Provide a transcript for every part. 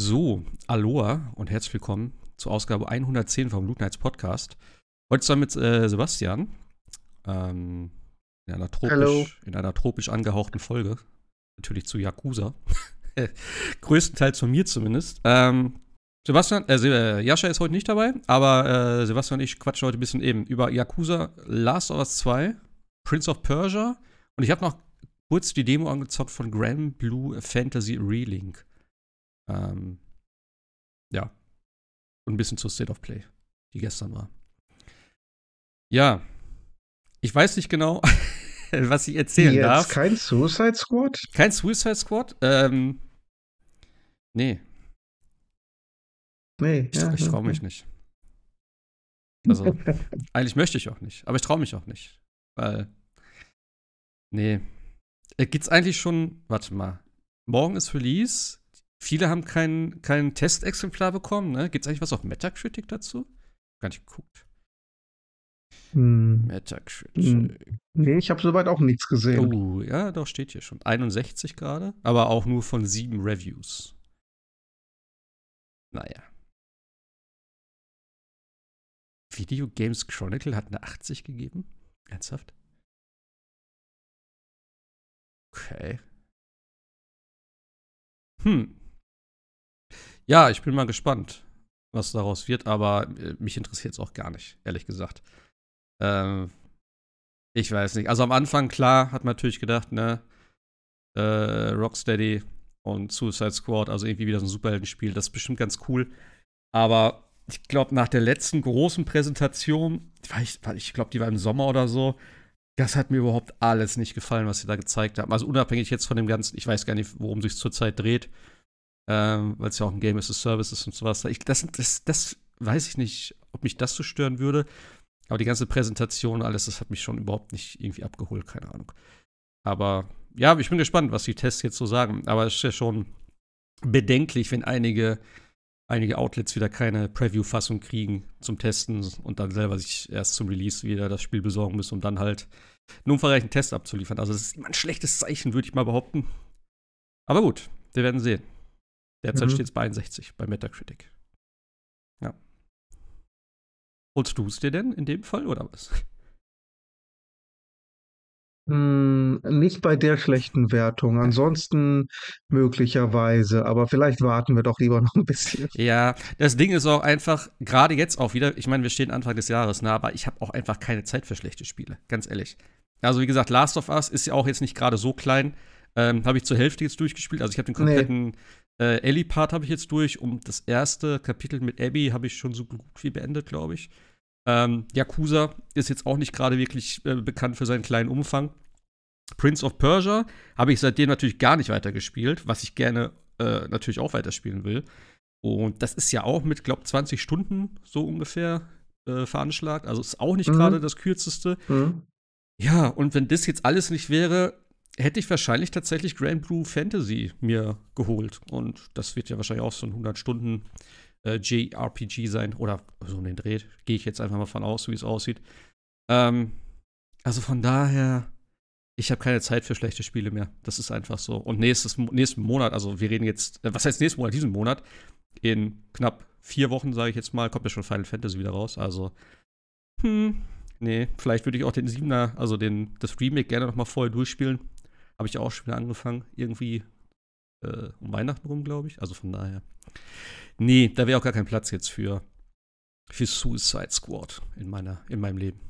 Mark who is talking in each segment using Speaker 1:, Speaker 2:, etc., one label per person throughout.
Speaker 1: So, Aloha und herzlich willkommen zur Ausgabe 110 vom Loot Nights Podcast. Heute zwar mit äh, Sebastian. Ähm, in, einer tropisch, in einer tropisch angehauchten Folge. Natürlich zu Yakuza. Größtenteils von mir zumindest. Ähm, Sebastian, äh, äh, Jascha ist heute nicht dabei, aber äh, Sebastian und ich quatschen heute ein bisschen eben über Yakuza Last of Us 2, Prince of Persia und ich habe noch kurz die Demo angezockt von Grand Blue Fantasy Relink. Ähm, ja. Und ein bisschen zur State of Play, die gestern war. Ja. Ich weiß nicht genau, was ich erzählen Jetzt darf.
Speaker 2: Kein Suicide Squad?
Speaker 1: Kein Suicide Squad? Ähm, nee. Nee. Ich, ja, ich traue mich nicht. Also, eigentlich möchte ich auch nicht. Aber ich traue mich auch nicht. Weil. Nee. Äh, Geht's eigentlich schon. Warte mal. Morgen ist Release. Viele haben kein, kein Testexemplar bekommen, ne? Gibt es eigentlich was auf Metacritic dazu? Gar nicht geguckt.
Speaker 2: Hm. Metacritic. Hm. Nee, ich habe soweit auch nichts gesehen.
Speaker 1: Oh, ja, doch, steht hier schon. 61 gerade, aber auch nur von sieben Reviews. Naja. Video Games Chronicle hat eine 80 gegeben? Ernsthaft? Okay. Hm. Ja, ich bin mal gespannt, was daraus wird, aber äh, mich interessiert es auch gar nicht, ehrlich gesagt. Ähm, ich weiß nicht. Also am Anfang, klar, hat man natürlich gedacht, ne, äh, Rocksteady und Suicide Squad, also irgendwie wieder so ein Superheldenspiel, das ist bestimmt ganz cool. Aber ich glaube, nach der letzten großen Präsentation, ich, ich glaube, die war im Sommer oder so, das hat mir überhaupt alles nicht gefallen, was sie da gezeigt haben. Also unabhängig jetzt von dem Ganzen, ich weiß gar nicht, worum sich zurzeit dreht ähm, weil es ja auch ein Game as a Service ist und sowas. Ich, das, das, das weiß ich nicht, ob mich das so stören würde. Aber die ganze Präsentation, alles, das hat mich schon überhaupt nicht irgendwie abgeholt, keine Ahnung. Aber ja, ich bin gespannt, was die Tests jetzt so sagen. Aber es ist ja schon bedenklich, wenn einige, einige Outlets wieder keine Preview-Fassung kriegen zum Testen und dann selber sich erst zum Release wieder das Spiel besorgen müssen, um dann halt einen umfangreichen Test abzuliefern. Also, das ist immer ein schlechtes Zeichen, würde ich mal behaupten. Aber gut, wir werden sehen. Derzeit mhm. steht es bei 61 bei Metacritic. Ja. Holst du es dir denn in dem Fall oder was?
Speaker 2: Hm, nicht bei der schlechten Wertung. Ansonsten möglicherweise, aber vielleicht warten wir doch lieber noch ein bisschen.
Speaker 1: Ja, das Ding ist auch einfach, gerade jetzt auch wieder, ich meine, wir stehen Anfang des Jahres, ne, aber ich habe auch einfach keine Zeit für schlechte Spiele, ganz ehrlich. Also, wie gesagt, Last of Us ist ja auch jetzt nicht gerade so klein. Ähm, habe ich zur Hälfte jetzt durchgespielt. Also, ich habe den kompletten nee. Äh, Ellie-Part habe ich jetzt durch und das erste Kapitel mit Abby habe ich schon so gut wie beendet, glaube ich. Ähm, Yakuza ist jetzt auch nicht gerade wirklich äh, bekannt für seinen kleinen Umfang. Prince of Persia habe ich seitdem natürlich gar nicht weitergespielt, was ich gerne äh, natürlich auch weiterspielen will. Und das ist ja auch mit, glaube 20 Stunden so ungefähr äh, veranschlagt. Also ist auch nicht mhm. gerade das kürzeste. Mhm. Ja, und wenn das jetzt alles nicht wäre, hätte ich wahrscheinlich tatsächlich Grand Blue Fantasy mir geholt. Und das wird ja wahrscheinlich auch so ein 100 Stunden äh, JRPG sein. Oder so in den Dreh. Gehe ich jetzt einfach mal von aus, wie es aussieht. Ähm, also von daher, ich habe keine Zeit für schlechte Spiele mehr. Das ist einfach so. Und nächstes, nächsten Monat, also wir reden jetzt, äh, was heißt nächsten Monat? Diesen Monat. In knapp vier Wochen, sage ich jetzt mal, kommt ja schon Final Fantasy wieder raus. Also, hm, nee, vielleicht würde ich auch den Siebener, also den, das Remake gerne noch mal vorher durchspielen. Habe ich auch schon wieder angefangen, irgendwie äh, um Weihnachten rum, glaube ich. Also von daher. Nee, da wäre auch gar kein Platz jetzt für, für Suicide Squad in, meiner, in meinem Leben.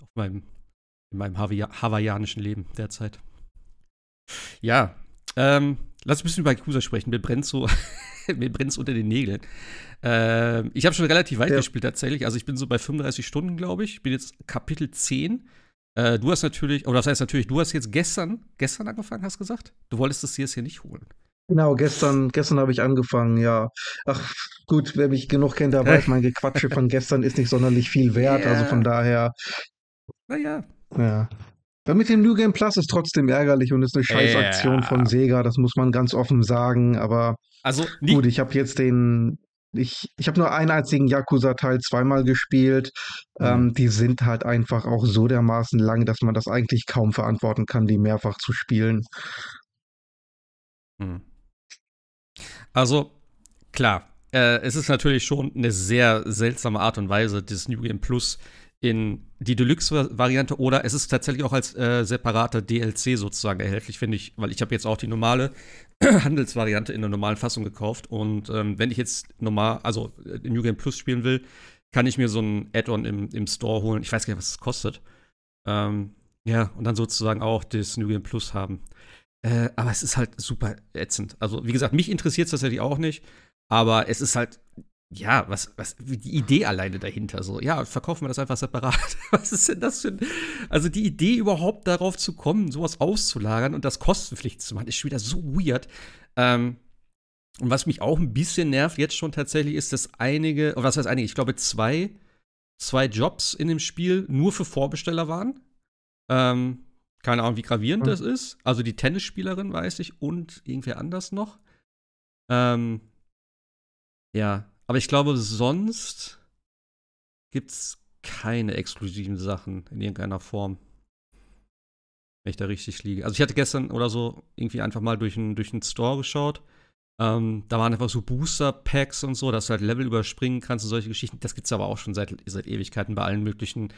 Speaker 1: Auf meinem, in meinem Hawaii hawaiianischen Leben derzeit. Ja, ähm, lass uns ein bisschen über Yakuza sprechen. Mir brennt so, mir brennt unter den Nägeln. Ähm, ich habe schon relativ weit ja. gespielt tatsächlich. Also ich bin so bei 35 Stunden, glaube ich. Bin jetzt Kapitel 10. Äh, du hast natürlich, oder das heißt natürlich, du hast jetzt gestern, gestern angefangen, hast gesagt? Du wolltest es jetzt hier nicht holen.
Speaker 2: Genau, gestern, gestern habe ich angefangen, ja. Ach, gut, wer mich genug kennt, der weiß, mein Gequatsche von gestern ist nicht sonderlich viel wert, yeah. also von daher.
Speaker 1: Naja.
Speaker 2: Ja. Ja, mit dem New Game Plus ist trotzdem ärgerlich und ist eine Scheißaktion yeah. von Sega, das muss man ganz offen sagen, aber
Speaker 1: also,
Speaker 2: gut, ich habe jetzt den, ich, ich habe nur einen einzigen Yakuza-Teil zweimal gespielt. Mhm. Ähm, die sind halt einfach auch so dermaßen lang, dass man das eigentlich kaum verantworten kann, die mehrfach zu spielen.
Speaker 1: Mhm. Also klar. Äh, es ist natürlich schon eine sehr seltsame Art und Weise, das New Game Plus in die Deluxe-Variante oder es ist tatsächlich auch als äh, separater DLC sozusagen erhältlich, finde ich, weil ich habe jetzt auch die normale Handelsvariante in der normalen Fassung gekauft und ähm, wenn ich jetzt normal, also äh, New Game Plus spielen will, kann ich mir so ein Add-on im, im Store holen. Ich weiß gar nicht, was es kostet. Ähm, ja, und dann sozusagen auch das New Game Plus haben. Äh, aber es ist halt super ätzend. Also, wie gesagt, mich interessiert es tatsächlich auch nicht, aber es ist halt ja, was, was, die Idee alleine dahinter, so, ja, verkaufen wir das einfach separat. was ist denn das für ein, also die Idee überhaupt darauf zu kommen, sowas auszulagern und das kostenpflichtig zu machen, ist schon wieder so weird. Ähm, und was mich auch ein bisschen nervt jetzt schon tatsächlich ist, dass einige, was heißt einige, ich glaube zwei, zwei Jobs in dem Spiel nur für Vorbesteller waren. Ähm, keine Ahnung, wie gravierend mhm. das ist. Also die Tennisspielerin, weiß ich, und irgendwer anders noch. Ähm, ja, aber ich glaube, sonst gibt es keine exklusiven Sachen in irgendeiner Form. Wenn ich da richtig liege. Also ich hatte gestern oder so irgendwie einfach mal durch einen durch Store geschaut. Ähm, da waren einfach so Booster-Packs und so, dass du halt Level überspringen kannst und solche Geschichten. Das gibt es aber auch schon seit, seit Ewigkeiten bei allen möglichen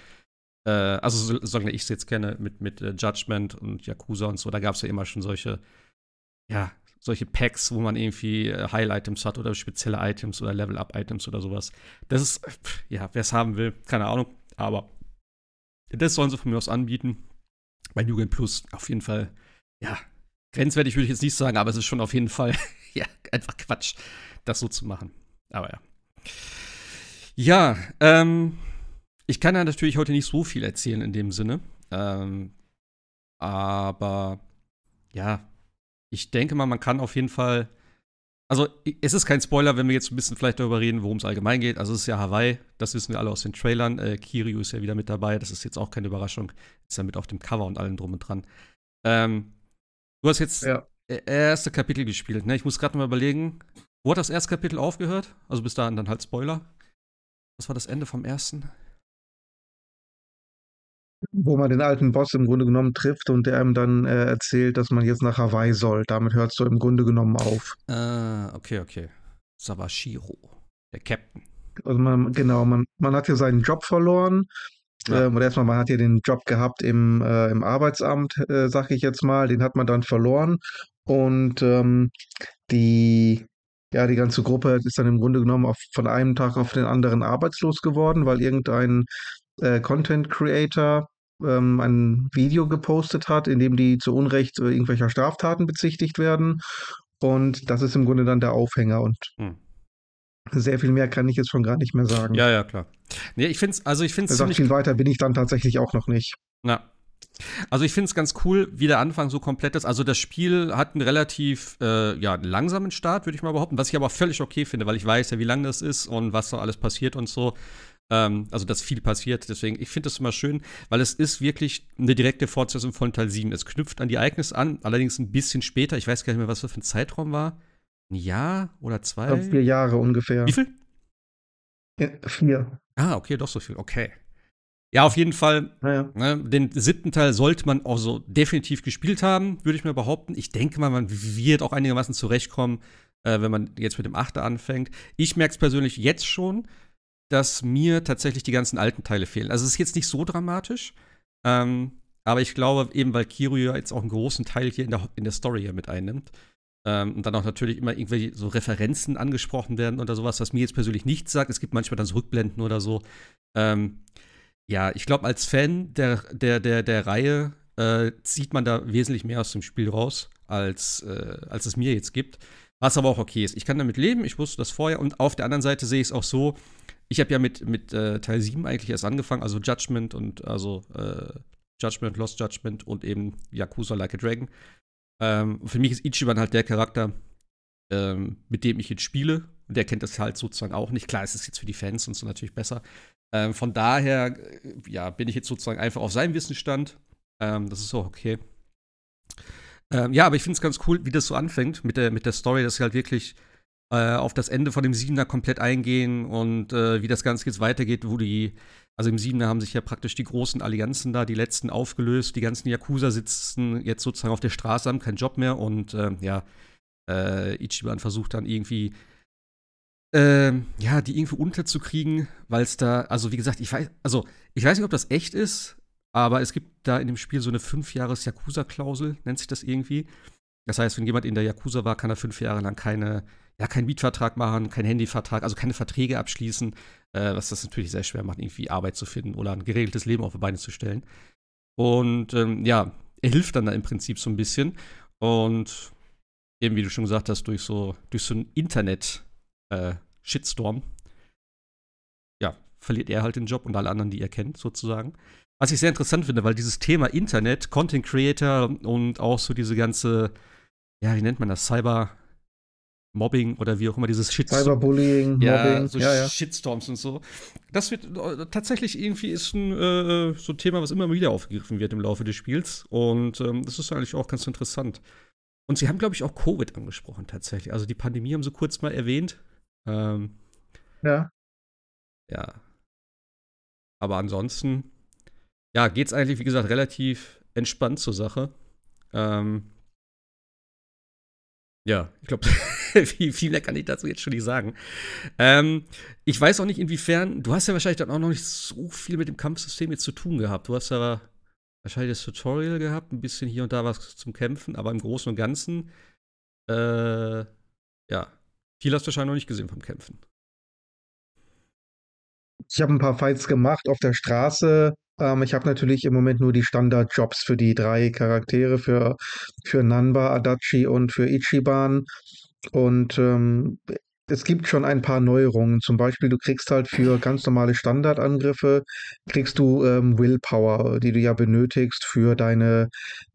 Speaker 1: äh, also solange ich es jetzt kenne, mit, mit äh, Judgment und Yakuza und so, da gab es ja immer schon solche, ja, solche Packs, wo man irgendwie äh, Heil-Items hat oder spezielle Items oder Level-Up-Items oder sowas. Das ist, ja, wer es haben will, keine Ahnung, aber das sollen sie von mir aus anbieten. Bei New Game Plus auf jeden Fall, ja, grenzwertig würde ich jetzt nicht sagen, aber es ist schon auf jeden Fall, ja, einfach Quatsch, das so zu machen. Aber ja. Ja, ähm, ich kann ja natürlich heute nicht so viel erzählen in dem Sinne. Ähm, aber ja, ich denke mal, man kann auf jeden Fall. Also, es ist kein Spoiler, wenn wir jetzt ein bisschen vielleicht darüber reden, worum es allgemein geht. Also, es ist ja Hawaii, das wissen wir alle aus den Trailern. Äh, Kiryu ist ja wieder mit dabei, das ist jetzt auch keine Überraschung. Ist ja mit auf dem Cover und allem drum und dran. Ähm, du hast jetzt ja. erste Kapitel gespielt, ne? Ich muss gerade mal überlegen, wo hat das erste Kapitel aufgehört? Also, bis dahin dann halt Spoiler. Was war das Ende vom ersten?
Speaker 2: Wo man den alten Boss im Grunde genommen trifft und der einem dann äh, erzählt, dass man jetzt nach Hawaii soll. Damit hört es so im Grunde genommen auf.
Speaker 1: Ah, okay, okay. Sawashiro, der Captain.
Speaker 2: Also man, genau, man, man hat ja seinen Job verloren. Ja. Ähm, oder erstmal, man hat ja den Job gehabt im, äh, im Arbeitsamt, äh, sag ich jetzt mal. Den hat man dann verloren. Und ähm, die, ja, die ganze Gruppe ist dann im Grunde genommen auf, von einem Tag auf den anderen arbeitslos geworden, weil irgendein äh, Content Creator ähm, ein Video gepostet hat, in dem die zu Unrecht äh, irgendwelcher Straftaten bezichtigt werden. Und das ist im Grunde dann der Aufhänger. Und hm. sehr viel mehr kann ich jetzt schon gar nicht mehr sagen.
Speaker 1: Ja, ja, klar. Nee, ich finde es, also ich finde
Speaker 2: es. viel weiter bin ich dann tatsächlich auch noch nicht.
Speaker 1: Na. Also ich finde es ganz cool, wie der Anfang so komplett ist. Also das Spiel hat einen relativ äh, ja, langsamen Start, würde ich mal behaupten, was ich aber völlig okay finde, weil ich weiß ja, wie lang das ist und was da alles passiert und so. Ähm, also, dass viel passiert. Deswegen, ich finde das immer schön, weil es ist wirklich eine direkte Fortsetzung von Teil 7. Es knüpft an die Ereignisse an, allerdings ein bisschen später. Ich weiß gar nicht mehr, was das für ein Zeitraum war. Ein Jahr oder zwei?
Speaker 2: Glaube, vier Jahre ungefähr.
Speaker 1: Wie viel?
Speaker 2: Ja, vier.
Speaker 1: Ah, okay, doch so viel. Okay. Ja, auf jeden Fall. Ja. Ne, den siebten Teil sollte man auch so definitiv gespielt haben, würde ich mir behaupten. Ich denke mal, man wird auch einigermaßen zurechtkommen, äh, wenn man jetzt mit dem Achter anfängt. Ich merke es persönlich jetzt schon, dass mir tatsächlich die ganzen alten Teile fehlen. Also es ist jetzt nicht so dramatisch, ähm, aber ich glaube eben, weil Kiryu jetzt auch einen großen Teil hier in der, in der Story hier mit einnimmt ähm, und dann auch natürlich immer irgendwelche so Referenzen angesprochen werden oder sowas, was mir jetzt persönlich nichts sagt. Es gibt manchmal dann so Rückblenden oder so. Ähm, ja, ich glaube, als Fan der, der, der, der Reihe äh, zieht man da wesentlich mehr aus dem Spiel raus, als, äh, als es mir jetzt gibt. Was aber auch okay ist. Ich kann damit leben, ich wusste das vorher. Und auf der anderen Seite sehe ich es auch so, ich habe ja mit, mit äh, Teil 7 eigentlich erst angefangen, also Judgment und also äh, Judgment, Lost Judgment und eben Yakuza Like a Dragon. Ähm, für mich ist Ichiban halt der Charakter, ähm, mit dem ich jetzt spiele. Und der kennt das halt sozusagen auch nicht. Klar, es ist jetzt für die Fans und so natürlich besser. Ähm, von daher, äh, ja, bin ich jetzt sozusagen einfach auf seinem Wissensstand. Ähm, das ist auch okay. Ähm, ja, aber ich finde es ganz cool, wie das so anfängt mit der, mit der Story, dass sie halt wirklich äh, auf das Ende von dem Siebener komplett eingehen und äh, wie das Ganze jetzt weitergeht, wo die, also im Siebener haben sich ja praktisch die großen Allianzen da, die letzten aufgelöst, die ganzen Yakuza sitzen jetzt sozusagen auf der Straße, haben keinen Job mehr und äh, ja, äh, Ichiban versucht dann irgendwie ähm, ja, die irgendwie unterzukriegen, weil es da, also wie gesagt, ich weiß, also ich weiß nicht, ob das echt ist, aber es gibt da in dem Spiel so eine fünf Jahres Yakuza-Klausel, nennt sich das irgendwie. Das heißt, wenn jemand in der Yakuza war, kann er fünf Jahre lang keine, ja, keinen Mietvertrag machen, keinen Handyvertrag, also keine Verträge abschließen, äh, was das natürlich sehr schwer macht, irgendwie Arbeit zu finden oder ein geregeltes Leben auf die Beine zu stellen. Und ähm, ja, er hilft dann da im Prinzip so ein bisschen. Und eben, wie du schon gesagt hast, durch so, durch so ein Internet-Shitstorm, äh, ja, verliert er halt den Job und alle anderen, die er kennt, sozusagen. Was ich sehr interessant finde, weil dieses Thema Internet, Content Creator und auch so diese ganze, ja, wie nennt man das, Cyber Mobbing oder wie auch immer dieses
Speaker 2: Shitstorm. Cyberbullying,
Speaker 1: ja, Mobbing, so ja, ja. Shitstorms und so. Das wird äh, tatsächlich irgendwie ist ein äh, so ein Thema, was immer wieder aufgegriffen wird im Laufe des Spiels. Und ähm, das ist eigentlich auch ganz interessant. Und sie haben, glaube ich, auch Covid angesprochen tatsächlich. Also die Pandemie haben sie kurz mal erwähnt. Ähm,
Speaker 2: ja.
Speaker 1: Ja. Aber ansonsten, ja, geht es eigentlich, wie gesagt, relativ entspannt zur Sache. Ähm, ja, ich glaube, viel, viel mehr kann ich dazu jetzt schon nicht sagen. Ähm, ich weiß auch nicht, inwiefern, du hast ja wahrscheinlich dann auch noch nicht so viel mit dem Kampfsystem jetzt zu tun gehabt. Du hast ja wahrscheinlich das Tutorial gehabt, ein bisschen hier und da was zum Kämpfen, aber im Großen und Ganzen, äh, ja, viel hast du wahrscheinlich noch nicht gesehen vom Kämpfen.
Speaker 2: Ich habe ein paar Fights gemacht auf der Straße. Ähm, ich habe natürlich im Moment nur die Standard-Jobs für die drei Charaktere, für, für Nanba, Adachi und für Ichiban. Und ähm, es gibt schon ein paar Neuerungen. Zum Beispiel, du kriegst halt für ganz normale Standardangriffe, kriegst du ähm, Willpower, die du ja benötigst für deine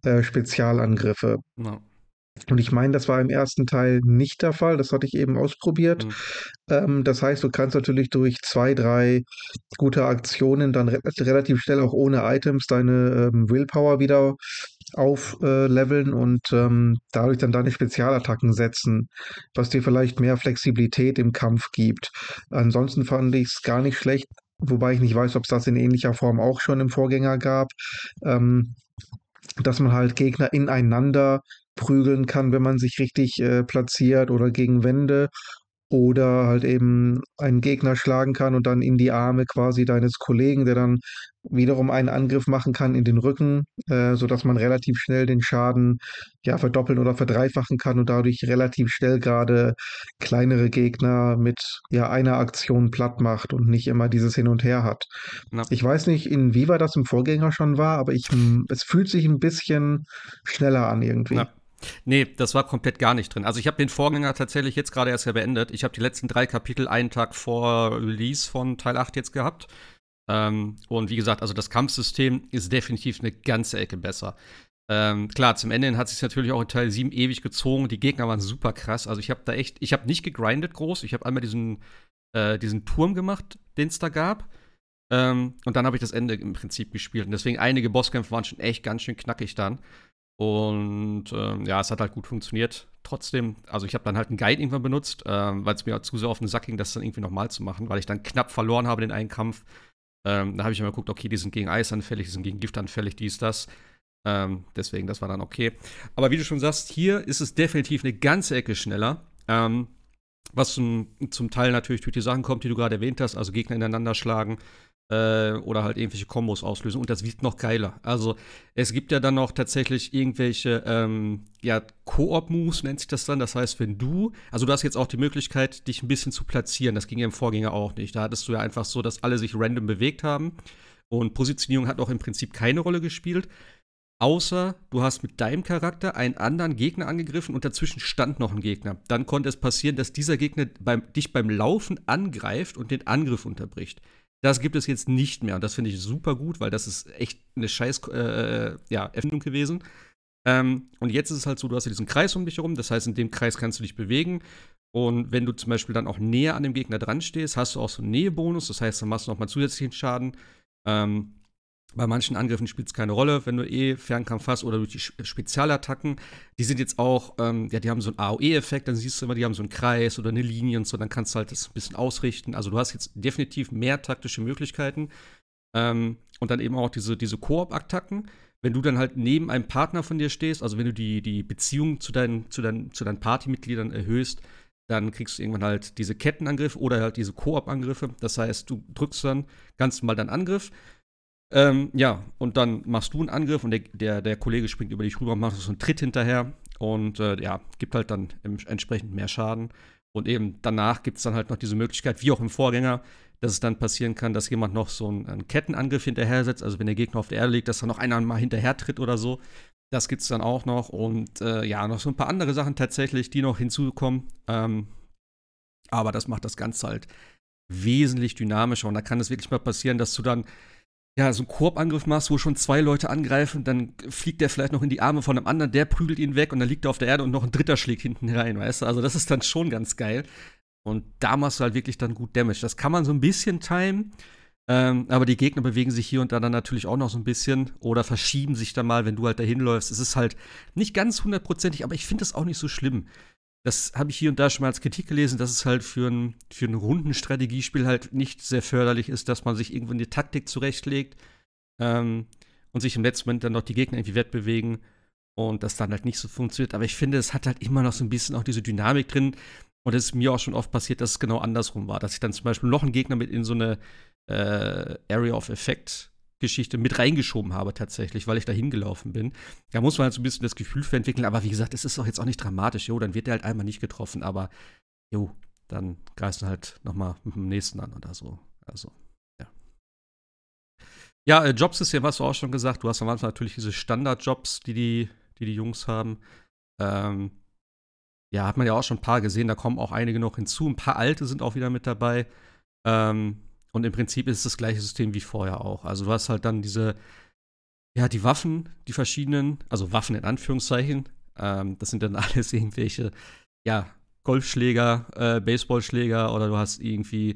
Speaker 2: äh, Spezialangriffe. No. Und ich meine, das war im ersten Teil nicht der Fall. Das hatte ich eben ausprobiert. Mhm. Ähm, das heißt, du kannst natürlich durch zwei, drei gute Aktionen dann re relativ schnell auch ohne Items deine ähm, Willpower wieder aufleveln und ähm, dadurch dann deine Spezialattacken setzen, was dir vielleicht mehr Flexibilität im Kampf gibt. Ansonsten fand ich es gar nicht schlecht, wobei ich nicht weiß, ob es das in ähnlicher Form auch schon im Vorgänger gab, ähm, dass man halt Gegner ineinander prügeln kann, wenn man sich richtig äh, platziert oder gegen Wände oder halt eben einen Gegner schlagen kann und dann in die Arme quasi deines Kollegen, der dann wiederum einen Angriff machen kann in den Rücken, äh, sodass man relativ schnell den Schaden ja verdoppeln oder verdreifachen kann und dadurch relativ schnell gerade kleinere Gegner mit ja einer Aktion platt macht und nicht immer dieses Hin und Her hat. Ja. Ich weiß nicht, inwieweit das im Vorgänger schon war, aber ich, es fühlt sich ein bisschen schneller an irgendwie. Ja.
Speaker 1: Nee, das war komplett gar nicht drin. Also ich habe den Vorgänger tatsächlich jetzt gerade erst ja beendet. Ich habe die letzten drei Kapitel einen Tag vor Release von Teil 8 jetzt gehabt. Ähm, und wie gesagt, also das Kampfsystem ist definitiv eine ganze Ecke besser. Ähm, klar, zum Ende hat sich natürlich auch in Teil 7 ewig gezogen. Die Gegner waren super krass. Also ich habe da echt, ich habe nicht gegrindet groß. Ich habe einmal diesen, äh, diesen Turm gemacht, den es da gab. Ähm, und dann habe ich das Ende im Prinzip gespielt. Und deswegen einige Bosskämpfe waren schon echt ganz schön knackig dann. Und ähm, ja, es hat halt gut funktioniert. Trotzdem, also ich habe dann halt einen Guide irgendwann benutzt, ähm, weil es mir zu sehr auf den Sack ging, das dann irgendwie nochmal zu machen, weil ich dann knapp verloren habe den einen Kampf. Ähm, da habe ich immer geguckt, okay, die sind gegen Eis anfällig, die sind gegen Gift anfällig, dies, das. Ähm, deswegen, das war dann okay. Aber wie du schon sagst, hier ist es definitiv eine ganze Ecke schneller. Ähm, was zum, zum Teil natürlich durch die Sachen kommt, die du gerade erwähnt hast, also Gegner ineinander schlagen, äh, oder halt irgendwelche Kombos auslösen. Und das wird noch geiler. Also es gibt ja dann noch tatsächlich irgendwelche ähm, ja, Koop-Moves, nennt sich das dann. Das heißt, wenn du, also du hast jetzt auch die Möglichkeit, dich ein bisschen zu platzieren. Das ging ja im Vorgänger auch nicht. Da hattest du ja einfach so, dass alle sich random bewegt haben. Und Positionierung hat auch im Prinzip keine Rolle gespielt. Außer du hast mit deinem Charakter einen anderen Gegner angegriffen und dazwischen stand noch ein Gegner. Dann konnte es passieren, dass dieser Gegner beim, dich beim Laufen angreift und den Angriff unterbricht. Das gibt es jetzt nicht mehr. Und das finde ich super gut, weil das ist echt eine scheiß äh, ja, Erfindung gewesen. Ähm, und jetzt ist es halt so, du hast ja diesen Kreis um dich herum. Das heißt, in dem Kreis kannst du dich bewegen. Und wenn du zum Beispiel dann auch näher an dem Gegner dran stehst, hast du auch so einen Nähebonus. Das heißt, dann machst du nochmal zusätzlichen Schaden. Ähm, bei manchen Angriffen spielt es keine Rolle, wenn du eh Fernkampf hast oder durch die Spezialattacken. Die sind jetzt auch, ähm, ja, die haben so einen AOE-Effekt, dann siehst du immer, die haben so einen Kreis oder eine Linie und so, dann kannst du halt das ein bisschen ausrichten. Also du hast jetzt definitiv mehr taktische Möglichkeiten. Ähm, und dann eben auch diese, diese Koop-Attacken. Wenn du dann halt neben einem Partner von dir stehst, also wenn du die, die Beziehung zu deinen, zu deinen, zu deinen Partymitgliedern erhöhst, dann kriegst du irgendwann halt diese Kettenangriffe oder halt diese Koop-Angriffe. Das heißt, du drückst dann ganz normal deinen Angriff. Ähm, ja, und dann machst du einen Angriff und der, der, der Kollege springt über dich rüber und macht so einen Tritt hinterher und äh, ja, gibt halt dann entsprechend mehr Schaden. Und eben danach gibt es dann halt noch diese Möglichkeit, wie auch im Vorgänger, dass es dann passieren kann, dass jemand noch so einen, einen Kettenangriff hinterher setzt. Also wenn der Gegner auf der Erde liegt, dass dann noch einer mal hinterher tritt oder so. Das gibt es dann auch noch. Und äh, ja, noch so ein paar andere Sachen tatsächlich, die noch hinzukommen. Ähm, aber das macht das Ganze halt wesentlich dynamischer. Und da kann es wirklich mal passieren, dass du dann ja, so einen Korbangriff machst, wo schon zwei Leute angreifen, dann fliegt der vielleicht noch in die Arme von einem anderen, der prügelt ihn weg und dann liegt er auf der Erde und noch ein dritter schlägt hinten rein, weißt du? Also das ist dann schon ganz geil. Und da machst du halt wirklich dann gut Damage. Das kann man so ein bisschen timen, ähm, aber die Gegner bewegen sich hier und da dann natürlich auch noch so ein bisschen oder verschieben sich dann mal, wenn du halt dahin läufst. Es ist halt nicht ganz hundertprozentig, aber ich finde das auch nicht so schlimm das habe ich hier und da schon mal als Kritik gelesen, dass es halt für ein, für ein Rundenstrategiespiel halt nicht sehr förderlich ist, dass man sich irgendwo in die Taktik zurechtlegt ähm, und sich im letzten Moment dann noch die Gegner irgendwie wettbewegen und das dann halt nicht so funktioniert. Aber ich finde, es hat halt immer noch so ein bisschen auch diese Dynamik drin. Und es ist mir auch schon oft passiert, dass es genau andersrum war, dass ich dann zum Beispiel noch einen Gegner mit in so eine äh, Area of Effect Geschichte mit reingeschoben habe tatsächlich, weil ich da hingelaufen bin. Da muss man halt so ein bisschen das Gefühl für entwickeln, aber wie gesagt, es ist auch jetzt auch nicht dramatisch, jo, dann wird der halt einmal nicht getroffen, aber jo, dann greifst du halt noch mal mit dem nächsten an oder so. Also, ja. Ja, äh, Jobsystem hast du auch schon gesagt. Du hast am Anfang natürlich diese Standardjobs, die die, die, die Jungs haben. Ähm, ja, hat man ja auch schon ein paar gesehen. Da kommen auch einige noch hinzu. Ein paar alte sind auch wieder mit dabei. Ähm, und im Prinzip ist es das gleiche System wie vorher auch. Also du hast halt dann diese, ja, die Waffen, die verschiedenen, also Waffen in Anführungszeichen. Ähm, das sind dann alles irgendwelche, ja, Golfschläger, äh, Baseballschläger oder du hast irgendwie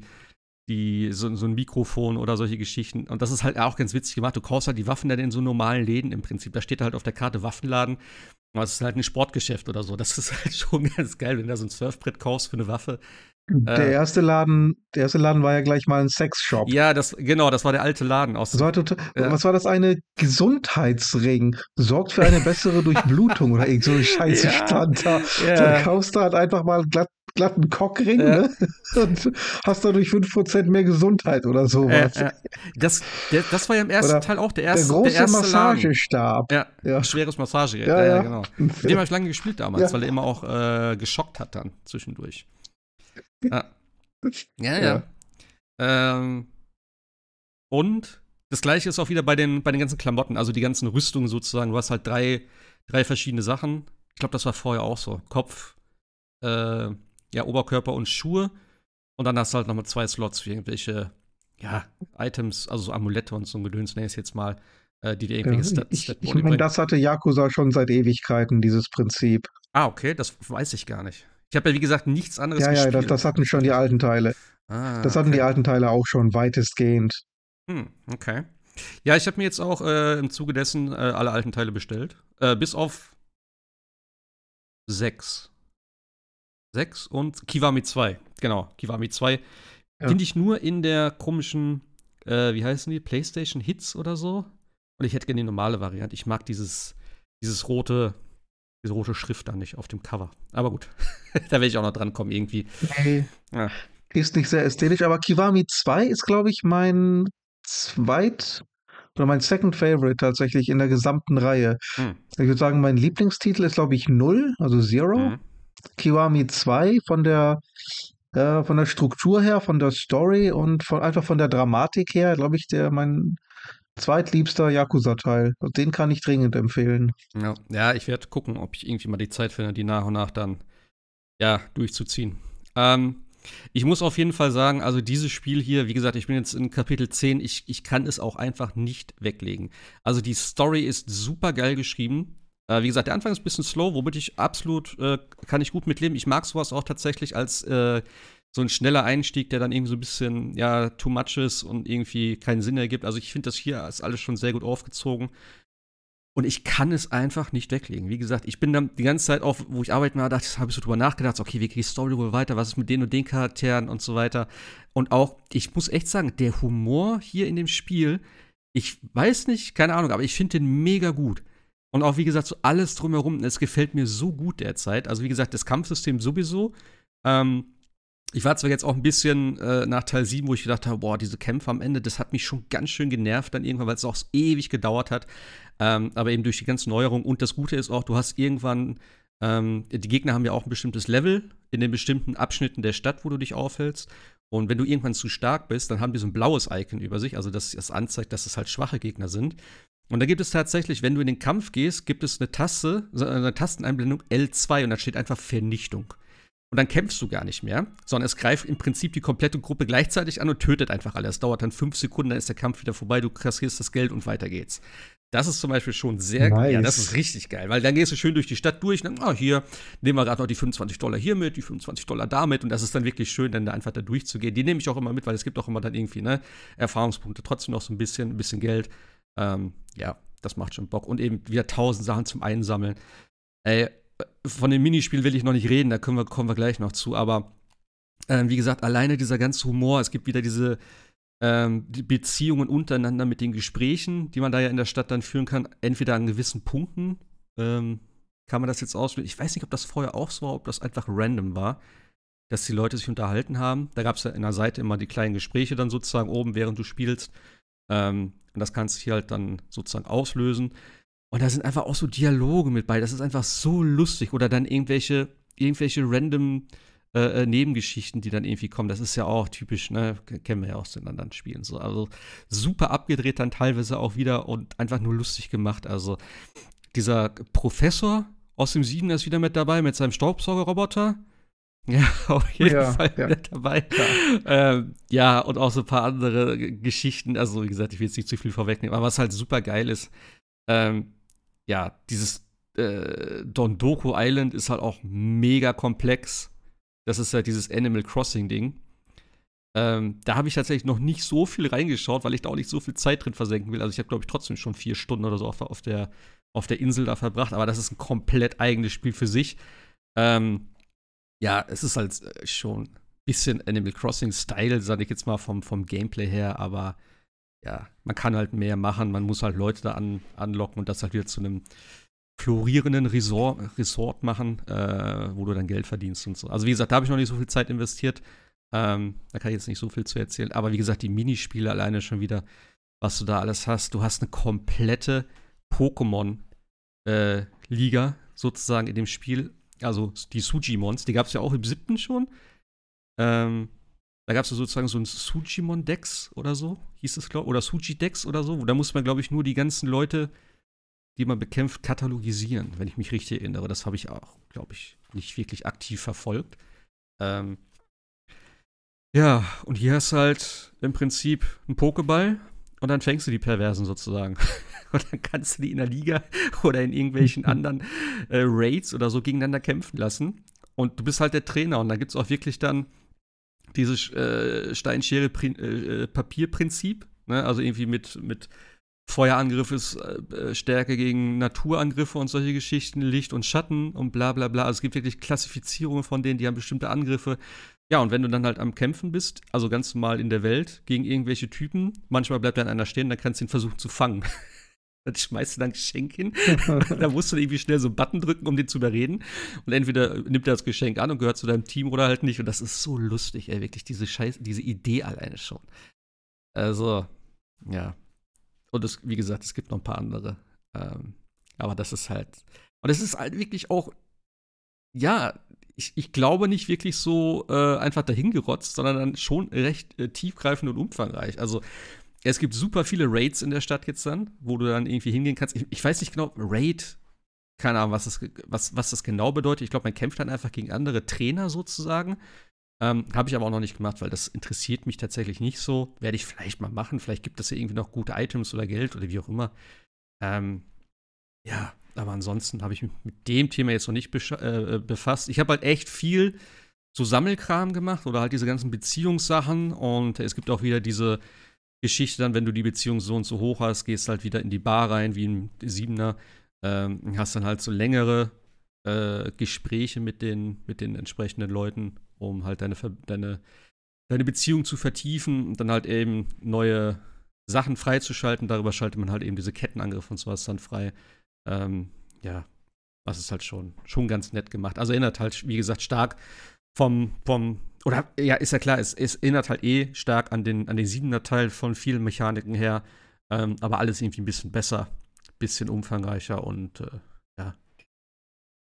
Speaker 1: die, so, so, ein Mikrofon oder solche Geschichten. Und das ist halt auch ganz witzig gemacht. Du kaufst halt die Waffen dann in so normalen Läden im Prinzip. Da steht halt auf der Karte Waffenladen. Aber es ist halt ein Sportgeschäft oder so. Das ist halt schon ganz geil, wenn du da so ein Surfbrett kaufst für eine Waffe.
Speaker 2: Der äh, erste Laden, der erste Laden war ja gleich mal ein Sexshop.
Speaker 1: Ja, das genau, das war der alte Laden aus.
Speaker 2: Das war total, ja. Was war das eine Gesundheitsring? Sorgt für eine bessere Durchblutung oder irgend so ein Scheiße ja, stand da. Ja. Da kaufst du halt einfach mal glatt, glatten Cockring ja. ne? und hast dadurch 5% mehr Gesundheit oder sowas. Äh, äh.
Speaker 1: Das, der, das war ja im ersten oder Teil auch der erste.
Speaker 2: Der große
Speaker 1: der erste
Speaker 2: Massagestab.
Speaker 1: Ja, ja, schweres Massage. Ja, ja, genau. Mit dem habe ich lange gespielt damals, weil er immer auch äh, geschockt hat dann zwischendurch. Ah. Ja, ja. ja. Ähm, und das gleiche ist auch wieder bei den, bei den ganzen Klamotten, also die ganzen Rüstungen sozusagen. Du hast halt drei, drei verschiedene Sachen. Ich glaube, das war vorher auch so. Kopf, äh, ja, Oberkörper und Schuhe. Und dann hast du halt nochmal zwei Slots für irgendwelche, ja, Items, also so Amulette und so ein Gedöns, nenne ich es jetzt mal, äh, die dir irgendwelche
Speaker 2: ja, Stats Ich, ich meine, das hatte Yakuza schon seit Ewigkeiten, dieses Prinzip.
Speaker 1: Ah, okay, das weiß ich gar nicht. Ich habe ja, wie gesagt, nichts anderes
Speaker 2: ja, gespielt. Ja, das, das hatten schon die alten Teile. Ah, das hatten okay. die alten Teile auch schon weitestgehend.
Speaker 1: Hm, okay. Ja, ich habe mir jetzt auch äh, im Zuge dessen äh, alle alten Teile bestellt. Äh, bis auf sechs. Sechs und Kiwami 2. Genau, Kiwami 2. Ja. Finde ich nur in der komischen, äh, wie heißen die? PlayStation Hits oder so. Und ich hätte gerne die normale Variante. Ich mag dieses, dieses rote, diese rote Schrift da nicht auf dem Cover. Aber gut, da werde ich auch noch dran kommen irgendwie.
Speaker 2: Ja. Ist nicht sehr ästhetisch, aber Kiwami 2 ist, glaube ich, mein zweit oder mein Second Favorite tatsächlich in der gesamten Reihe. Hm. Ich würde sagen, mein Lieblingstitel ist, glaube ich, 0, also Zero. Hm. Kiwami 2 von der äh, von der Struktur her, von der Story und von, einfach von der Dramatik her, glaube ich, der mein zweitliebster Yakuza-Teil. Den kann ich dringend empfehlen.
Speaker 1: Ja, ja ich werde gucken, ob ich irgendwie mal die Zeit finde, die nach und nach dann ja, durchzuziehen. Ähm, ich muss auf jeden Fall sagen, also dieses Spiel hier, wie gesagt, ich bin jetzt in Kapitel 10, ich, ich kann es auch einfach nicht weglegen. Also die Story ist super geil geschrieben. Äh, wie gesagt, der Anfang ist ein bisschen slow, womit ich absolut, äh, kann ich gut mitleben. Ich mag sowas auch tatsächlich als äh, so ein schneller Einstieg, der dann irgendwie so ein bisschen, ja, too much ist und irgendwie keinen Sinn ergibt. Also ich finde das hier ist alles schon sehr gut aufgezogen. Und ich kann es einfach nicht weglegen. Wie gesagt, ich bin dann die ganze Zeit auf, wo ich arbeiten war, dachte ich, habe ich so drüber nachgedacht, okay, wie geht die Story wohl weiter, was ist mit den und den Charakteren und so weiter. Und auch, ich muss echt sagen, der Humor hier in dem Spiel, ich weiß nicht, keine Ahnung, aber ich finde den mega gut. Und auch, wie gesagt, so alles drumherum, es gefällt mir so gut derzeit. Also, wie gesagt, das Kampfsystem sowieso. Ähm, ich war zwar jetzt auch ein bisschen äh, nach Teil 7, wo ich gedacht habe, boah, diese Kämpfe am Ende, das hat mich schon ganz schön genervt dann irgendwann, weil es auch ewig gedauert hat. Ähm, aber eben durch die ganzen Neuerungen. Und das Gute ist auch, du hast irgendwann, ähm, die Gegner haben ja auch ein bestimmtes Level in den bestimmten Abschnitten der Stadt, wo du dich aufhältst. Und wenn du irgendwann zu stark bist, dann haben die so ein blaues Icon über sich, also dass das anzeigt, dass es halt schwache Gegner sind. Und da gibt es tatsächlich, wenn du in den Kampf gehst, gibt es eine Taste, eine Tasteneinblendung L2 und da steht einfach Vernichtung. Und dann kämpfst du gar nicht mehr, sondern es greift im Prinzip die komplette Gruppe gleichzeitig an und tötet einfach alle. Es dauert dann fünf Sekunden, dann ist der Kampf wieder vorbei, du kassierst das Geld und weiter geht's. Das ist zum Beispiel schon sehr nice. Ja, das ist richtig geil, weil dann gehst du schön durch die Stadt durch und dann, oh, hier, nehmen wir gerade noch die 25 Dollar hier mit, die 25 Dollar damit und das ist dann wirklich schön, dann da einfach da durchzugehen. Die nehme ich auch immer mit, weil es gibt auch immer dann irgendwie, ne, Erfahrungspunkte, trotzdem noch so ein bisschen, ein bisschen Geld. Ähm, ja, das macht schon Bock. Und eben wieder tausend Sachen zum Einsammeln. Ey, von den Minispielen will ich noch nicht reden, da wir, kommen wir gleich noch zu, aber äh, wie gesagt, alleine dieser ganze Humor, es gibt wieder diese ähm, die Beziehungen untereinander mit den Gesprächen, die man da ja in der Stadt dann führen kann, entweder an gewissen Punkten ähm, kann man das jetzt auswählen. Ich weiß nicht, ob das vorher auch so war, ob das einfach random war, dass die Leute sich unterhalten haben. Da gab es ja in der Seite immer die kleinen Gespräche dann sozusagen oben, während du spielst. Ähm, und das kannst du hier halt dann sozusagen auslösen. Und da sind einfach auch so Dialoge mit bei. Das ist einfach so lustig. Oder dann irgendwelche, irgendwelche random äh, äh, Nebengeschichten, die dann irgendwie kommen. Das ist ja auch typisch, ne? Kennen wir ja aus den anderen Spielen. So. Also super abgedreht dann teilweise auch wieder und einfach nur lustig gemacht. Also dieser Professor aus dem Sieben ist wieder mit dabei mit seinem Staubsaugerroboter. Ja, auf jeden ja, Fall ja. mit dabei. Ja. Ähm, ja, und auch so ein paar andere Geschichten. Also, wie gesagt, ich will jetzt nicht zu viel vorwegnehmen, aber was halt super geil ist, ähm, ja, dieses äh, Dondoko Island ist halt auch mega komplex. Das ist halt dieses Animal Crossing-Ding. Ähm, da habe ich tatsächlich noch nicht so viel reingeschaut, weil ich da auch nicht so viel Zeit drin versenken will. Also ich habe, glaube ich, trotzdem schon vier Stunden oder so auf, auf, der, auf der Insel da verbracht. Aber das ist ein komplett eigenes Spiel für sich. Ähm, ja, es ist halt äh, schon ein bisschen Animal Crossing-Style, sage ich jetzt mal, vom, vom Gameplay her. Aber ja, man kann halt mehr machen, man muss halt Leute da an, anlocken und das halt wieder zu einem florierenden Resort, Resort machen, äh, wo du dann Geld verdienst und so. Also wie gesagt, da habe ich noch nicht so viel Zeit investiert. Ähm, da kann ich jetzt nicht so viel zu erzählen. Aber wie gesagt, die Minispiele alleine schon wieder, was du da alles hast. Du hast eine komplette Pokémon-Liga äh, sozusagen in dem Spiel. Also die Sujimons, die gab es ja auch im siebten schon. Ähm, da gab es sozusagen so ein Sujimon-Dex oder so, hieß es, glaube ich, oder Suji-Dex oder so. Da musste man, glaube ich, nur die ganzen Leute, die man bekämpft, katalogisieren, wenn ich mich richtig erinnere. Das habe ich auch, glaube ich, nicht wirklich aktiv verfolgt. Ähm ja, und hier hast du halt im Prinzip einen Pokéball und dann fängst du die Perversen sozusagen. und dann kannst du die in der Liga oder in irgendwelchen anderen äh, Raids oder so gegeneinander kämpfen lassen. Und du bist halt der Trainer und dann gibt es auch wirklich dann dieses äh, Steinschere-Papier-Prinzip, äh, ne? also irgendwie mit, mit Feuerangriff ist äh, Stärke gegen Naturangriffe und solche Geschichten, Licht und Schatten und bla bla bla. Also es gibt wirklich Klassifizierungen von denen, die haben bestimmte Angriffe. Ja, und wenn du dann halt am Kämpfen bist, also ganz normal in der Welt, gegen irgendwelche Typen, manchmal bleibt dann einer stehen, dann kannst du ihn versuchen zu fangen. dann schmeißt du dann ein Geschenk hin. da musst du irgendwie schnell so einen Button drücken, um den zu überreden. Und entweder nimmt er das Geschenk an und gehört zu deinem Team oder halt nicht. Und das ist so lustig, ey, wirklich, diese Scheiße, diese Idee alleine schon. Also, ja. Und es, wie gesagt, es gibt noch ein paar andere. Ähm, aber das ist halt. Und es ist halt wirklich auch, ja, ich, ich glaube nicht wirklich so äh, einfach dahingerotzt, sondern dann schon recht äh, tiefgreifend und umfangreich. Also, es gibt super viele Raids in der Stadt jetzt dann, wo du dann irgendwie hingehen kannst. Ich, ich weiß nicht genau, Raid, keine Ahnung, was das, was, was das genau bedeutet. Ich glaube, man kämpft dann einfach gegen andere Trainer sozusagen. Ähm, Habe ich aber auch noch nicht gemacht, weil das interessiert mich tatsächlich nicht so. Werde ich vielleicht mal machen. Vielleicht gibt es ja irgendwie noch gute Items oder Geld oder wie auch immer. Ähm, ja, aber ansonsten habe ich mich mit dem Thema jetzt noch nicht äh, befasst. Ich habe halt echt viel so Sammelkram gemacht oder halt diese ganzen Beziehungssachen und es gibt auch wieder diese Geschichte dann, wenn du die Beziehung so und so hoch hast, gehst halt wieder in die Bar rein, wie ein Siebener, ähm, hast dann halt so längere äh, Gespräche mit den, mit den entsprechenden Leuten, um halt deine, deine, deine Beziehung zu vertiefen und dann halt eben neue Sachen freizuschalten. Darüber schaltet man halt eben diese Kettenangriffe und sowas dann frei. Ähm, ja, das ist halt schon, schon ganz nett gemacht. Also erinnert halt, wie gesagt, stark vom, vom, oder ja, ist ja klar, es, es erinnert halt eh stark an den, an den siebener Teil von vielen Mechaniken her, ähm, aber alles irgendwie ein bisschen besser, bisschen umfangreicher und äh, ja,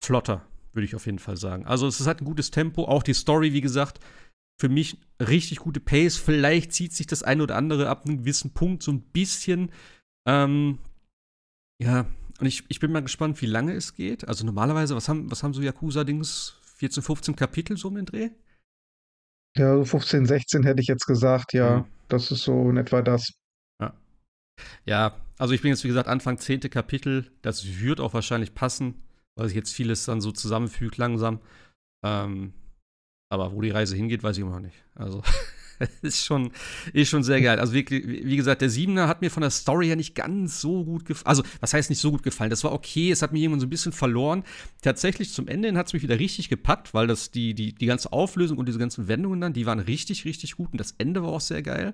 Speaker 1: flotter, würde ich auf jeden Fall sagen. Also es halt ein gutes Tempo, auch die Story, wie gesagt, für mich richtig gute Pace. Vielleicht zieht sich das eine oder andere ab einem gewissen Punkt so ein bisschen. Ähm, ja, und ich, ich bin mal gespannt, wie lange es geht. Also normalerweise, was haben, was haben so Yakuza-Dings? 14, 15 Kapitel so um den Dreh?
Speaker 2: Ja, so 15, 16 hätte ich jetzt gesagt, ja. Mhm. Das ist so in etwa das.
Speaker 1: Ja. Ja, also ich bin jetzt, wie gesagt, Anfang 10. Kapitel. Das wird auch wahrscheinlich passen, weil sich jetzt vieles dann so zusammenfügt langsam. Ähm, aber wo die Reise hingeht, weiß ich immer noch nicht. Also, ist schon, ist schon sehr geil. Also, wie, wie gesagt, der Siebener hat mir von der Story her nicht ganz so gut gefallen. Also, was heißt nicht so gut gefallen? Das war okay, es hat mich irgendwann so ein bisschen verloren. Tatsächlich zum Ende hat es mich wieder richtig gepackt, weil das die, die, die ganze Auflösung und diese ganzen Wendungen dann, die waren richtig, richtig gut und das Ende war auch sehr geil.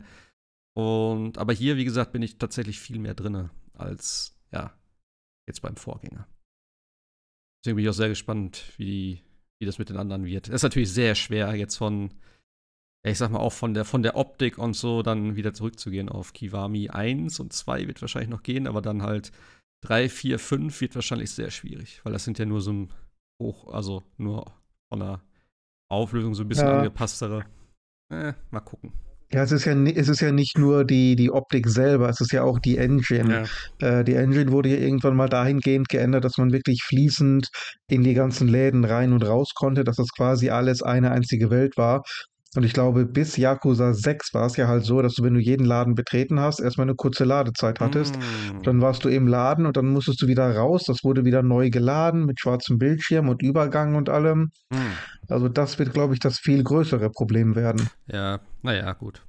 Speaker 1: Und, aber hier, wie gesagt, bin ich tatsächlich viel mehr drin als, ja, jetzt beim Vorgänger. Deswegen bin ich auch sehr gespannt, wie wie das mit den anderen wird. Das ist natürlich sehr schwer, jetzt von, ich sag mal, auch von der, von der Optik und so dann wieder zurückzugehen auf Kiwami 1 und 2 wird wahrscheinlich noch gehen, aber dann halt 3, 4, 5 wird wahrscheinlich sehr schwierig, weil das sind ja nur so ein hoch, also nur von der Auflösung so ein bisschen ja. angepasstere. Eh, mal gucken.
Speaker 2: Ja, es ist ja, es ist ja nicht nur die, die Optik selber, es ist ja auch die Engine. Ja. Äh, die Engine wurde ja irgendwann mal dahingehend geändert, dass man wirklich fließend in die ganzen Läden rein und raus konnte, dass das quasi alles eine einzige Welt war. Und ich glaube, bis Yakuza 6 war es ja halt so, dass du, wenn du jeden Laden betreten hast, erstmal eine kurze Ladezeit hattest. Mm. Dann warst du im Laden und dann musstest du wieder raus. Das wurde wieder neu geladen mit schwarzem Bildschirm und Übergang und allem. Mm. Also das wird, glaube ich, das viel größere Problem werden.
Speaker 1: Ja, naja, gut.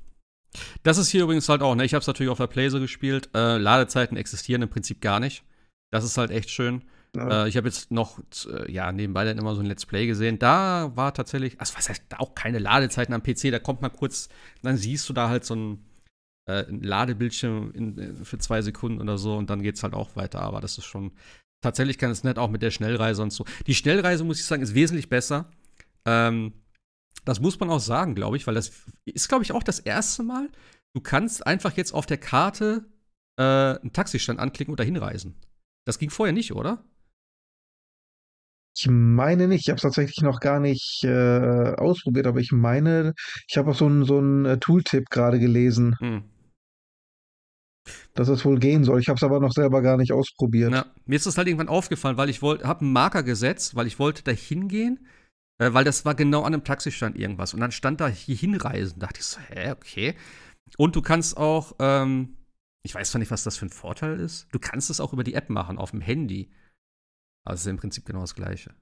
Speaker 1: Das ist hier übrigens halt auch, ne? Ich habe es natürlich auf der Playse gespielt. Äh, Ladezeiten existieren im Prinzip gar nicht. Das ist halt echt schön. Ja. Äh, ich habe jetzt noch, äh, ja, nebenbei dann immer so ein Let's Play gesehen. Da war tatsächlich, also was heißt, auch keine Ladezeiten am PC. Da kommt mal kurz, dann siehst du da halt so ein, äh, ein Ladebildschirm in, äh, für zwei Sekunden oder so und dann geht es halt auch weiter. Aber das ist schon, tatsächlich kann es nett, auch mit der Schnellreise und so. Die Schnellreise, muss ich sagen, ist wesentlich besser. Ähm, das muss man auch sagen, glaube ich, weil das ist, glaube ich, auch das erste Mal. Du kannst einfach jetzt auf der Karte äh, einen Taxistand anklicken und dahin reisen. Das ging vorher nicht, oder?
Speaker 2: Ich meine nicht, ich habe es tatsächlich noch gar nicht äh, ausprobiert, aber ich meine, ich habe auch so einen so äh, Tooltip gerade gelesen, hm. dass es wohl gehen soll. Ich habe es aber noch selber gar nicht ausprobiert.
Speaker 1: Na, mir ist das halt irgendwann aufgefallen, weil ich wollte, habe einen Marker gesetzt, weil ich wollte da hingehen, äh, weil das war genau an einem Taxistand irgendwas und dann stand da hier hinreisen. Da dachte ich so, hä, okay. Und du kannst auch, ähm, ich weiß zwar nicht, was das für ein Vorteil ist. Du kannst es auch über die App machen auf dem Handy. Also im Prinzip genau das Gleiche.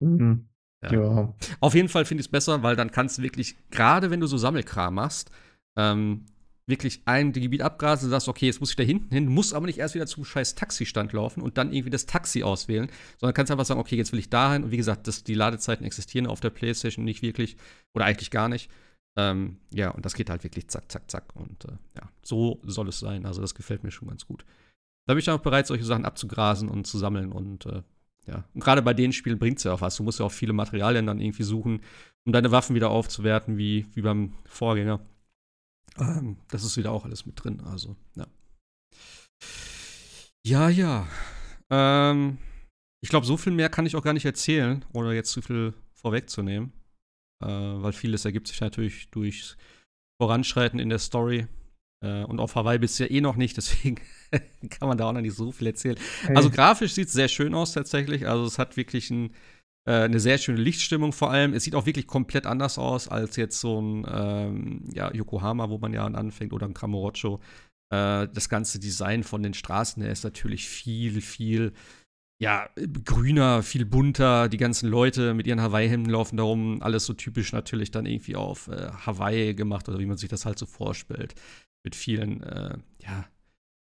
Speaker 2: Mhm. Ja. ja.
Speaker 1: Auf jeden Fall finde ich es besser, weil dann kannst du wirklich, gerade wenn du so Sammelkram machst, ähm, wirklich ein Gebiet abgrasen und sagst, okay, jetzt muss ich da hinten hin, du musst aber nicht erst wieder zum scheiß Taxistand laufen und dann irgendwie das Taxi auswählen, sondern kannst einfach sagen, okay, jetzt will ich dahin und wie gesagt, das, die Ladezeiten existieren auf der Playstation nicht wirklich oder eigentlich gar nicht. Ähm, ja, und das geht halt wirklich zack, zack, zack und äh, ja, so soll es sein, also das gefällt mir schon ganz gut. Da bin ich auch bereit, solche Sachen abzugrasen und zu sammeln. Und äh, ja, und gerade bei den Spielen bringt es ja auch was. Du musst ja auch viele Materialien dann irgendwie suchen, um deine Waffen wieder aufzuwerten, wie, wie beim Vorgänger. Ähm, das ist wieder auch alles mit drin. Also, ja. Ja, ja. Ähm, ich glaube, so viel mehr kann ich auch gar nicht erzählen, ohne jetzt zu viel vorwegzunehmen. Äh, weil vieles ergibt sich natürlich durch Voranschreiten in der Story. Äh, und auf Hawaii bist du ja eh noch nicht, deswegen kann man da auch noch nicht so viel erzählen. Hey. Also grafisch sieht es sehr schön aus tatsächlich. Also es hat wirklich ein, äh, eine sehr schöne Lichtstimmung vor allem. Es sieht auch wirklich komplett anders aus als jetzt so ein ähm, ja, Yokohama, wo man ja anfängt, oder ein Kamurocho. Äh, das ganze Design von den Straßen her ist natürlich viel, viel ja, grüner, viel bunter. Die ganzen Leute mit ihren Hawaii-Hemden laufen darum. Alles so typisch natürlich dann irgendwie auf äh, Hawaii gemacht oder wie man sich das halt so vorstellt mit vielen äh, ja,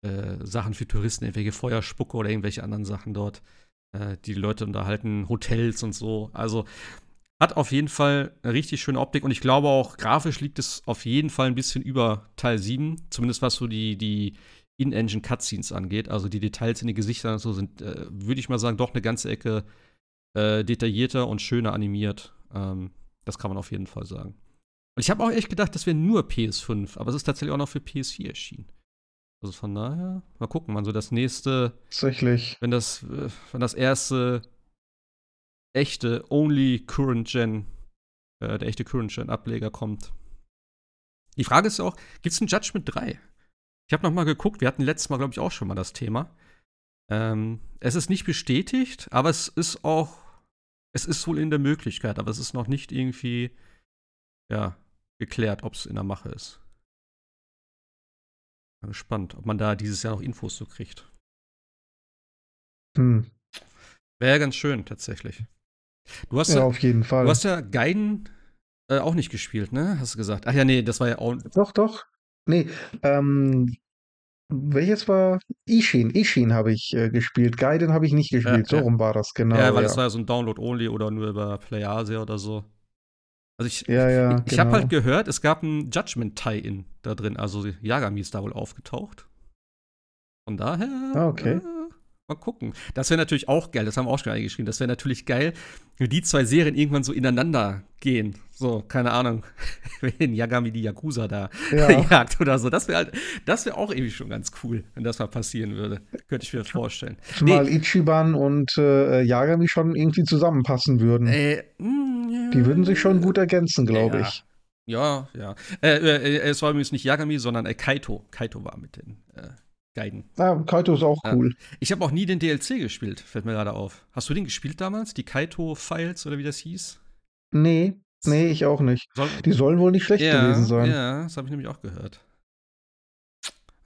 Speaker 1: äh, Sachen für Touristen, irgendwelche Feuerspucke oder irgendwelche anderen Sachen dort. Äh, die Leute unterhalten Hotels und so. Also hat auf jeden Fall eine richtig schöne Optik und ich glaube auch, grafisch liegt es auf jeden Fall ein bisschen über Teil 7, zumindest was so die, die In-Engine Cutscenes angeht. Also die Details in den Gesichtern und so sind, äh, würde ich mal sagen, doch eine ganze Ecke äh, detaillierter und schöner animiert. Ähm, Das kann man auf jeden Fall sagen. Und ich habe auch echt gedacht, das wäre nur PS5, aber es ist tatsächlich auch noch für PS4 erschienen. Also von daher, mal gucken, wann so das nächste.
Speaker 2: Tatsächlich.
Speaker 1: Wenn das, äh, wenn das erste echte Only Current Gen, äh, der echte Current Gen Ableger kommt. Die Frage ist ja auch, gibt es ein Judgment 3? Ich habe noch mal geguckt, wir hatten letztes Mal, glaube ich, auch schon mal das Thema. Ähm, es ist nicht bestätigt, aber es ist auch, es ist wohl in der Möglichkeit, aber es ist noch nicht irgendwie, ja, geklärt, ob es in der Mache ist. Bin gespannt, ob man da dieses Jahr noch Infos so kriegt.
Speaker 2: Hm.
Speaker 1: Wäre ganz schön, tatsächlich. Du hast
Speaker 2: ja, auf jeden Fall.
Speaker 1: Du hast ja Gaiden äh, auch nicht gespielt, ne? Hast du gesagt. Ach ja, nee, das war ja auch.
Speaker 2: Doch, doch. Nee, ähm, welches war Ishin? Ishin habe ich äh, gespielt. Gaiden habe ich nicht gespielt. Ja, so rum war das, genau.
Speaker 1: Ja, weil ja. das war ja so ein Download-Only oder nur über PlayAsia oder so. Also ich,
Speaker 2: ja, ja,
Speaker 1: ich, ich genau. habe halt gehört, es gab ein Judgment-Tie-In da drin. Also Yagami ist da wohl aufgetaucht. Von daher.
Speaker 2: Ah, okay. Äh,
Speaker 1: Mal gucken. Das wäre natürlich auch geil, das haben wir auch schon eingeschrieben. Das wäre natürlich geil, wenn die zwei Serien irgendwann so ineinander gehen. So, keine Ahnung, wenn Yagami die Yakuza da ja. jagt oder so. Das wäre halt, das wäre auch irgendwie schon ganz cool, wenn das mal passieren würde. Könnte ich mir vorstellen.
Speaker 2: Zumal nee. Ichiban und äh, Yagami schon irgendwie zusammenpassen würden. Äh, mh, mm. Die würden sich schon gut ergänzen, glaube
Speaker 1: ja.
Speaker 2: ich.
Speaker 1: Ja, ja. Äh, äh, es war übrigens nicht Yagami, sondern äh, Kaito. Kaito war mit den äh, Gaiden.
Speaker 2: Ja, Kaito ist auch cool.
Speaker 1: Ja. Ich habe auch nie den DLC gespielt, fällt mir gerade auf. Hast du den gespielt damals? Die Kaito-Files oder wie das hieß?
Speaker 2: Nee, nee, ich auch nicht. Soll die sollen wohl nicht schlecht ja, gewesen sein.
Speaker 1: Ja, das habe ich nämlich auch gehört.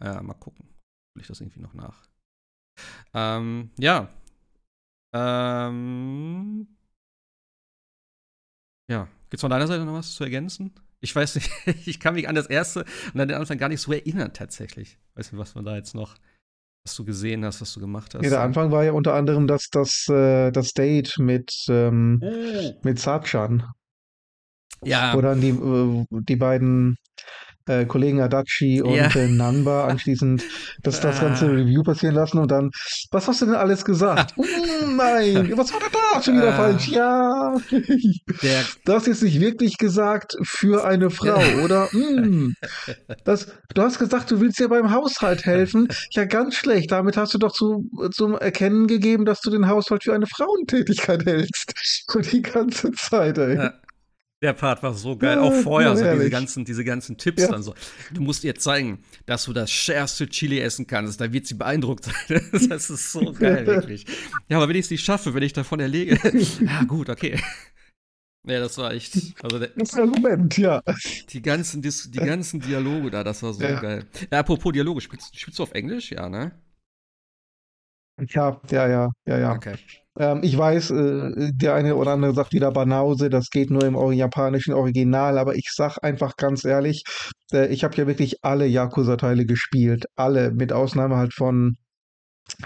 Speaker 1: Ja, mal gucken. Will ich das irgendwie noch nach. Ähm, ja. Ähm. Ja. Gibt's von deiner Seite noch was zu ergänzen? Ich weiß nicht, ich kann mich an das erste und an den Anfang gar nicht so erinnern, tatsächlich. Weiß nicht, was man da jetzt noch, was du gesehen hast, was du gemacht hast.
Speaker 2: Ja, der Anfang war ja unter anderem das, das, äh, das Date mit, ähm, oh. mit Sachan.
Speaker 1: Ja.
Speaker 2: Wo dann die, äh, die beiden äh, Kollegen Adachi und ja. äh, Nanba anschließend das, das ganze Review passieren lassen und dann, was hast du denn alles gesagt? oh, nein, was war denn da schon wieder falsch? Ja, hast jetzt nicht wirklich gesagt für eine Frau, oder? Mm, das, du hast gesagt, du willst dir beim Haushalt helfen. Ja, ganz schlecht. Damit hast du doch zu, zum Erkennen gegeben, dass du den Haushalt für eine Frauentätigkeit hältst. Und die ganze Zeit, ey.
Speaker 1: Der Part war so geil. Ja, auch vorher, so diese ganzen, diese ganzen Tipps ja. dann so. Du musst ihr zeigen, dass du das schärfste Chili essen kannst. Da wird sie beeindruckt sein. das ist so geil, wirklich. Ja, aber wenn ich es nicht schaffe, wenn ich davon erlege. ja, gut, okay. Ja, das war echt. Also der,
Speaker 2: das ist ein Argument, ja.
Speaker 1: Die ganzen, die ganzen Dialoge da, das war so ja. geil. Ja, apropos Dialoge, spielst, spielst du auf Englisch? Ja, ne?
Speaker 2: Ja, ja, ja, ja, ja.
Speaker 1: Okay.
Speaker 2: Ähm, ich weiß, äh, der eine oder andere sagt wieder Banause, das geht nur im japanischen Original, aber ich sag einfach ganz ehrlich, äh, ich habe ja wirklich alle Yakuza-Teile gespielt. Alle, mit Ausnahme halt von,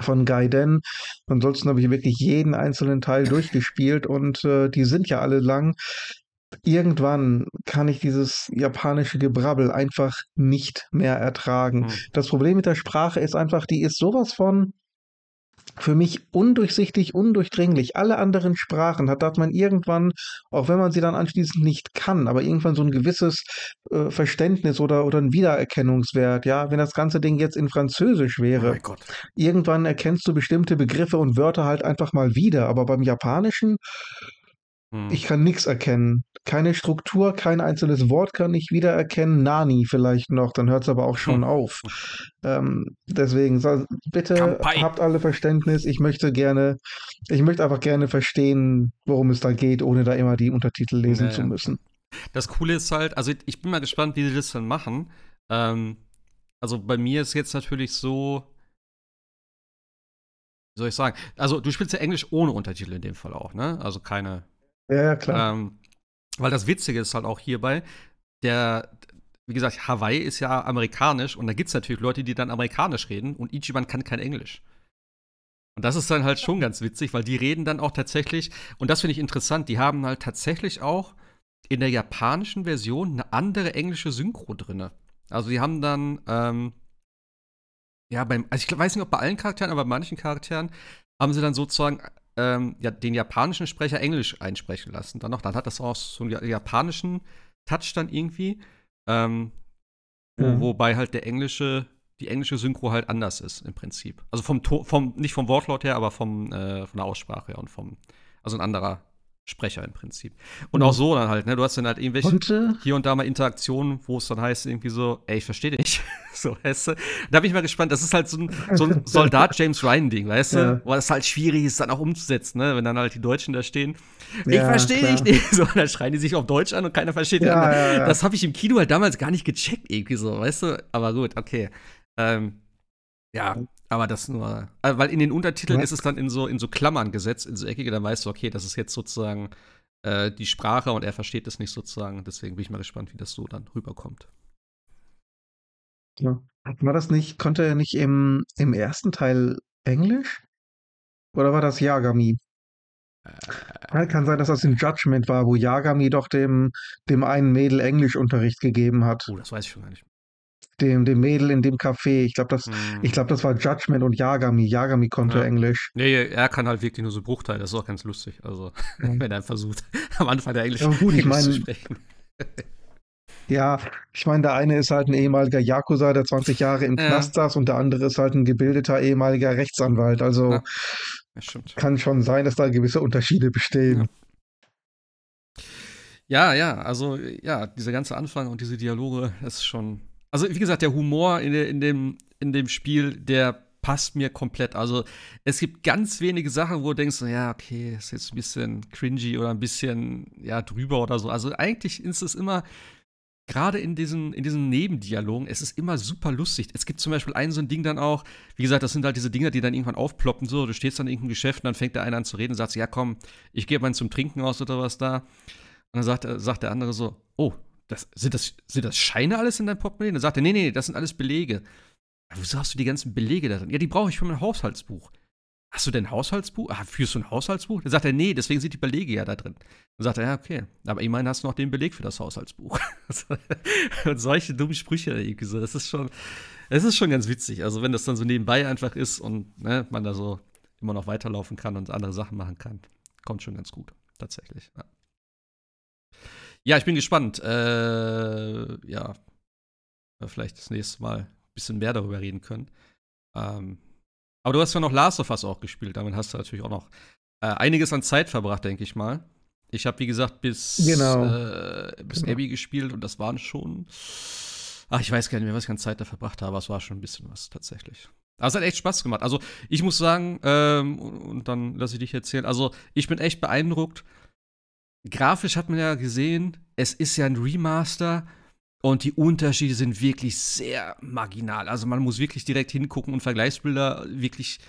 Speaker 2: von Gaiden. Ansonsten habe ich wirklich jeden einzelnen Teil durchgespielt und äh, die sind ja alle lang. Irgendwann kann ich dieses japanische Gebrabbel einfach nicht mehr ertragen. Hm. Das Problem mit der Sprache ist einfach, die ist sowas von für mich undurchsichtig, undurchdringlich. Alle anderen Sprachen hat, hat man irgendwann, auch wenn man sie dann anschließend nicht kann, aber irgendwann so ein gewisses äh, Verständnis oder, oder ein Wiedererkennungswert. Ja, wenn das ganze Ding jetzt in Französisch wäre, oh irgendwann erkennst du bestimmte Begriffe und Wörter halt einfach mal wieder. Aber beim Japanischen, hm. ich kann nichts erkennen. Keine Struktur, kein einzelnes Wort kann ich wiedererkennen. Nani vielleicht noch, dann hört es aber auch schon hm. auf. Ähm, deswegen, bitte Kampai. habt alle Verständnis. Ich möchte gerne, ich möchte einfach gerne verstehen, worum es da geht, ohne da immer die Untertitel lesen naja. zu müssen.
Speaker 1: Das Coole ist halt, also ich bin mal gespannt, wie sie das dann machen. Ähm, also bei mir ist jetzt natürlich so, wie soll ich sagen? Also du spielst ja Englisch ohne Untertitel in dem Fall auch, ne? Also keine.
Speaker 2: Ja, ja klar.
Speaker 1: Ähm, weil das Witzige ist halt auch hierbei, der, wie gesagt, Hawaii ist ja amerikanisch und da gibt es natürlich Leute, die dann amerikanisch reden und Ichiban kann kein Englisch. Und das ist dann halt schon ganz witzig, weil die reden dann auch tatsächlich, und das finde ich interessant, die haben halt tatsächlich auch in der japanischen Version eine andere englische Synchro drin. Also die haben dann, ähm, ja, beim, also ich weiß nicht, ob bei allen Charakteren, aber bei manchen Charakteren haben sie dann sozusagen ähm, ja, den japanischen Sprecher Englisch einsprechen lassen. Dann noch, dann hat das auch so einen japanischen Touch dann irgendwie. Ähm, wo, mhm. Wobei halt der englische, die englische Synchro halt anders ist im Prinzip. Also vom, vom nicht vom Wortlaut her, aber vom, äh, von der Aussprache her und vom, also ein anderer Sprecher im Prinzip. Und auch so dann halt, ne? Du hast dann halt irgendwelche Konnte? hier und da mal Interaktionen, wo es dann heißt, irgendwie so, ey, ich verstehe dich. so, weißt du? Da bin ich mal gespannt. Das ist halt so ein, so ein Soldat James Ryan-Ding, weißt ja. du? Wo es halt schwierig ist, dann auch umzusetzen, ne? Wenn dann halt die Deutschen da stehen. Ja, ich verstehe dich nicht. So, dann schreien die sich auf Deutsch an und keiner versteht ja, ja, Das habe ich im Kino halt damals gar nicht gecheckt, irgendwie so, weißt du? Aber gut, okay. Ähm, ja, aber das nur, äh, weil in den Untertiteln ja. ist es dann in so, in so Klammern gesetzt, in so eckige, dann weißt du, okay, das ist jetzt sozusagen äh, die Sprache und er versteht es nicht sozusagen. Deswegen bin ich mal gespannt, wie das so dann rüberkommt.
Speaker 2: Ja. War das nicht, konnte er nicht im, im ersten Teil Englisch? Oder war das Yagami? Äh, Kann sein, dass das im Judgment war, wo Yagami doch dem, dem einen Mädel Englischunterricht gegeben hat.
Speaker 1: Oh, das weiß ich schon gar nicht
Speaker 2: dem, dem Mädel in dem Café. Ich glaube, das, hm. ich das war Judgment und Yagami. Yagami konnte
Speaker 1: ja.
Speaker 2: Englisch.
Speaker 1: Nee, er kann halt wirklich nur so Bruchteile. Das ist auch ganz lustig. Also, mhm. wenn er versucht, am Anfang der Englisch, ja,
Speaker 2: gut, ich mein, zu sprechen. Ja, ich meine, der eine ist halt ein ehemaliger Yakuza, der 20 Jahre im ja. Knast saß, und der andere ist halt ein gebildeter ehemaliger Rechtsanwalt. Also ja, kann schon sein, dass da gewisse Unterschiede bestehen.
Speaker 1: Ja. ja, ja, also ja, dieser ganze Anfang und diese Dialoge, ist schon, also wie gesagt, der Humor in, in, dem, in dem Spiel, der passt mir komplett. Also es gibt ganz wenige Sachen, wo du denkst, ja, okay, ist jetzt ein bisschen cringy oder ein bisschen ja drüber oder so. Also eigentlich ist es immer gerade in diesen, in diesen Nebendialogen, es ist immer super lustig. Es gibt zum Beispiel ein so ein Ding dann auch, wie gesagt, das sind halt diese Dinger, die dann irgendwann aufploppen, so, du stehst dann in irgendeinem Geschäft und dann fängt der eine an zu reden und sagt, ja komm, ich gebe meinen zum Trinken aus oder was da. Und dann sagt, sagt der andere so, oh, das, sind, das, sind das Scheine alles in deinem Portemonnaie? Dann sagt er, nee, nee, das sind alles Belege. Wieso hast du die ganzen Belege da drin? Ja, die brauche ich für mein Haushaltsbuch. Hast du denn ein Haushaltsbuch? Ah, führst du ein Haushaltsbuch? Dann sagt er, nee, deswegen sind die Belege ja da drin. Dann sagt er, ja, okay. Aber immerhin hast du noch den Beleg für das Haushaltsbuch. Und solche dummen Sprüche irgendwie so. Das ist schon, das ist schon ganz witzig. Also, wenn das dann so nebenbei einfach ist und ne, man da so immer noch weiterlaufen kann und andere Sachen machen kann, kommt schon ganz gut. Tatsächlich. Ja. Ja, ich bin gespannt. Äh, ja, vielleicht das nächste Mal ein bisschen mehr darüber reden können. Ähm, aber du hast ja noch Last of Us auch gespielt. Damit hast du natürlich auch noch äh, einiges an Zeit verbracht, denke ich mal. Ich habe, wie gesagt, bis,
Speaker 2: genau.
Speaker 1: äh, bis genau. Abby gespielt und das waren schon. Ach, ich weiß gar nicht mehr, was ich an Zeit da verbracht habe, aber es war schon ein bisschen was tatsächlich. Aber es hat echt Spaß gemacht. Also, ich muss sagen, ähm, und dann lasse ich dich erzählen. Also, ich bin echt beeindruckt, grafisch hat man ja gesehen, es ist ja ein Remaster und die Unterschiede sind wirklich sehr marginal. Also man muss wirklich direkt hingucken und Vergleichsbilder wirklich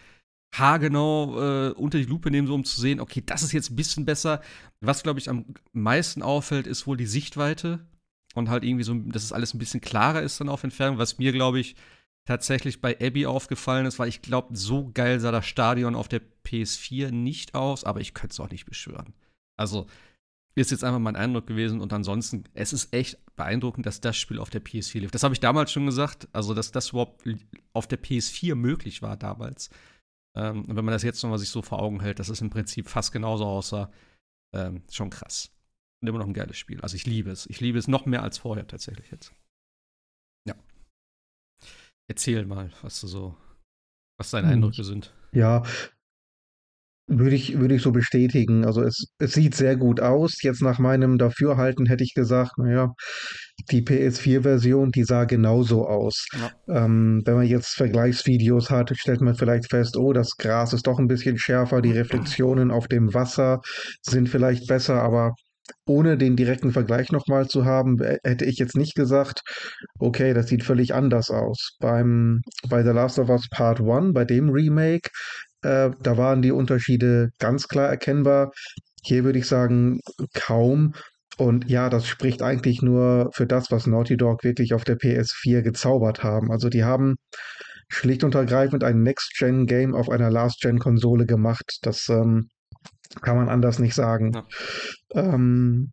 Speaker 1: haargenau äh, unter die Lupe nehmen, so um zu sehen, okay, das ist jetzt ein bisschen besser. Was, glaube ich, am meisten auffällt, ist wohl die Sichtweite und halt irgendwie so, dass es alles ein bisschen klarer ist dann auf Entfernung, was mir, glaube ich, tatsächlich bei Abby aufgefallen ist, weil ich glaube, so geil sah das Stadion auf der PS4 nicht aus, aber ich könnte es auch nicht beschwören. Also, ist jetzt einfach mein Eindruck gewesen. Und ansonsten, es ist echt beeindruckend, dass das Spiel auf der PS4 lief. Das habe ich damals schon gesagt. Also, dass das überhaupt auf der PS4 möglich war damals. Ähm, und wenn man das jetzt nochmal sich so vor Augen hält, dass es im Prinzip fast genauso aussah, ähm, schon krass. Und immer noch ein geiles Spiel. Also, ich liebe es. Ich liebe es noch mehr als vorher tatsächlich jetzt. Ja. Erzähl mal, was du so, was deine hm. Eindrücke sind.
Speaker 2: Ja, würde ich, würde ich so bestätigen. Also es, es sieht sehr gut aus. Jetzt nach meinem Dafürhalten hätte ich gesagt, naja, die PS4-Version, die sah genauso aus. Ja. Ähm, wenn man jetzt Vergleichsvideos hat, stellt man vielleicht fest, oh, das Gras ist doch ein bisschen schärfer, die Reflexionen auf dem Wasser sind vielleicht besser, aber ohne den direkten Vergleich nochmal zu haben, hätte ich jetzt nicht gesagt, okay, das sieht völlig anders aus. Beim, bei The Last of Us Part 1, bei dem Remake, äh, da waren die Unterschiede ganz klar erkennbar. Hier würde ich sagen, kaum. Und ja, das spricht eigentlich nur für das, was Naughty Dog wirklich auf der PS4 gezaubert haben. Also die haben schlicht und ergreifend ein Next-Gen-Game auf einer Last-Gen-Konsole gemacht. Das ähm, kann man anders nicht sagen. Ja. Ähm,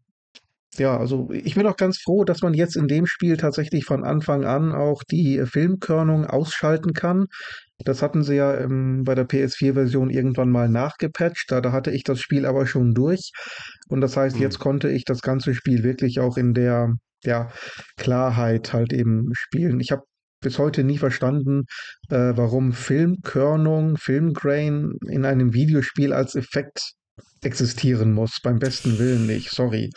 Speaker 2: ja, also ich bin auch ganz froh, dass man jetzt in dem Spiel tatsächlich von Anfang an auch die Filmkörnung ausschalten kann. Das hatten sie ja ähm, bei der PS4-Version irgendwann mal nachgepatcht. Da, da hatte ich das Spiel aber schon durch. Und das heißt,
Speaker 1: Hm.
Speaker 2: jetzt konnte ich das ganze Spiel wirklich auch in der ja, Klarheit halt eben spielen. Ich habe bis heute nie verstanden, äh, warum Filmkörnung, Filmgrain in einem Videospiel als Effekt existieren muss. Beim besten Willen nicht. Sorry.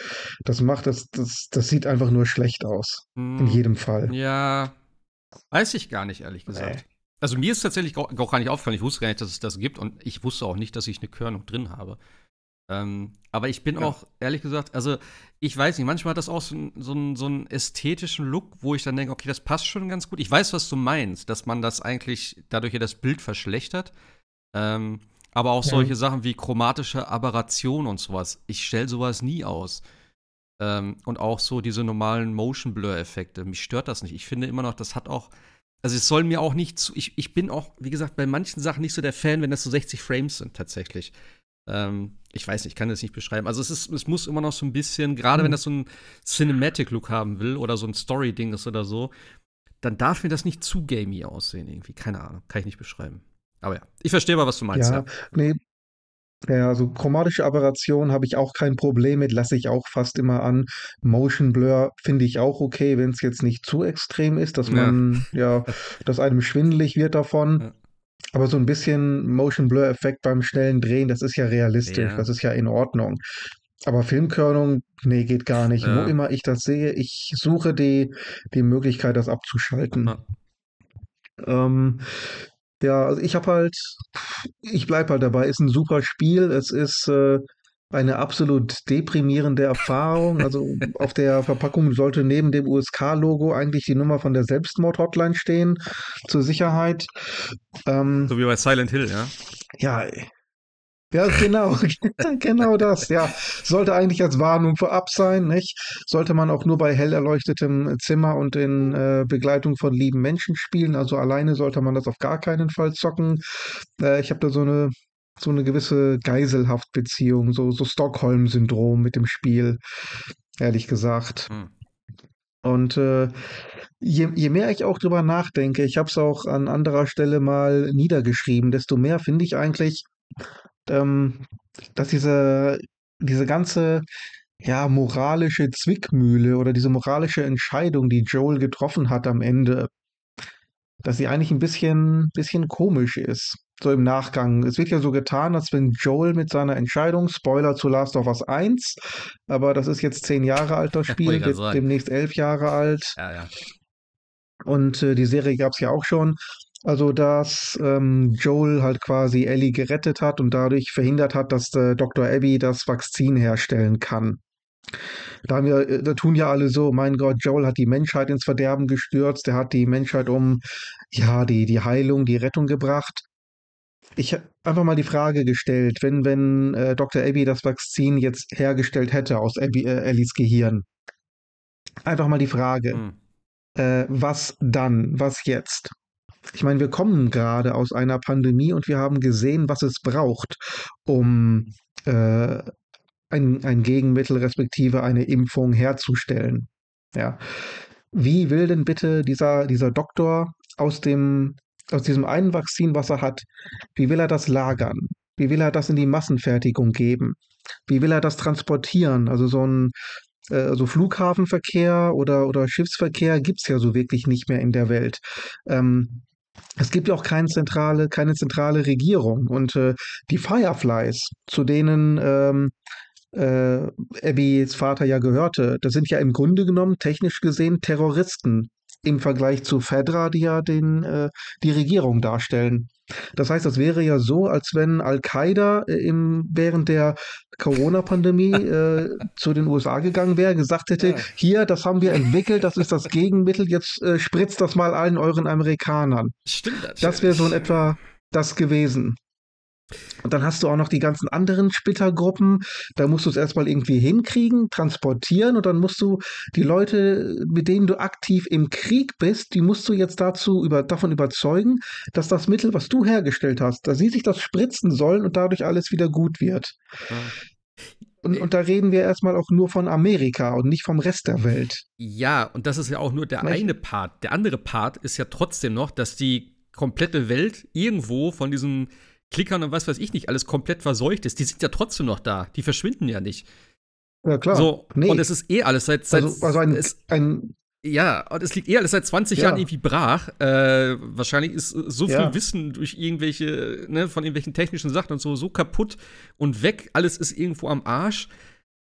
Speaker 2: Das macht das, das, das sieht einfach nur schlecht aus. In
Speaker 1: Hm,
Speaker 2: jedem Fall.
Speaker 1: Ja, weiß ich gar nicht, ehrlich gesagt.
Speaker 2: Nee.
Speaker 1: Also mir ist tatsächlich auch, gar nicht aufgefallen. Ich wusste gar nicht, dass es das gibt und ich wusste auch nicht, dass ich eine Körnung drin habe. Ähm, aber ich bin
Speaker 2: Ja.
Speaker 1: auch, ehrlich gesagt, also ich weiß nicht, manchmal hat das auch so, so, einen- so einen ästhetischen Look, wo ich dann denke, okay, das passt schon ganz gut. Ich weiß, was du meinst, dass man das eigentlich dadurch ja das Bild verschlechtert. Ähm, aber auch
Speaker 2: Ja.
Speaker 1: solche Sachen wie chromatische Aberration und sowas. Ich stelle sowas nie aus. Ähm, und auch so diese normalen Motion Blur-Effekte. Mich stört das nicht. Ich finde immer noch, das hat auch. Also es soll mir auch nicht zu. Ich, ich bin auch, wie gesagt, bei manchen Sachen nicht so der Fan, wenn das so 60 Frames sind, tatsächlich. Ähm, ich weiß nicht, ich kann das nicht beschreiben. Also es ist, es muss immer noch so ein bisschen, gerade wenn
Speaker 2: Hm.
Speaker 1: das so ein Cinematic-Look haben will oder so ein Story-Ding ist oder so, dann darf mir das nicht zu gamey aussehen, irgendwie. Keine Ahnung, kann ich nicht beschreiben. Aber ja, ich verstehe aber, was du meinst.
Speaker 2: Ja,
Speaker 1: Ja.
Speaker 2: nee, ja, also chromatische Aberration habe ich auch kein Problem mit, lasse ich auch fast immer an. Motion Blur finde ich auch okay, wenn es jetzt nicht zu extrem ist, dass
Speaker 1: Ja.
Speaker 2: man, ja, dass einem schwindelig wird davon.
Speaker 1: Ja.
Speaker 2: Aber so ein bisschen Motion Blur Effekt beim schnellen Drehen, das ist ja realistisch,
Speaker 1: Ja.
Speaker 2: das ist ja in Ordnung. Aber Filmkörnung, nee, geht gar nicht. Wo
Speaker 1: Ja.
Speaker 2: immer ich das sehe, ich suche die, die Möglichkeit, das abzuschalten.
Speaker 1: Ja.
Speaker 2: Ähm, ja, also ich habe halt, ich bleibe halt dabei, ist ein super Spiel. Es ist äh, eine absolut deprimierende Erfahrung. Also auf der Verpackung sollte neben dem USK-Logo eigentlich die Nummer von der Selbstmord-Hotline stehen, zur Sicherheit. Ähm,
Speaker 1: So wie bei Silent Hill, ja.
Speaker 2: ja, ja, genau, genau das, ja. Sollte eigentlich als Warnung vorab sein, nicht? Sollte man auch nur bei hell erleuchtetem Zimmer und in äh, Begleitung von lieben Menschen spielen. Also alleine sollte man das auf gar keinen Fall zocken. Äh, ich habe da so eine, so eine gewisse Geiselhaftbeziehung, so, so Stockholm-Syndrom mit dem Spiel, ehrlich gesagt.
Speaker 1: Hm.
Speaker 2: Und äh, je, je mehr ich auch drüber nachdenke, ich habe es auch an anderer Stelle mal niedergeschrieben, desto mehr finde ich eigentlich, ähm, dass diese, diese ganze ja, moralische Zwickmühle oder diese moralische Entscheidung, die Joel getroffen hat am Ende, dass sie eigentlich ein bisschen, bisschen komisch ist. So im Nachgang. Es wird ja so getan, als wenn Joel mit seiner Entscheidung, Spoiler zu Last of Us 1, aber das ist jetzt zehn Jahre alt, das Spiel, wird demnächst elf Jahre alt.
Speaker 1: Ja, ja.
Speaker 2: Und äh, die Serie gab es ja auch schon. Also, dass ähm, Joel halt quasi Ellie gerettet hat und dadurch verhindert hat, dass äh, Dr. Abby das Vakzin herstellen kann. Da, haben wir, äh, da tun ja alle so, mein Gott, Joel hat die Menschheit ins Verderben gestürzt, er hat die Menschheit um ja, die, die Heilung, die Rettung gebracht. Ich habe einfach mal die Frage gestellt, wenn, wenn äh, Dr. Abby das Vakzin jetzt hergestellt hätte aus Abby, äh, Ellies Gehirn. Einfach mal die Frage.
Speaker 1: Hm.
Speaker 2: Äh, was dann? Was jetzt? Ich meine, wir kommen gerade aus einer Pandemie und wir haben gesehen, was es braucht, um äh, ein, ein Gegenmittel respektive eine Impfung herzustellen. Ja. Wie will denn bitte dieser, dieser Doktor aus dem, aus diesem einen Vakzin, was er hat, wie will er das lagern? Wie will er das in die Massenfertigung geben? Wie will er das transportieren? Also so ein äh, Flughafenverkehr oder, oder Schiffsverkehr gibt es ja so wirklich nicht mehr in der Welt. Ähm, es gibt ja auch keine zentrale, keine zentrale Regierung. Und äh, die Fireflies, zu denen ähm, äh, Abbys Vater ja gehörte, das sind ja im Grunde genommen technisch gesehen Terroristen im Vergleich zu Fedra, die ja den, äh, die Regierung darstellen. Das heißt, das wäre ja so, als wenn Al-Qaida äh, im, während der Corona-Pandemie äh, zu den USA gegangen wäre, gesagt hätte,
Speaker 1: Ja.
Speaker 2: hier, das haben wir entwickelt, das ist das Gegenmittel, jetzt äh, spritzt das mal allen euren Amerikanern.
Speaker 1: Stimmt natürlich.
Speaker 2: Das wäre so in etwa das gewesen. Und dann hast du auch noch die ganzen anderen Splittergruppen. Da musst du es erstmal irgendwie hinkriegen, transportieren und dann musst du die Leute, mit denen du aktiv im Krieg bist, die musst du jetzt dazu über, davon überzeugen, dass das Mittel, was du hergestellt hast, dass sie sich das spritzen sollen und dadurch alles wieder gut wird.
Speaker 1: Ja.
Speaker 2: und, und da reden wir erstmal auch nur von Amerika und nicht vom Rest der Welt.
Speaker 1: Ja, und das ist ja auch nur der
Speaker 2: Nicht?
Speaker 1: eine Part. Der andere Part ist ja trotzdem noch, dass die komplette Welt irgendwo von diesen Klickern und was weiß ich nicht alles komplett verseucht ist. Die sind ja trotzdem noch da. Die verschwinden ja nicht.
Speaker 2: Ja, klar.
Speaker 1: So,
Speaker 2: nee.
Speaker 1: und es ist eh alles seit, seit
Speaker 2: also, also ein,
Speaker 1: es,
Speaker 2: ein
Speaker 1: ja, und es liegt eh alles seit 20
Speaker 2: Ja.
Speaker 1: Jahren irgendwie brach. Äh, wahrscheinlich ist so viel
Speaker 2: Ja.
Speaker 1: Wissen durch irgendwelche, ne, von irgendwelchen technischen Sachen und so, so kaputt und weg. Alles ist irgendwo am Arsch.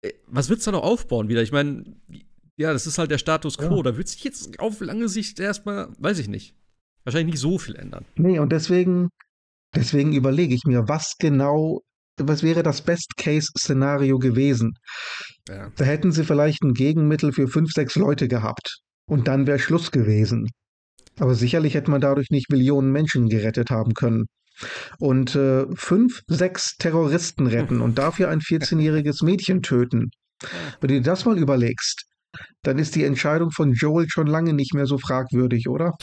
Speaker 1: Äh, Was willst du da noch aufbauen wieder? Ich meine, ja, das ist halt der Status quo.
Speaker 2: Ja.
Speaker 1: Da wird sich jetzt auf lange Sicht erstmal, weiß ich nicht, wahrscheinlich nicht so viel ändern.
Speaker 2: Nee, und deswegen, deswegen überlege ich mir, was genau, was wäre das Best-Case-Szenario gewesen?
Speaker 1: Ja.
Speaker 2: Da hätten sie vielleicht ein Gegenmittel für fünf, sechs Leute gehabt. Und dann wäre Schluss gewesen. Aber sicherlich hätte man dadurch nicht Millionen Menschen gerettet haben können. Und äh, fünf, sechs Terroristen retten und dafür ein 14-jähriges Mädchen töten. Wenn du dir das mal überlegst, dann ist die Entscheidung von Joel schon lange nicht mehr so fragwürdig, oder?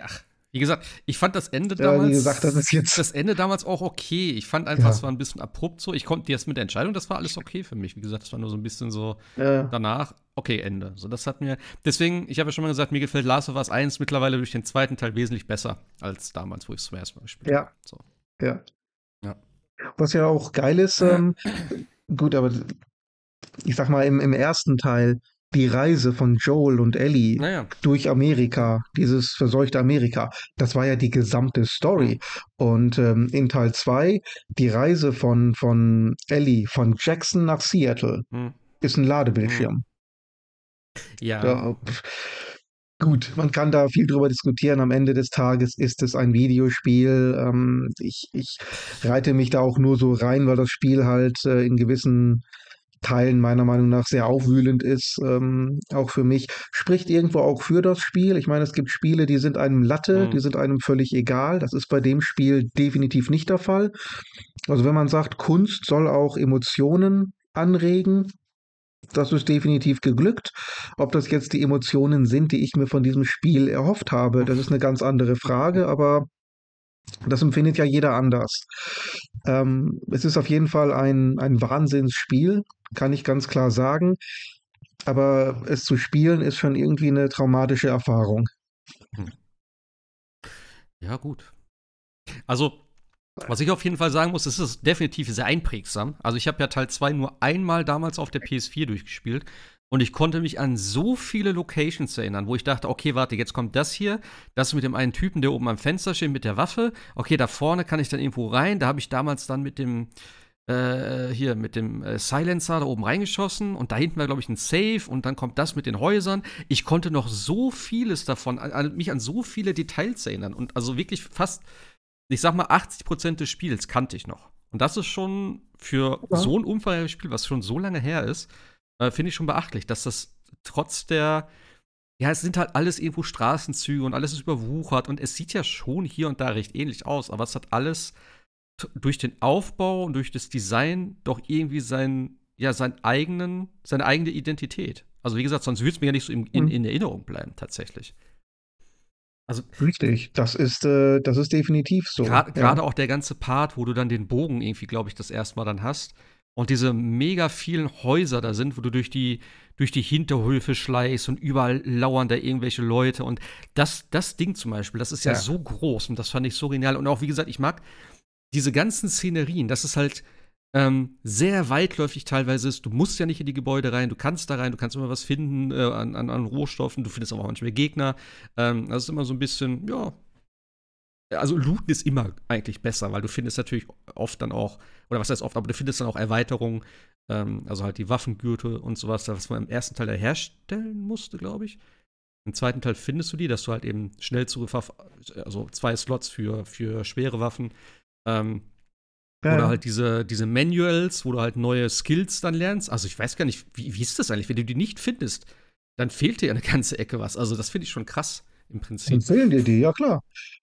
Speaker 1: Ach. Wie gesagt, ich fand das Ende
Speaker 2: Ja, wie
Speaker 1: damals.
Speaker 2: gesagt, das ist jetzt-
Speaker 1: Das Ende damals auch okay. Ich fand einfach,
Speaker 2: Ja.
Speaker 1: es war ein bisschen abrupt so. Ich konnte jetzt mit der Entscheidung, das war alles okay für mich. Wie gesagt, das war nur so ein bisschen so.
Speaker 2: Äh,
Speaker 1: danach, okay, Ende. So, das hat mir, deswegen, ich habe ja schon mal gesagt, mir gefällt Last of Us 1 mittlerweile durch den zweiten Teil wesentlich besser als damals, wo ich es zum ersten Mal gespielt
Speaker 2: Ja.
Speaker 1: habe. So.
Speaker 2: Ja.
Speaker 1: Ja.
Speaker 2: Was ja auch geil ist, ähm, gut, aber ich sag mal, im, im ersten Teil, die Reise von Joel und Ellie
Speaker 1: Naja,
Speaker 2: durch Amerika, dieses verseuchte Amerika, das war ja die gesamte Story. Und ähm, in Teil 2, die Reise von, von Ellie von Jackson nach Seattle,
Speaker 1: hm.
Speaker 2: ist ein Ladebildschirm.
Speaker 1: ja,
Speaker 2: Da, pf, gut, man kann da viel drüber diskutieren. Am Ende des Tages ist es ein Videospiel. Ähm, ich, ich reite mich da auch nur so rein, weil das Spiel halt äh, in gewissen Teilen meiner Meinung nach sehr aufwühlend ist, ähm, auch für mich. Spricht irgendwo auch für das Spiel. Ich meine, es gibt Spiele, die sind einem Latte,
Speaker 1: Mhm.
Speaker 2: die sind einem völlig egal. Das ist bei dem Spiel definitiv nicht der Fall. Also wenn man sagt, Kunst soll auch Emotionen anregen, das ist definitiv geglückt. Ob das jetzt die Emotionen sind, die ich mir von diesem Spiel erhofft habe, das ist eine ganz andere Frage, aber das empfindet ja jeder anders. Ähm, es ist auf jeden Fall ein, ein Wahnsinnsspiel, kann ich ganz klar sagen. Aber es zu spielen ist schon irgendwie eine traumatische Erfahrung.
Speaker 1: ja, gut. Also, was ich auf jeden Fall sagen muss, es ist definitiv sehr einprägsam. Also, ich habe ja Teil 2 nur einmal damals auf der PS4 durchgespielt. Und ich konnte mich an so viele Locations erinnern, wo ich dachte, okay, warte, jetzt kommt das hier, das mit dem einen Typen, der oben am Fenster steht mit der Waffe. Okay, da vorne kann ich dann irgendwo rein. Da habe ich damals dann mit dem, äh, hier, mit dem äh, Silencer da oben reingeschossen. Und da hinten war, glaube ich, ein Safe. Und dann kommt das mit den Häusern. Ich konnte noch so vieles davon, an, mich an so viele Details erinnern. Und also wirklich fast, ich sag mal, 80 Prozent des Spiels kannte ich noch. Und das ist schon für
Speaker 2: Ja.
Speaker 1: so ein umfangreiches Spiel, was schon so lange her ist, äh, finde ich schon beachtlich, dass das trotz der ja, es sind halt alles irgendwo Straßenzüge und alles ist überwuchert und es sieht ja schon hier und da recht ähnlich aus, aber es hat alles durch den Aufbau und durch das Design doch irgendwie sein, ja, seinen eigenen, seine eigene Identität. Also wie gesagt, sonst würde es mir ja nicht so in, in,
Speaker 2: Mhm.
Speaker 1: in Erinnerung bleiben, tatsächlich. Also
Speaker 2: Richtig, das ist, äh, das ist definitiv so.
Speaker 1: Gra-
Speaker 2: ja.
Speaker 1: Gerade auch der ganze Part, wo du dann den Bogen irgendwie, glaube ich, das erste Mal dann hast. Und diese mega vielen Häuser da sind, wo du durch die, durch die Hinterhöfe schleichst und überall lauern da irgendwelche Leute. Und das, das Ding zum Beispiel, das ist ja,
Speaker 2: Ja.
Speaker 1: so groß und das fand ich so genial. Und auch, wie gesagt, ich mag diese ganzen Szenerien, dass es halt ähm, sehr weitläufig teilweise ist. Du musst ja nicht in die Gebäude rein, du kannst da rein, du kannst immer was finden äh, an, an, an Rohstoffen, du findest aber auch manchmal Gegner. Ähm, das ist immer so ein bisschen, ja, also Looten ist immer eigentlich besser, weil du findest natürlich oft dann auch, oder was heißt oft, aber du findest dann auch Erweiterungen, ähm, also halt die Waffengürtel und sowas, was man im ersten Teil herstellen musste, glaube ich. Im zweiten Teil findest du die, dass du halt eben schnell Zugriff auf, also zwei Slots für, für schwere Waffen, ähm,
Speaker 2: Ja,
Speaker 1: oder halt diese, diese Manuals, wo du halt neue Skills dann lernst. Also ich weiß gar nicht, wie, wie ist das eigentlich? Wenn du die nicht findest, dann fehlt dir ja eine ganze Ecke was. Also das finde ich schon krass im Prinzip.
Speaker 2: Empfehlen dir die, ja klar.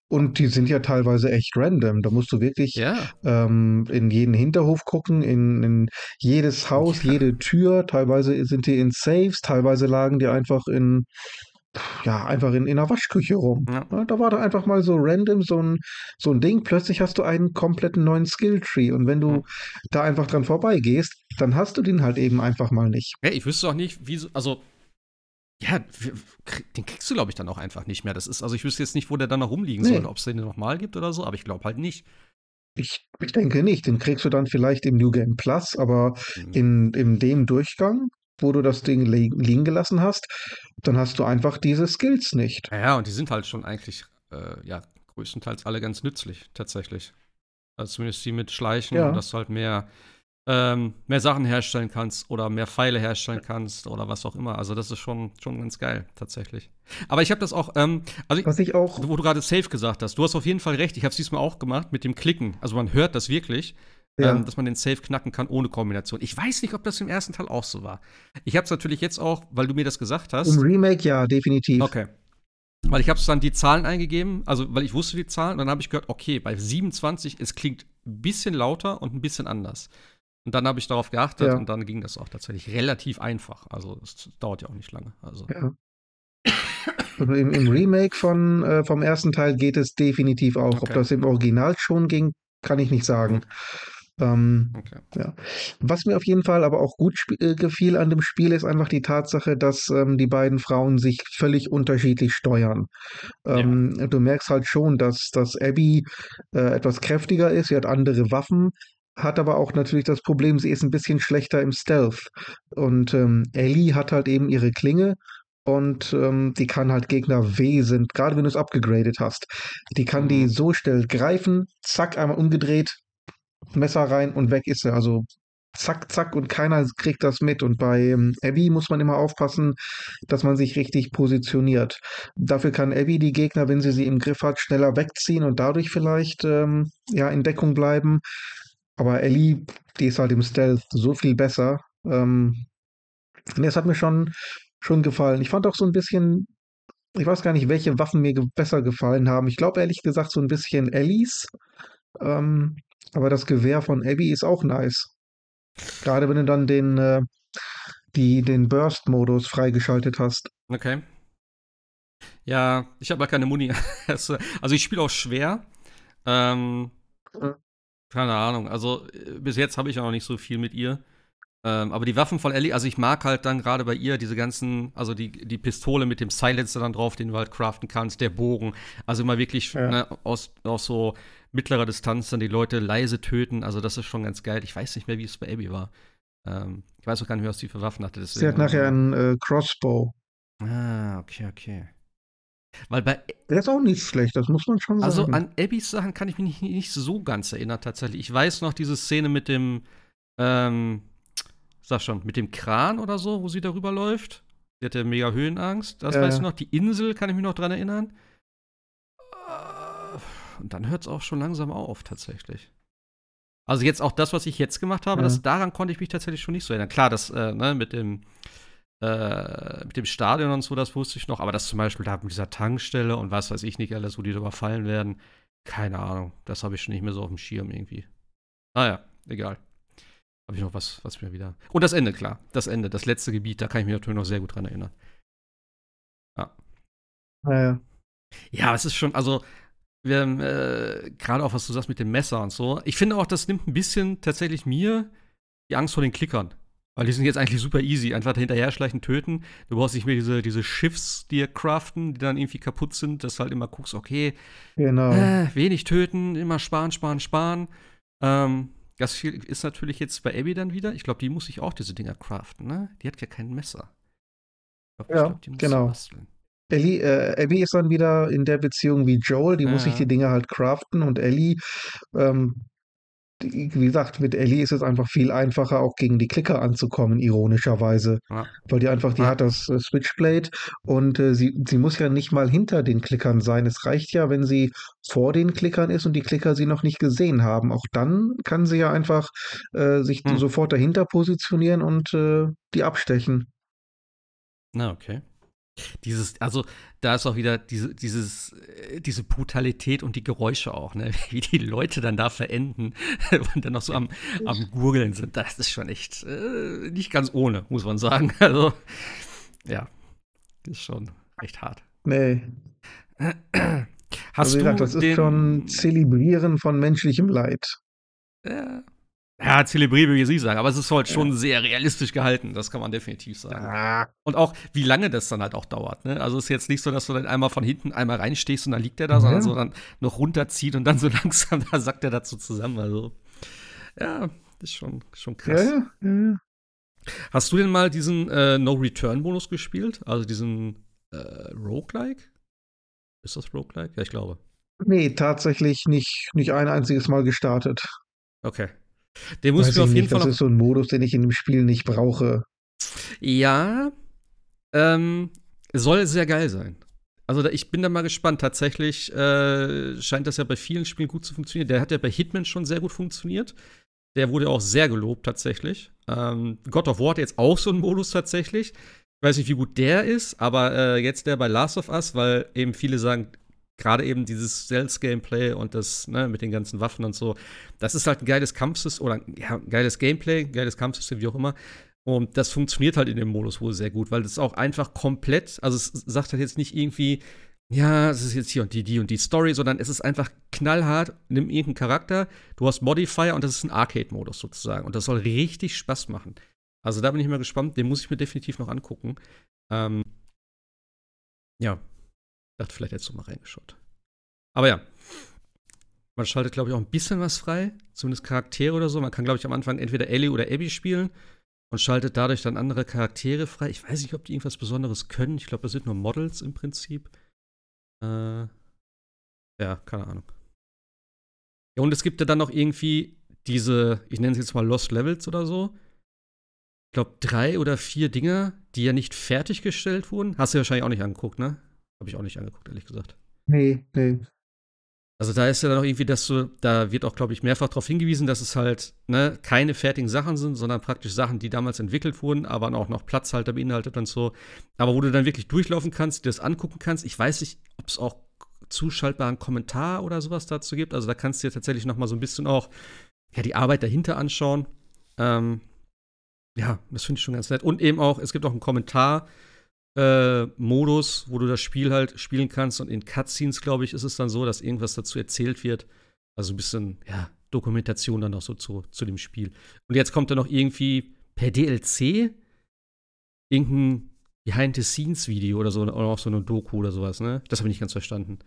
Speaker 2: Und die sind ja teilweise echt random. Da musst du wirklich
Speaker 1: Ja,
Speaker 2: ähm, in jeden Hinterhof gucken, in, in jedes Haus,
Speaker 1: Ja.
Speaker 2: jede Tür. Teilweise sind die in Safes, teilweise lagen die einfach in, ja, einfach in, in der Waschküche rum. Ja. Da war da einfach mal so random so ein, so ein Ding. Plötzlich hast du einen kompletten neuen Skilltree. Und wenn du ja. da einfach dran vorbeigehst, dann hast du den halt eben einfach mal nicht.
Speaker 1: Ja, ich wüsste auch nicht, wie so, also ja, den kriegst du, glaube ich, dann auch einfach nicht mehr. Das ist, also ich wüsste jetzt nicht, wo der dann noch rumliegen nee. soll, ob es den nochmal gibt oder so, aber ich glaube halt nicht.
Speaker 2: Ich, ich denke nicht. Den kriegst du dann vielleicht im New Game Plus, aber mhm. in, in dem Durchgang, wo du das Ding li liegen gelassen hast, dann hast du einfach diese Skills nicht.
Speaker 1: Ja, und die sind halt schon eigentlich, äh, ja, größtenteils alle ganz nützlich, tatsächlich. Also zumindest die mit Schleichen ja. dass du halt mehr ähm, mehr Sachen herstellen kannst oder mehr Pfeile herstellen kannst oder was auch immer. Also das ist schon, schon ganz geil, tatsächlich. Aber ich habe das auch, ähm, also
Speaker 2: was ich auch,
Speaker 1: wo du gerade safe gesagt hast, du hast auf jeden Fall recht. Ich habe es diesmal auch gemacht mit dem Klicken. Also man hört das wirklich. Ja. Ähm, dass man den Safe knacken kann ohne Kombination. Ich weiß nicht, ob das im ersten Teil auch so war. Ich habe es natürlich jetzt auch, weil du mir das gesagt hast.
Speaker 2: Im Remake ja, definitiv.
Speaker 1: Okay. Weil ich habe dann die Zahlen eingegeben, also weil ich wusste die Zahlen, und dann habe ich gehört, okay, bei 27, es klingt ein bisschen lauter und ein bisschen anders. Und dann habe ich darauf geachtet ja. und dann ging das auch tatsächlich relativ einfach. Also es dauert ja auch nicht lange. Also. Ja.
Speaker 2: Also im, im, Remake von, äh, vom ersten Teil geht es definitiv auch. Okay. Ob das im Original schon ging, kann ich nicht sagen. Ähm, okay. ja. Was mir auf jeden Fall aber auch gut äh, gefiel an dem Spiel, ist einfach die Tatsache, dass ähm, die beiden Frauen sich völlig unterschiedlich steuern. Ähm, ja. Du merkst halt schon, dass, dass Abby äh, etwas kräftiger ist, sie hat andere Waffen, hat aber auch natürlich das Problem, sie ist ein bisschen schlechter im Stealth. Und ähm, Ellie hat halt eben ihre Klinge und ähm, die kann halt Gegner wesend, gerade wenn du es abgegradet hast, die kann die mhm. so schnell greifen, zack, einmal umgedreht, Messer rein und weg ist sie. Also zack, zack und keiner kriegt das mit. Und bei ähm, Abby muss man immer aufpassen, dass man sich richtig positioniert. Dafür kann Abby die Gegner, wenn sie sie im Griff hat, schneller wegziehen und dadurch vielleicht ähm, ja in Deckung bleiben. Aber Ellie, die ist halt im Stealth so viel besser. Ähm, das hat mir schon, schon gefallen. Ich fand auch so ein bisschen, ich weiß gar nicht, welche Waffen mir ge besser gefallen haben. Ich glaube ehrlich gesagt so ein bisschen Ellies. Ähm, aber das Gewehr von Abby ist auch nice. Gerade wenn du dann den, äh, die, den Burst-Modus freigeschaltet hast.
Speaker 1: Okay. Ja, ich habe ja keine Muni. also ich spiele auch schwer. Ähm, keine Ahnung. Also äh, bis jetzt habe ich auch noch nicht so viel mit ihr. Ähm, aber die Waffen von Ellie, also ich mag halt dann gerade bei ihr diese ganzen, also die, die Pistole mit dem Silencer dann drauf, den du halt craften kannst, der Bogen. Also immer wirklich ja. ne, aus, aus so mittlerer Distanz dann die Leute leise töten. Also das ist schon ganz geil. Ich weiß nicht mehr, wie es bei Abby war. Ähm, ich weiß auch gar nicht mehr, was sie für Waffen hatte.
Speaker 2: Deswegen, sie hat nachher einen äh, Crossbow.
Speaker 1: Ah, okay, okay. Weil bei.
Speaker 2: Der ist auch nicht schlecht, das muss man schon
Speaker 1: also sagen. Also an Abbys Sachen kann ich mich nicht, nicht, so ganz erinnern, tatsächlich. Ich weiß noch diese Szene mit dem, ähm, sag schon, mit dem Kran oder so, wo sie darüber läuft. Sie hatte mega Höhenangst. Das äh. weiß ich noch. Die Insel kann ich mich noch dran erinnern. Äh, und dann hört es auch schon langsam auf, tatsächlich. Also jetzt auch das, was ich jetzt gemacht habe, ja. das, daran konnte ich mich tatsächlich schon nicht so erinnern. Klar, das äh, ne, mit dem äh, mit dem Stadion und so, das wusste ich noch, aber das zum Beispiel da mit dieser Tankstelle und was weiß ich nicht alles, wo die überfallen werden, keine Ahnung, das habe ich schon nicht mehr so auf dem Schirm irgendwie. Naja, egal. Habe ich noch was, was mir wieder. Und das Ende, klar. Das Ende, das letzte Gebiet, da kann ich mich natürlich noch sehr gut dran erinnern. Ja.
Speaker 2: Naja.
Speaker 1: Ja, es ist schon, also, wir haben, äh, gerade auch, was du sagst mit dem Messer und so. Ich finde auch, das nimmt ein bisschen tatsächlich mir die Angst vor den Klickern. Weil die sind jetzt eigentlich super easy. Einfach hinterher schleichen, töten. Du brauchst nicht mehr diese, diese Schiffs dir craften, die dann irgendwie kaputt sind, dass du halt immer guckst, okay,
Speaker 2: genau.
Speaker 1: äh, wenig töten, immer sparen, sparen, sparen. Ähm, das viel ist natürlich jetzt bei Abby dann wieder. Ich glaube, die muss sich auch diese Dinger craften, ne? Die hat ja kein Messer.
Speaker 2: Ich glaub, ja, ich glaub, genau. Ellie, äh, Abby ist dann wieder in der Beziehung wie Joel, die ja. muss sich die Dinger halt craften und Ellie ähm, wie gesagt, mit Ellie ist es einfach viel einfacher, auch gegen die Klicker anzukommen, ironischerweise. Ja. Weil die einfach, die ja. hat das äh, Switchblade und äh, sie, sie muss ja nicht mal hinter den Klickern sein. Es reicht ja, wenn sie vor den Klickern ist und die Klicker sie noch nicht gesehen haben. Auch dann kann sie ja einfach äh, sich hm. sofort dahinter positionieren und äh, die abstechen.
Speaker 1: Na, okay. Dieses, also da ist auch wieder diese, dieses, äh, diese Brutalität und die Geräusche auch, ne? Wie die Leute dann da verenden und dann noch so am, am Gurgeln sind. Das ist schon echt äh, nicht ganz ohne, muss man sagen. Also, ja, ist schon echt hart.
Speaker 2: Nee.
Speaker 1: Hast
Speaker 2: also,
Speaker 1: du
Speaker 2: gesagt, das ist schon Zelebrieren von menschlichem Leid.
Speaker 1: Ja, ja zelebriere will ich nicht sagen, aber es ist halt schon sehr realistisch gehalten, das kann man definitiv sagen.
Speaker 2: Ah,
Speaker 1: Und auch, wie lange das dann halt auch dauert. Ne? Also es ist jetzt nicht so, dass du dann einmal von hinten einmal reinstehst und dann liegt er da, sondern
Speaker 2: Ja.
Speaker 1: so dann noch runterzieht und dann so langsam, da sackt er dazu zusammen. Also, ja, ist schon, schon
Speaker 2: ja,
Speaker 1: krass.
Speaker 2: ja, ja, ja.
Speaker 1: Hast du denn mal diesen äh, No-Return-Bonus gespielt? Also diesen äh, Roguelike? Ist das Roguelike? Ja, ich glaube.
Speaker 2: Nee, tatsächlich nicht, nicht ein einziges Mal gestartet.
Speaker 1: Okay. Den muss ich mir auf jeden
Speaker 2: nicht,
Speaker 1: Fall
Speaker 2: das ist so ein Modus, den ich in dem Spiel nicht brauche.
Speaker 1: Ja, ähm, soll sehr geil sein. Also da, ich bin da mal gespannt. Tatsächlich äh, scheint das ja bei vielen Spielen gut zu funktionieren. Der hat ja bei Hitman schon sehr gut funktioniert. Der wurde auch sehr gelobt tatsächlich. Ähm, God of War hat jetzt auch so einen Modus tatsächlich. Ich weiß nicht, wie gut der ist, aber äh, jetzt der bei Last of Us, weil eben viele sagen, gerade eben dieses Stealth-Gameplay und das ne, mit den ganzen Waffen und so, das ist halt ein geiles Kampfsystem oder ja, ein geiles Gameplay, ein geiles Kampfsystem, wie auch immer. Und das funktioniert halt in dem Modus wohl sehr gut, weil das auch einfach komplett, also es sagt halt jetzt nicht irgendwie, ja, es ist jetzt hier und die, die und die Story, sondern es ist einfach knallhart, nimm irgendeinen Charakter, du hast Modifier und das ist ein Arcade-Modus sozusagen. Und das soll richtig Spaß machen. Also da bin ich mal gespannt, den muss ich mir definitiv noch angucken. Ähm, ja, dachte, vielleicht hättest du mal reingeschaut. Aber ja, man schaltet, glaube ich, auch ein bisschen was frei, zumindest Charaktere oder so. Man kann, glaube ich, am Anfang entweder Ellie oder Abby spielen und schaltet dadurch dann andere Charaktere frei. Ich weiß nicht, ob die irgendwas Besonderes können. Ich glaube, das sind nur Models im Prinzip. Äh, ja, keine Ahnung. Ja, und es gibt ja dann noch irgendwie diese, ich nenne es jetzt mal Lost Levels oder so. Ich glaube, drei oder vier Dinger, die ja nicht fertiggestellt wurden. Hast du wahrscheinlich auch nicht angeguckt, ne? Habe ich auch nicht angeguckt, ehrlich gesagt.
Speaker 2: Nee, nee.
Speaker 1: Also da ist ja dann auch irgendwie, dass du, da wird auch, glaube ich, mehrfach darauf hingewiesen, dass es halt ne, keine fertigen Sachen sind, sondern praktisch Sachen, die damals entwickelt wurden, aber auch noch Platzhalter beinhaltet und so. Aber wo du dann wirklich durchlaufen kannst, dir das angucken kannst. Ich weiß nicht, ob es auch zuschaltbaren Kommentar oder sowas dazu gibt. Also da kannst du dir tatsächlich noch mal so ein bisschen auch ja, die Arbeit dahinter anschauen. Ähm, ja, das finde ich schon ganz nett. Und eben auch, es gibt auch einen Kommentar. Äh, Modus, wo du das Spiel halt spielen kannst und in Cutscenes, glaube ich, ist es dann so, dass irgendwas dazu erzählt wird. Also ein bisschen, ja, Dokumentation dann noch so zu, zu dem Spiel. Und jetzt kommt dann noch irgendwie per DLC irgendein Behind-the-Scenes-Video oder so, oder auch so eine Doku oder sowas, ne? Das habe ich nicht ganz verstanden.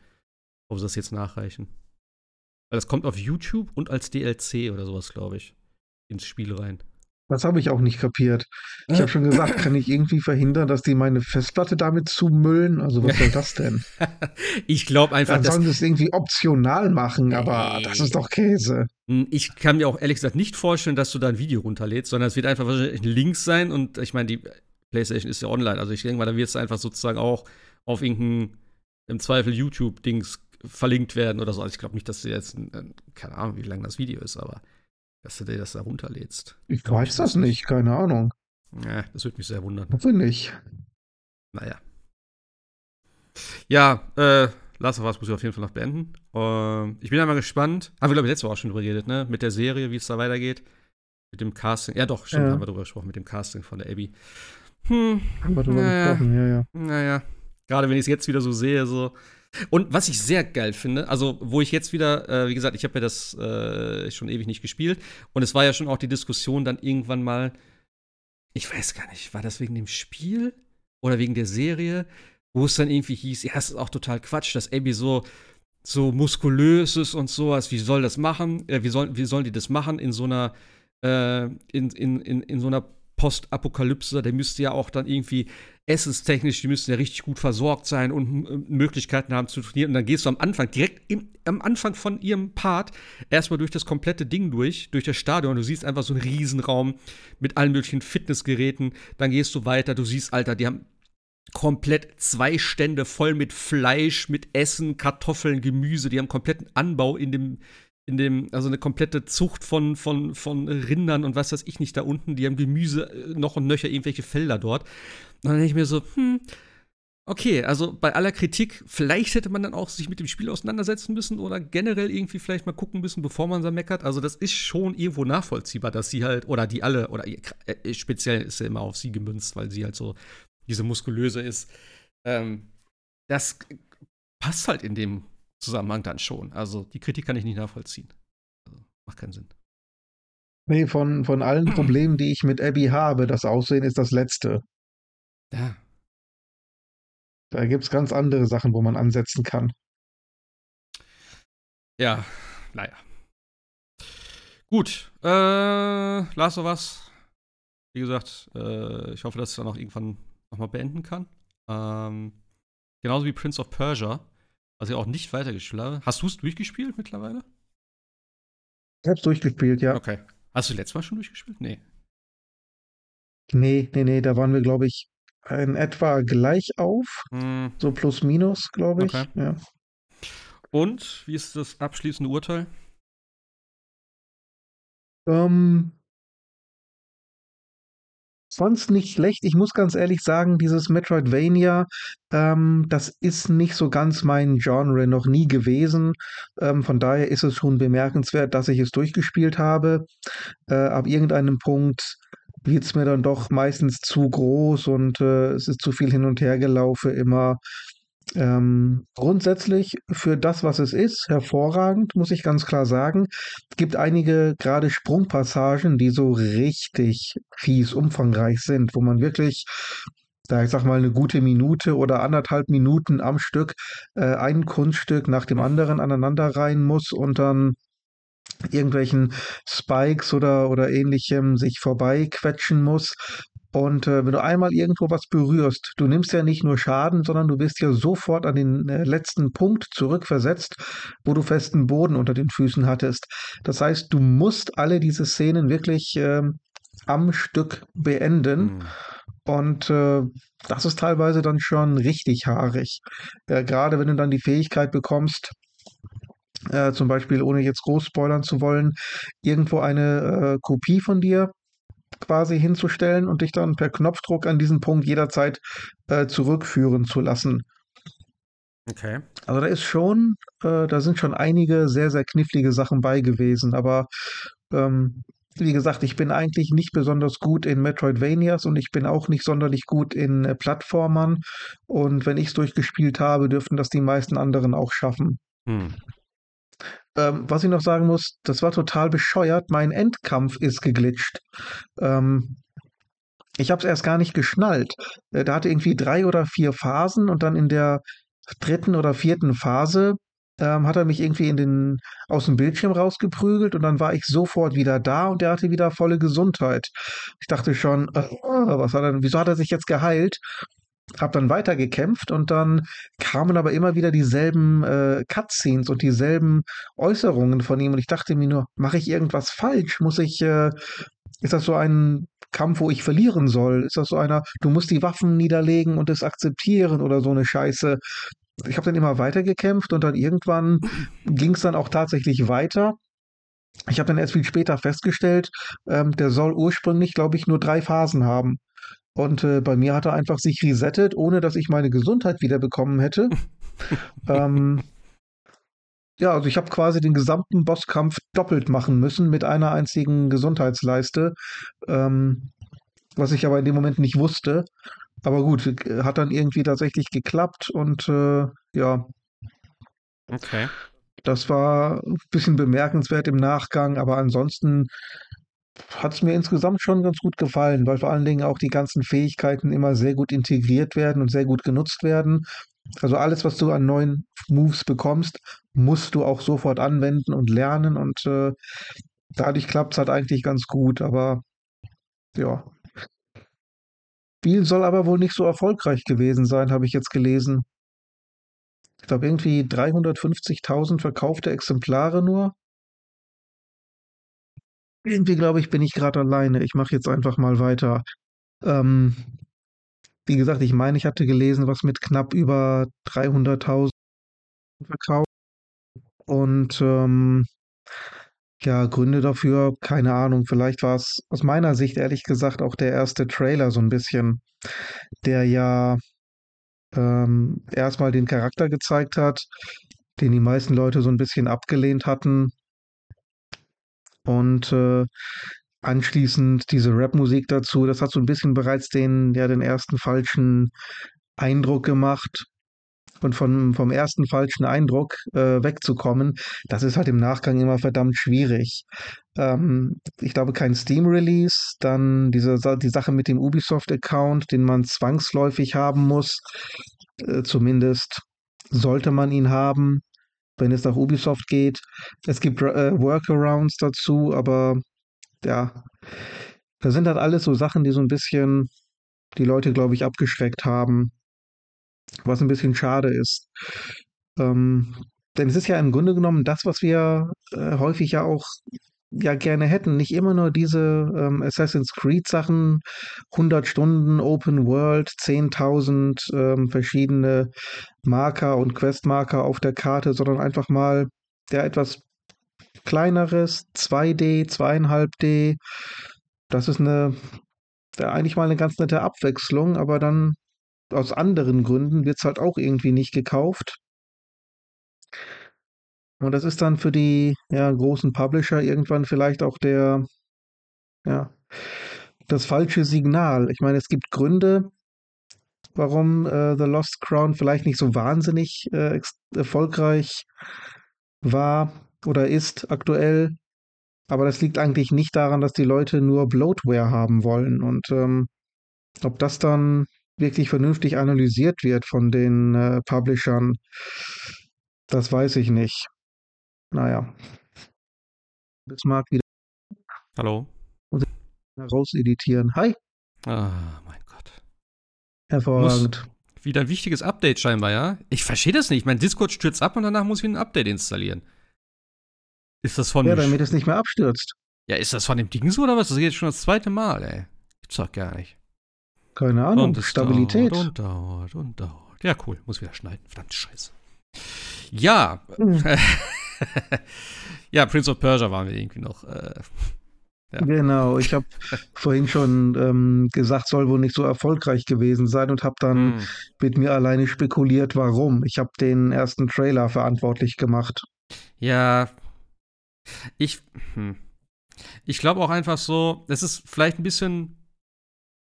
Speaker 1: Ob sie das jetzt nachreichen. Weil das kommt auf YouTube und als DLC oder sowas, glaube ich, ins Spiel rein.
Speaker 2: Das habe ich auch nicht kapiert. Ich habe schon gesagt, kann ich irgendwie verhindern, dass die meine Festplatte damit zumüllen? Also was soll das denn?
Speaker 1: ich glaube einfach,
Speaker 2: Dann sollen sie es irgendwie optional machen, aber
Speaker 1: Nee.
Speaker 2: das ist doch Käse.
Speaker 1: Hm, Ich kann mir auch ehrlich gesagt nicht vorstellen, dass du da ein Video runterlädst, sondern es wird einfach wahrscheinlich ein Link sein und ich meine, die PlayStation ist ja online. Also ich denke mal, da wird es einfach sozusagen auch auf irgendein, im Zweifel YouTube-Dings verlinkt werden oder so. Also ich glaube nicht, dass du jetzt, ein, keine Ahnung, wie lang das Video ist, aber dass du dir das da runterlädst.
Speaker 2: Ich
Speaker 1: Glaub
Speaker 2: weiß das nicht, keine Ahnung.
Speaker 1: Ja, das würde mich sehr wundern.
Speaker 2: Hoffe nicht.
Speaker 1: Naja. Ja, äh, Last of Us muss ich auf jeden Fall noch beenden. Ähm, ich bin ja mal gespannt. Haben wir, glaube ich, letzte Woche auch schon drüber geredet, ne? Mit der Serie, wie es da weitergeht. Mit dem Casting. Ja, doch, stimmt,
Speaker 2: Ja.
Speaker 1: haben wir drüber gesprochen, mit dem Casting von der Abby. Hm,
Speaker 2: Haben wir drüber
Speaker 1: Naja.
Speaker 2: gesprochen, ja, ja.
Speaker 1: naja. Gerade wenn ich es jetzt wieder so sehe, so. Und was ich sehr geil finde, also wo ich jetzt wieder, äh, wie gesagt, ich habe ja das äh, schon ewig nicht gespielt. Und es war ja schon auch die Diskussion dann irgendwann mal, ich weiß gar nicht, war das wegen dem Spiel oder wegen der Serie, wo es dann irgendwie hieß, ja, es ist auch total Quatsch, dass Abby so so muskulös ist und sowas, wie soll das machen, äh, wie, soll, wie sollen die das machen in so einer äh, in, in, in, in so einer Postapokalypse, der müsste ja auch dann irgendwie essenstechnisch, die müssten ja richtig gut versorgt sein und äh, Möglichkeiten haben zu trainieren. Und dann gehst du am Anfang, direkt im, am Anfang von ihrem Part, erstmal durch das komplette Ding durch, durch das Stadion. Du siehst einfach so einen Riesenraum mit allen möglichen Fitnessgeräten. Dann gehst du weiter, du siehst, Alter, die haben komplett zwei Stände voll mit Fleisch, mit Essen, Kartoffeln, Gemüse. Die haben kompletten Anbau in dem, in dem, also eine komplette Zucht von, von, von Rindern und was weiß ich nicht da unten. Die haben Gemüse äh, noch und nöcher, irgendwelche Felder dort. Und dann denke ich mir so, hm, okay, also bei aller Kritik, vielleicht hätte man dann auch sich mit dem Spiel auseinandersetzen müssen oder generell irgendwie vielleicht mal gucken müssen, bevor man da meckert. Also das ist schon irgendwo nachvollziehbar, dass sie halt, oder die alle, oder ihr- äh, speziell ist ja immer auf sie gemünzt, weil sie halt so diese muskulöse ist. Ähm, das passt halt in dem Zusammenhang dann schon. Also die Kritik kann ich nicht nachvollziehen. Also, macht keinen Sinn.
Speaker 2: Nee, von, von allen Problemen, die ich mit Abby habe, das Aussehen ist das letzte.
Speaker 1: Ja.
Speaker 2: Da gibt es ganz andere Sachen, wo man ansetzen kann.
Speaker 1: Ja, naja. Gut. Äh, Last of Us. Wie gesagt, äh, ich hoffe, dass ich dann auch irgendwann nochmal beenden kann. Ähm, genauso wie Prince of Persia, was ich auch nicht weitergespielt habe. Hast du es durchgespielt mittlerweile?
Speaker 2: Ich hab's durchgespielt, ja.
Speaker 1: Okay. Hast du letztes Mal schon durchgespielt? Nee.
Speaker 2: Nee, nee, nee, da waren wir, glaube ich, in etwa gleich auf.
Speaker 1: Hm.
Speaker 2: So plus minus, glaube ich.
Speaker 1: Okay.
Speaker 2: Ja.
Speaker 1: Und wie ist das abschließende Urteil?
Speaker 2: Ähm, fand's nicht schlecht. Ich muss ganz ehrlich sagen, dieses Metroidvania, ähm, das ist nicht so ganz mein Genre noch nie gewesen. Ähm, von daher ist es schon bemerkenswert, dass ich es durchgespielt habe. Äh, ab irgendeinem Punkt wird's mir dann doch meistens zu groß und äh, es ist zu viel hin und her gelaufen immer. Ähm, grundsätzlich für das, was es ist, hervorragend, muss ich ganz klar sagen. Es gibt einige gerade Sprungpassagen, die so richtig fies umfangreich sind, wo man wirklich, da ich sag mal, eine gute Minute oder anderthalb Minuten am Stück äh, ein Kunststück nach dem anderen aneinander rein muss und dann irgendwelchen Spikes oder, oder ähnlichem sich vorbeiquetschen muss. Und äh, wenn du einmal irgendwo was berührst, du nimmst ja nicht nur Schaden, sondern du bist ja sofort an den äh, letzten Punkt zurückversetzt, wo du festen Boden unter den Füßen hattest. Das heißt, du musst alle diese Szenen wirklich äh, am Stück beenden.
Speaker 1: Hm.
Speaker 2: Und äh, das ist teilweise dann schon richtig haarig. Äh, Gerade wenn du dann die Fähigkeit bekommst, äh, zum Beispiel, ohne jetzt groß spoilern zu wollen, irgendwo eine äh, Kopie von dir quasi hinzustellen und dich dann per Knopfdruck an diesen Punkt jederzeit äh, zurückführen zu lassen.
Speaker 1: Okay.
Speaker 2: Also da ist schon, äh, da sind schon einige sehr, sehr knifflige Sachen bei gewesen, aber ähm, wie gesagt, ich bin eigentlich nicht besonders gut in Metroidvanias und ich bin auch nicht sonderlich gut in äh, Plattformern. Und wenn ich es durchgespielt habe, dürften das die meisten anderen auch schaffen.
Speaker 1: Hm.
Speaker 2: Ähm, was ich noch sagen muss, das war total bescheuert. Mein Endkampf ist geglitscht. Ähm, ich habe es erst gar nicht geschnallt. Äh, Der hatte irgendwie drei oder vier Phasen und dann in der dritten oder vierten Phase ähm, hat er mich irgendwie in den, aus dem Bildschirm rausgeprügelt und dann war ich sofort wieder da und er hatte wieder volle Gesundheit. Ich dachte schon, äh, was hat er, wieso hat er sich jetzt geheilt? Hab dann weitergekämpft und dann kamen aber immer wieder dieselben äh, Cutscenes und dieselben Äußerungen von ihm und ich dachte mir nur, mache ich irgendwas falsch? Muss ich, äh, ist das so ein Kampf, wo ich verlieren soll? Ist das so einer, du musst die Waffen niederlegen und es akzeptieren oder so eine Scheiße? Ich habe dann immer weitergekämpft und dann irgendwann ging es dann auch tatsächlich weiter. Ich habe dann erst viel später festgestellt, ähm, der soll ursprünglich, glaube ich, nur drei Phasen haben. Und äh, bei mir hat er einfach sich resettet, ohne dass ich meine Gesundheit wiederbekommen hätte. ähm, ja, also ich habe quasi den gesamten Bosskampf doppelt machen müssen mit einer einzigen Gesundheitsleiste, ähm, was ich aber in dem Moment nicht wusste. Aber gut, hat dann irgendwie tatsächlich geklappt und äh, ja,
Speaker 1: Okay.
Speaker 2: das war ein bisschen bemerkenswert im Nachgang, aber ansonsten hat es mir insgesamt schon ganz gut gefallen, weil vor allen Dingen auch die ganzen Fähigkeiten immer sehr gut integriert werden und sehr gut genutzt werden. Also alles, was du an neuen Moves bekommst, musst du auch sofort anwenden und lernen und äh, dadurch klappt es halt eigentlich ganz gut, aber ja. Spiel soll aber wohl nicht so erfolgreich gewesen sein, habe ich jetzt gelesen. Ich glaube irgendwie 350.000 verkaufte Exemplare nur. Irgendwie glaube ich, bin ich gerade alleine. Ich mache jetzt einfach mal weiter. Ähm, wie gesagt, ich meine, ich hatte gelesen, was mit knapp über 300.000 verkauft. Und ähm, ja, Gründe dafür, keine Ahnung. Vielleicht war es aus meiner Sicht ehrlich gesagt auch der erste Trailer so ein bisschen, der ja ähm, erstmal den Charakter gezeigt hat, den die meisten Leute so ein bisschen abgelehnt hatten. Und äh, anschließend diese Rap-Musik dazu, das hat so ein bisschen bereits den, ja, den ersten falschen Eindruck gemacht. und von, vom ersten falschen Eindruck äh, wegzukommen, das ist halt im Nachgang immer verdammt schwierig. Ähm, ich glaube, kein Steam-Release, dann diese, die Sache mit dem Ubisoft-Account, den man zwangsläufig haben muss, äh, zumindest sollte man ihn haben, wenn es nach Ubisoft geht. Es gibt äh, Workarounds dazu, aber ja, da sind halt alles so Sachen, die so ein bisschen die Leute, glaube ich, abgeschreckt haben, was ein bisschen schade ist. Ähm, denn es ist ja im Grunde genommen das, was wir äh, häufig ja auch ja gerne hätten. Nicht immer nur diese ähm, Assassin's Creed Sachen, 100 Stunden Open World, 10.000 ähm, verschiedene Marker und Questmarker auf der Karte, sondern einfach mal ja etwas kleineres, 2D, 2,5D. Das ist eine ja, eigentlich mal eine ganz nette Abwechslung, aber dann aus anderen Gründen wird es halt auch irgendwie nicht gekauft. Und das ist dann für die ja, großen Publisher irgendwann vielleicht auch der, ja, das falsche Signal. Ich meine, es gibt Gründe, warum äh, The Lost Crown vielleicht nicht so wahnsinnig äh, erfolgreich war oder ist aktuell. Aber das liegt eigentlich nicht daran, dass die Leute nur Bloatware haben wollen. Und ähm, ob das dann wirklich vernünftig analysiert wird von den äh, Publishern, das weiß ich nicht. Naja. Bismarck wieder.
Speaker 1: Hallo.
Speaker 2: Rauseditieren. Hi.
Speaker 1: Ah, mein Gott.
Speaker 2: Hervorragend.
Speaker 1: Muss wieder ein wichtiges Update scheinbar, ja? Ich verstehe das nicht. Mein Discord stürzt ab und danach muss ich ein Update installieren. Ist das von
Speaker 2: Ja, damit es nicht mehr abstürzt.
Speaker 1: Ja, ist das von dem Ding so oder was? Das ist jetzt schon das zweite Mal, ey. Gibt's doch gar nicht.
Speaker 2: Keine Ahnung.
Speaker 1: Und
Speaker 2: Stabilität.
Speaker 1: Dauert und dauert und dauert. Ja, cool. Muss wieder schneiden. Verdammt Scheiße. Ja.
Speaker 2: Hm.
Speaker 1: ja, Prince of Persia waren wir irgendwie noch. Äh, ja.
Speaker 2: Genau, ich habe vorhin schon ähm, gesagt, soll wohl nicht so erfolgreich gewesen sein und habe dann
Speaker 1: hm.
Speaker 2: mit mir alleine spekuliert, warum. Ich habe den ersten Trailer verantwortlich gemacht.
Speaker 1: Ja. Ich. Hm. Ich glaube auch einfach so, es ist vielleicht ein bisschen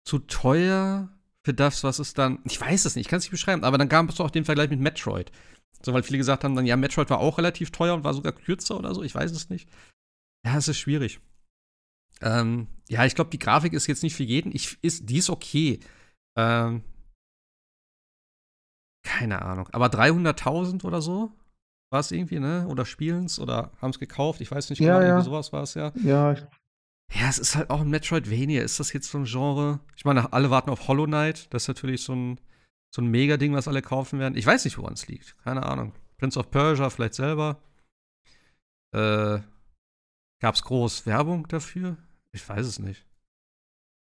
Speaker 1: zu teuer für das, was es dann. Ich weiß es nicht, ich kann es nicht beschreiben, aber dann gab es auch den Vergleich mit Metroid. So, weil viele gesagt haben, dann, ja, Metroid war auch relativ teuer und war sogar kürzer oder so, ich weiß es nicht. Ja, es ist schwierig. Ähm, ja, ich glaube, die Grafik ist jetzt nicht für jeden. Ich, ist, die ist okay. Ähm, keine Ahnung. Aber 300.000 oder so war es irgendwie, ne? Oder spielen's oder haben es gekauft. Ich weiß nicht
Speaker 2: Ja,
Speaker 1: genau,
Speaker 2: ja.
Speaker 1: irgendwie sowas war es ja.
Speaker 2: Ja,
Speaker 1: Ja, es ist halt auch ein Metroidvania. Ist das jetzt so ein Genre? Ich meine, alle warten auf Hollow Knight. Das ist natürlich so ein, so ein Mega-Ding, was alle kaufen werden. Ich weiß nicht, woran es liegt. Keine Ahnung. Prince of Persia vielleicht selber. Äh, gab's groß Werbung dafür? Ich weiß es nicht.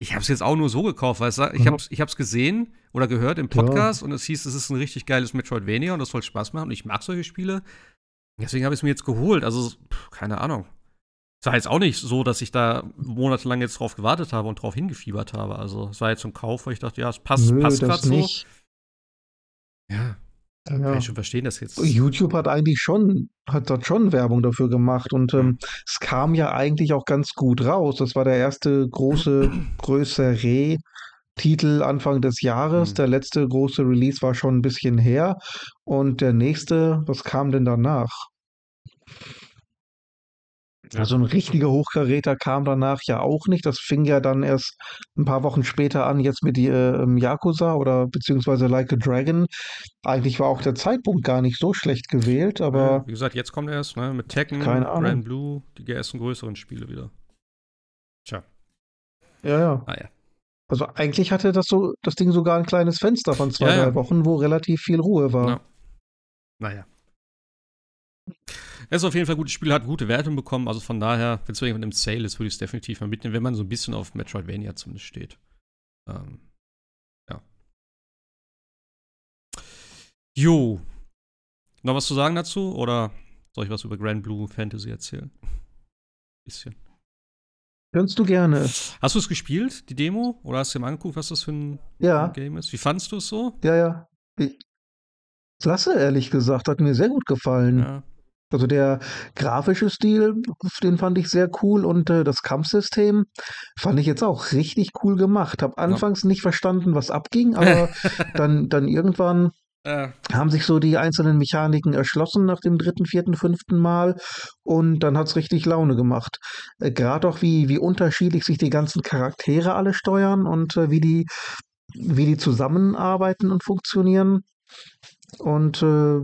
Speaker 1: Ich habe es jetzt auch nur so gekauft, weil es, ich
Speaker 2: Mhm.
Speaker 1: habe ich hab's gesehen oder gehört im Podcast und es hieß, es ist ein richtig geiles Metroidvania und das soll Spaß machen und ich mag solche Spiele. Deswegen habe ich es mir jetzt geholt. Also, pff, keine Ahnung. Es war jetzt auch nicht so, dass ich da monatelang jetzt drauf gewartet habe und drauf hingefiebert habe. Also, es war jetzt so ein Kauf, wo ich dachte, ja, es passt,
Speaker 2: nö,
Speaker 1: passt gerade so. Ja, kann
Speaker 2: Ja.
Speaker 1: ich schon verstehen, dass jetzt.
Speaker 2: YouTube hat eigentlich schon, hat dort schon Werbung dafür gemacht und ähm, es kam ja eigentlich auch ganz gut raus. Das war der erste große, größere Titel Anfang des Jahres.
Speaker 1: Mhm.
Speaker 2: Der letzte große Release war schon ein bisschen her und der nächste, was kam denn danach?
Speaker 1: Ja.
Speaker 2: Also ein richtiger Hochkaräter kam danach ja auch nicht. Das fing ja dann erst ein paar Wochen später an, jetzt mit die, äh, ähm, Yakuza oder beziehungsweise Like a Dragon. Eigentlich war auch der Zeitpunkt gar nicht so schlecht gewählt,
Speaker 1: Ja,
Speaker 2: aber
Speaker 1: wie gesagt, jetzt kommt er erst, ne? Mit Tekken. Grand Blue, die ersten größeren Spiele wieder. Tja,
Speaker 2: ja, ja.
Speaker 1: naja.
Speaker 2: Also eigentlich hatte das so das Ding sogar ein kleines Fenster von zwei,
Speaker 1: Ja, ja.
Speaker 2: drei Wochen, wo relativ viel Ruhe war.
Speaker 1: Ja. Naja. Es ist auf jeden Fall ein gutes Spiel, hat gute Wertungen bekommen. Also von daher, wenn es irgendwann im Sale ist, würde ich es definitiv mal mitnehmen, wenn man so ein bisschen auf Metroidvania zumindest steht. Ähm, ja. Jo. Noch was zu sagen dazu? Oder soll ich was über Grand Blue Fantasy erzählen? Bisschen.
Speaker 2: Kannst du gerne.
Speaker 1: Hast du es gespielt, die Demo? Oder hast du dir mal angeguckt, was das für ein
Speaker 2: Ja,
Speaker 1: Game ist? Wie fandst du es so?
Speaker 2: ja, ja. Ich, klasse, ehrlich gesagt. Hat mir sehr gut gefallen.
Speaker 1: Ja.
Speaker 2: Also der grafische Stil, den fand ich sehr cool und äh, das Kampfsystem fand ich jetzt auch richtig cool gemacht. Hab anfangs nicht verstanden, was abging, aber dann, dann irgendwann äh. haben sich so die einzelnen Mechaniken erschlossen nach dem dritten, vierten, fünften Mal und dann hat es richtig Laune gemacht. Äh, Gerade auch wie, wie unterschiedlich sich die ganzen Charaktere alle steuern und äh, wie die wie die zusammenarbeiten und funktionieren. Und äh,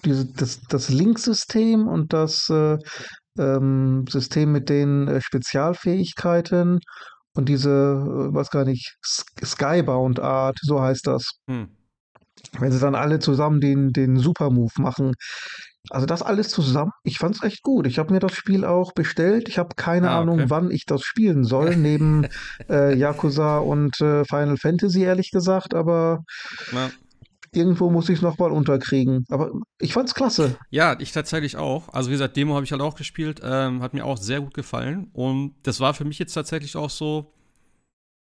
Speaker 2: diese, das, das Link-System und das äh, ähm, System mit den äh, Spezialfähigkeiten und diese, äh, was gar nicht, Skybound Art, so heißt das. Hm. Wenn sie dann alle zusammen den, den Super-Move machen. Also das alles zusammen, ich fand es echt gut. Ich habe mir das Spiel auch bestellt. Ich habe keine ah, okay. Ahnung, wann ich das spielen soll, neben äh, Yakuza und äh, Final Fantasy, ehrlich gesagt, aber ja. Irgendwo muss ich es nochmal unterkriegen. Aber ich fand's klasse.
Speaker 1: Ja, ich tatsächlich auch. Also wie gesagt, Demo habe ich halt auch gespielt, ähm, hat mir auch sehr gut gefallen. Und das war für mich jetzt tatsächlich auch so,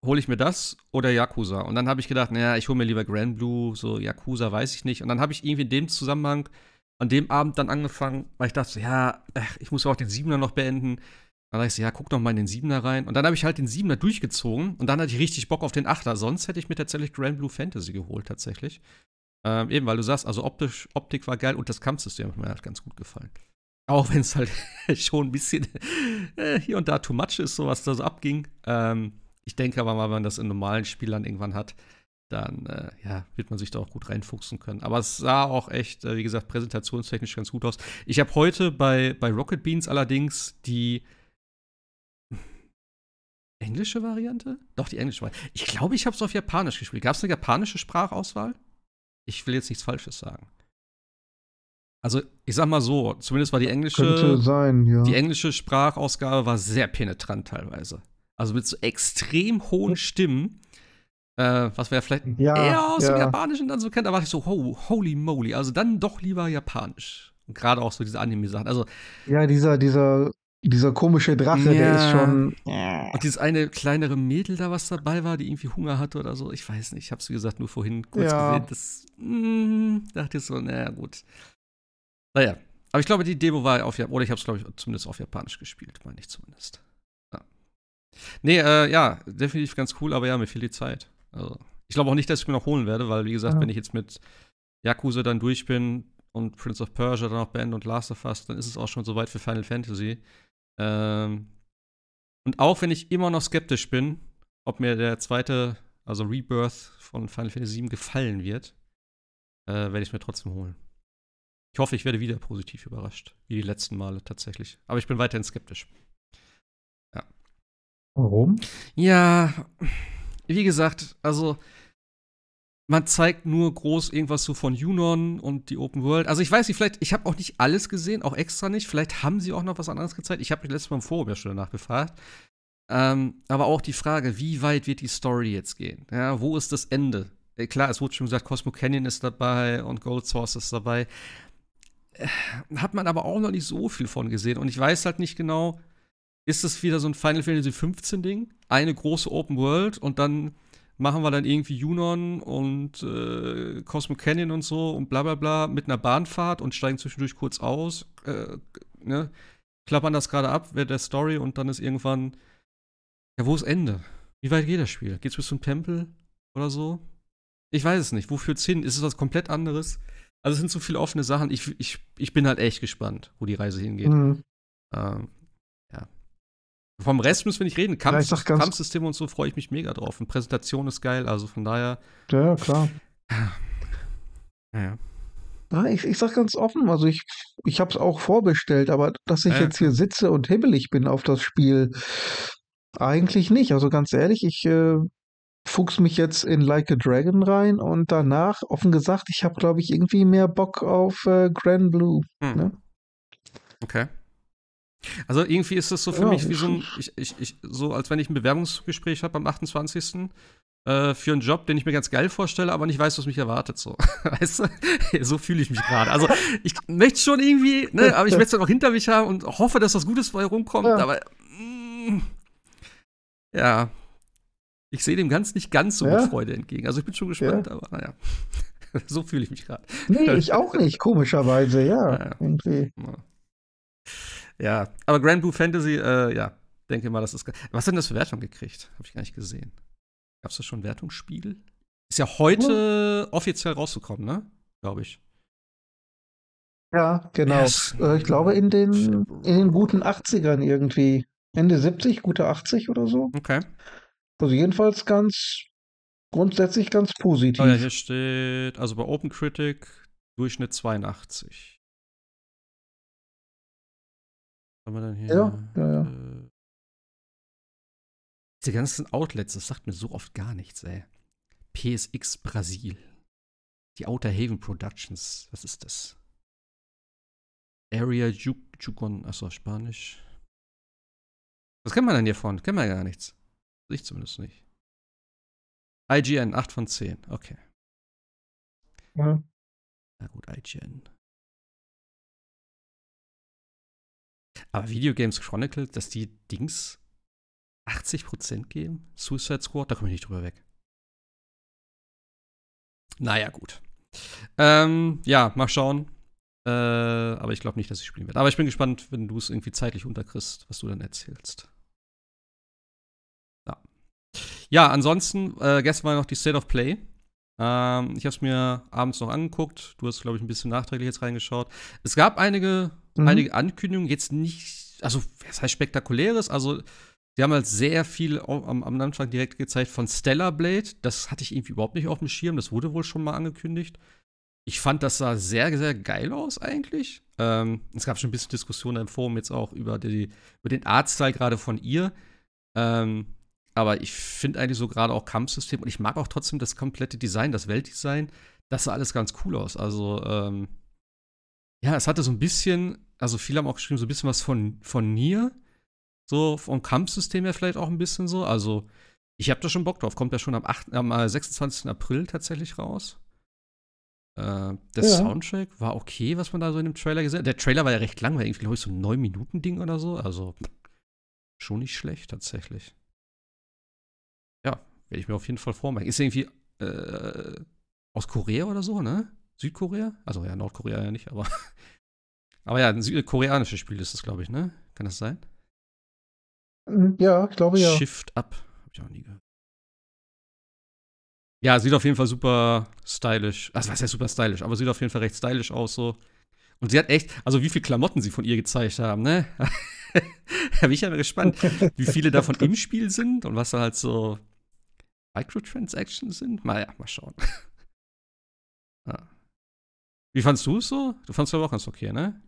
Speaker 1: hole ich mir das oder Yakuza? Und dann habe ich gedacht, naja, ich hole mir lieber Grand Blue, so Yakuza weiß ich nicht. Und dann habe ich irgendwie in dem Zusammenhang an dem Abend dann angefangen, weil ich dachte, ja, ich muss auch den Siebener noch beenden. Dann dachte ich so, ja, guck doch mal in den Siebener rein. Und dann habe ich halt den Siebener durchgezogen und dann hatte ich richtig Bock auf den Achter. Sonst hätte ich mir tatsächlich Grand Blue Fantasy geholt, tatsächlich. Ähm, eben, weil du sagst, also optisch, Optik war geil und das Kampfsystem hat mir halt ganz gut gefallen. Auch wenn es halt schon ein bisschen äh, hier und da too much ist, so was da so abging. Ähm, ich denke aber mal, wenn man das in normalen Spielern irgendwann hat, dann äh, ja, wird man sich da auch gut reinfuchsen können. Aber es sah auch echt, äh, wie gesagt, präsentationstechnisch ganz gut aus. Ich habe heute bei, bei Rocket Beans allerdings die englische Variante? Doch, die englische Variante. Ich glaube, ich habe es auf Japanisch gespielt. Gab es eine japanische Sprachauswahl? Ich will jetzt nichts Falsches sagen. Also, ich sag mal so, zumindest war die englische,
Speaker 2: sein, ja.
Speaker 1: die englische Sprachausgabe war sehr penetrant teilweise. Also mit so extrem hohen Stimmen, äh, was wir ja vielleicht ja, eher aus ja. dem Japanischen dann so kennt, da war ich so, ho, holy moly, also dann doch lieber Japanisch. Und gerade auch so diese Anime-Sachen. Also,
Speaker 2: ja, dieser, dieser, dieser komische Drache, ja. der ist schon.
Speaker 1: Und dieses eine kleinere Mädel da, was dabei war, die irgendwie Hunger hatte oder so, ich weiß nicht, ich hab's wie gesagt nur vorhin kurz ja. gesehen. Das mm, dachte ich so, naja, gut. Naja, aber ich glaube, die Demo war auf Japanisch, oder ich hab's, glaube ich, zumindest auf Japanisch gespielt, meine ich zumindest. Nee, äh, ja, definitiv ganz cool, aber ja, mir fehlt die Zeit. Also, ich glaube auch nicht, dass ich mir noch holen werde, weil, wie gesagt, ja. wenn ich jetzt mit Yakuza dann durch bin und Prince of Persia dann auch beende und Last of Us, dann ist es auch schon soweit für Final Fantasy. Ähm, und auch wenn ich immer noch skeptisch bin, ob mir der zweite, also Rebirth von Final Fantasy VII gefallen wird, äh, werde ich es mir trotzdem holen. Ich hoffe, ich werde wieder positiv überrascht, wie die letzten Male tatsächlich. Aber ich bin weiterhin skeptisch.
Speaker 2: Warum?
Speaker 1: Ja, wie gesagt, also man zeigt nur groß irgendwas so von Junon und die Open World. Also ich weiß nicht, vielleicht, ich habe auch nicht alles gesehen, auch extra nicht. Vielleicht haben sie auch noch was anderes gezeigt. Ich habe mich letztes Mal im Forum ja schon danach gefragt. Ähm, aber auch die Frage, wie weit wird die Story jetzt gehen? Ja, wo ist das Ende? Äh, klar, es wurde schon gesagt, Cosmo Canyon ist dabei und Gold Source ist dabei. Äh, hat man aber auch noch nicht so viel von gesehen. Und ich weiß halt nicht genau, ist es wieder so ein Final Fantasy 15 Ding, eine große Open World und dann machen wir dann irgendwie Junon und äh, Cosmo Canyon und so und bla bla bla mit einer Bahnfahrt und steigen zwischendurch kurz aus, äh, ne? klappern das gerade ab, während der Story und dann ist irgendwann, ja, wo ist Ende? Wie weit geht das Spiel? Geht's bis zum Tempel oder so? Ich weiß es nicht. Wo führt's hin? Ist es was komplett anderes? Also es sind so viele offene Sachen. Ich, ich, ich bin halt echt gespannt, wo die Reise hingeht. Mhm. Ähm, vom Rest müssen wir nicht reden. Kampf, ja, Kampfsystem und so freue ich mich mega drauf. Und Präsentation ist geil, also von daher.
Speaker 2: Ja, klar.
Speaker 1: Ja.
Speaker 2: ja. ich, ich sag ganz offen, also ich, ich habe es auch vorbestellt, aber dass ich ja, jetzt hier sitze und hibbelig bin auf das Spiel, eigentlich nicht. Also ganz ehrlich, ich äh, fuchs mich jetzt in Like a Dragon rein und danach, offen gesagt, ich habe, glaube ich, irgendwie mehr Bock auf äh, Grand Blue. Hm. Ne?
Speaker 1: Okay. Also irgendwie ist das so für ja, mich wie so ein, ich, ich, ich, so als wenn ich ein Bewerbungsgespräch habe am 28. Äh, für einen Job, den ich mir ganz geil vorstelle, aber nicht weiß, was mich erwartet. So, weißt du? so fühle ich mich gerade. Also ich möchte schon irgendwie, ne, aber ich möchte es dann auch hinter mich haben und hoffe, dass was Gutes vorher rumkommt. Ja. Aber mm, ja, ich sehe dem Ganzen nicht ganz so ja? mit Freude entgegen. Also ich bin schon gespannt, aber naja. so fühle ich mich gerade.
Speaker 2: Nee, ich auch nicht, komischerweise, ja. Irgendwie.
Speaker 1: Ja, aber Grand Blue Fantasy, äh, ja, denke mal, das ist. Was hat denn das für Wertung gekriegt? Habe ich gar nicht gesehen. Gab es da schon Wertungsspiegel? Ist ja heute oh. offiziell rausgekommen, ne? Glaube ich.
Speaker 2: Ja, genau. Yes. Äh, ich glaube in den, in den guten 80ern irgendwie. Ende 70, gute 80 oder so.
Speaker 1: Okay.
Speaker 2: Also jedenfalls ganz grundsätzlich ganz positiv. Oh
Speaker 1: ja, hier steht, also bei OpenCritic Durchschnitt 82. haben wir dann hier?
Speaker 2: Ja, ja, ja. Äh,
Speaker 1: diese ganzen Outlets, das sagt mir so oft gar nichts, ey. PSX Brasil. Die Outer Haven Productions, was ist das? Area Jugon, achso, Spanisch. Was kennt man denn hiervon? Kennt man ja gar nichts. Ich zumindest nicht. IGN, 8 von 10, okay.
Speaker 2: Ja.
Speaker 1: Na gut, IGN. Aber Video Games Chronicles, dass die Dings 80% geben? Suicide Squad, da komme ich nicht drüber weg. Naja, gut. Ähm, ja, mal schauen. Äh, aber ich glaube nicht, dass ich spielen werde. Aber ich bin gespannt, wenn du es irgendwie zeitlich unterkriegst, was du dann erzählst. Ja. Ja, ansonsten, äh, gestern war noch die State of Play. Ähm, ich habe es mir abends noch angeguckt. Du hast, glaube ich, ein bisschen nachträglich jetzt reingeschaut. Es gab einige, mhm. einige Ankündigungen, jetzt nicht, also, was heißt spektakuläres? Also, Sie haben halt sehr viel am, am, Anfang direkt gezeigt von Stellar Blade. Das hatte ich irgendwie überhaupt nicht auf dem Schirm. Das wurde wohl schon mal angekündigt. Ich fand, das sah sehr, sehr geil aus eigentlich. Ähm, es gab schon ein bisschen Diskussionen im Forum jetzt auch über, die, über den Artstyle gerade von ihr. Ähm, aber ich finde eigentlich so gerade auch Kampfsystem und ich mag auch trotzdem das komplette Design, das Weltdesign. Das sah alles ganz cool aus. Also, ähm, ja, es hatte so ein bisschen, also viele haben auch geschrieben, so ein bisschen was von, von Nier. So vom Kampfsystem her vielleicht auch ein bisschen so. Also, ich habe da schon Bock drauf. Kommt ja schon am, 8, am 26. April tatsächlich raus. Äh, der ja. Soundtrack war okay, was man da so in dem Trailer gesehen hat. Der Trailer war ja recht lang, war irgendwie, glaube ich, so ein 9-Minuten-Ding oder so. Also schon nicht schlecht tatsächlich. Werde ich mir auf jeden Fall vormachen. Ist irgendwie äh, aus Korea oder so, ne? Südkorea? Also ja, Nordkorea ja nicht, aber. aber ja, ein südkoreanisches Spiel ist das, glaube ich, ne? Kann das sein?
Speaker 2: Hm, ja, ich glaube ja.
Speaker 1: Shift Up. Hab ich auch nie gehört. Ja, sieht auf jeden Fall super stylisch. Also, was heißt super stylisch? Aber sieht auf jeden Fall recht stylisch aus so. Und sie hat echt, also wie viele Klamotten sie von ihr gezeigt haben, ne? da bin ich ja gespannt, wie viele davon im Spiel sind und was da halt so Microtransactions sind. Mal ja, mal schauen. ja. Wie fandst du es so? Du fandest es aber auch ganz okay, ne?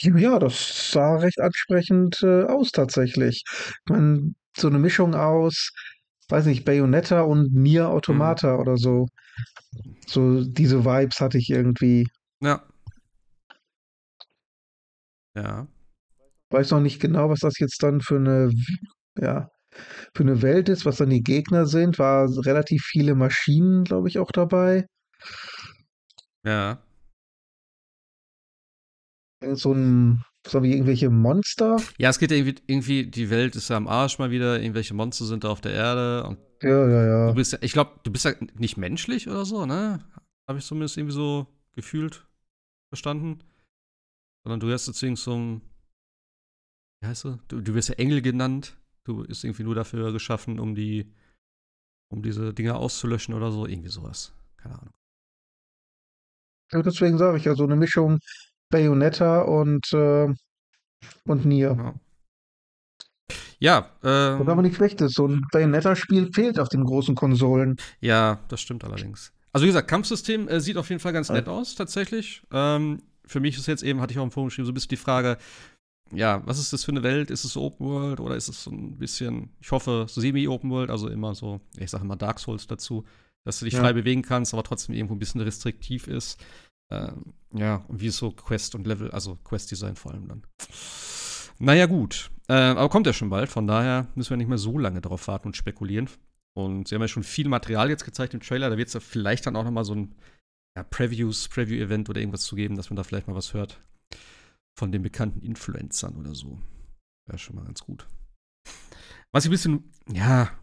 Speaker 2: Ja, das sah recht ansprechend äh, aus tatsächlich. Ich meine, so eine Mischung aus weiß nicht, Bayonetta und Nier Automata mhm. oder so. So diese Vibes hatte ich irgendwie.
Speaker 1: Ja. Ja.
Speaker 2: Weiß noch nicht genau, was das jetzt dann für eine, ja, für eine Welt ist, was dann die Gegner sind. War relativ viele Maschinen, glaube ich, auch dabei.
Speaker 1: Ja.
Speaker 2: So ein so wie irgendwelche Monster?
Speaker 1: Ja, es geht irgendwie, irgendwie, die Welt ist ja am Arsch mal wieder, irgendwelche Monster sind da auf der Erde. Und
Speaker 2: ja, ja, ja.
Speaker 1: Du bist ich glaube, du bist ja nicht menschlich oder so, ne? Habe ich zumindest irgendwie so gefühlt verstanden. Sondern du hast jetzt irgendwie so ein, wie heißt du? du? Du wirst ja Engel genannt. Du bist irgendwie nur dafür geschaffen, um die, um diese Dinge auszulöschen oder so. Irgendwie sowas. Keine Ahnung.
Speaker 2: Ja, deswegen sage ich ja, so eine Mischung Bayonetta und, äh, und Nier.
Speaker 1: Ja. Ja, ähm,
Speaker 2: Was aber nicht schlecht ist. So ein Bayonetta-Spiel fehlt auf den großen Konsolen.
Speaker 1: Ja, das stimmt allerdings. Also wie gesagt, Kampfsystem äh, sieht auf jeden Fall ganz nett aus, tatsächlich. Ähm, für mich ist jetzt eben, hatte ich auch im Forum geschrieben, so ein bisschen die Frage, ja, was ist das für eine Welt? Ist es Open World oder ist es so ein bisschen, ich hoffe, so semi-Open World, also immer so, ich sage immer Dark Souls dazu, dass du dich ja. frei bewegen kannst, aber trotzdem irgendwo ein bisschen restriktiv ist. Ähm, ja, und wie ist so Quest und Level, also Quest-Design vor allem dann. Naja, gut. Äh, aber kommt ja schon bald, von daher müssen wir nicht mehr so lange darauf warten und spekulieren. Und sie haben ja schon viel Material jetzt gezeigt im Trailer. Da wird es ja vielleicht dann auch noch mal so ein ja, Previews, Preview-Event oder irgendwas zu geben, dass man da vielleicht mal was hört von den bekannten Influencern oder so. Wäre schon mal ganz gut. Was ich ein bisschen, ja,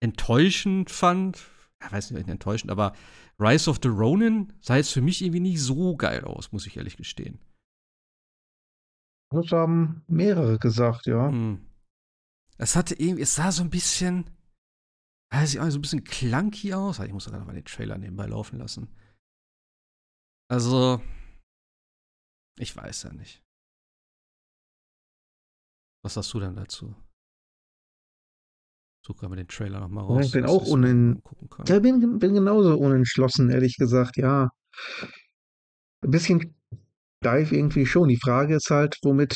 Speaker 1: enttäuschend fand, ja, weiß nicht, enttäuschend, aber Rise of the Ronin sah jetzt für mich irgendwie nicht so geil aus, muss ich ehrlich gestehen.
Speaker 2: Das haben mehrere gesagt, ja. Hm.
Speaker 1: Es hatte irgendwie, es sah so ein bisschen, Das sieht auch so ein bisschen clunky aus. Ich muss noch mal den Trailer nebenbei laufen lassen. Also, ich weiß ja nicht. Was sagst du denn dazu? Suche gerade mal den Trailer nochmal raus.
Speaker 2: Ja, ich bin auch unen ja, bin, bin genauso unentschlossen, ehrlich gesagt, ja. Ein bisschen Dive irgendwie schon. Die Frage ist halt, womit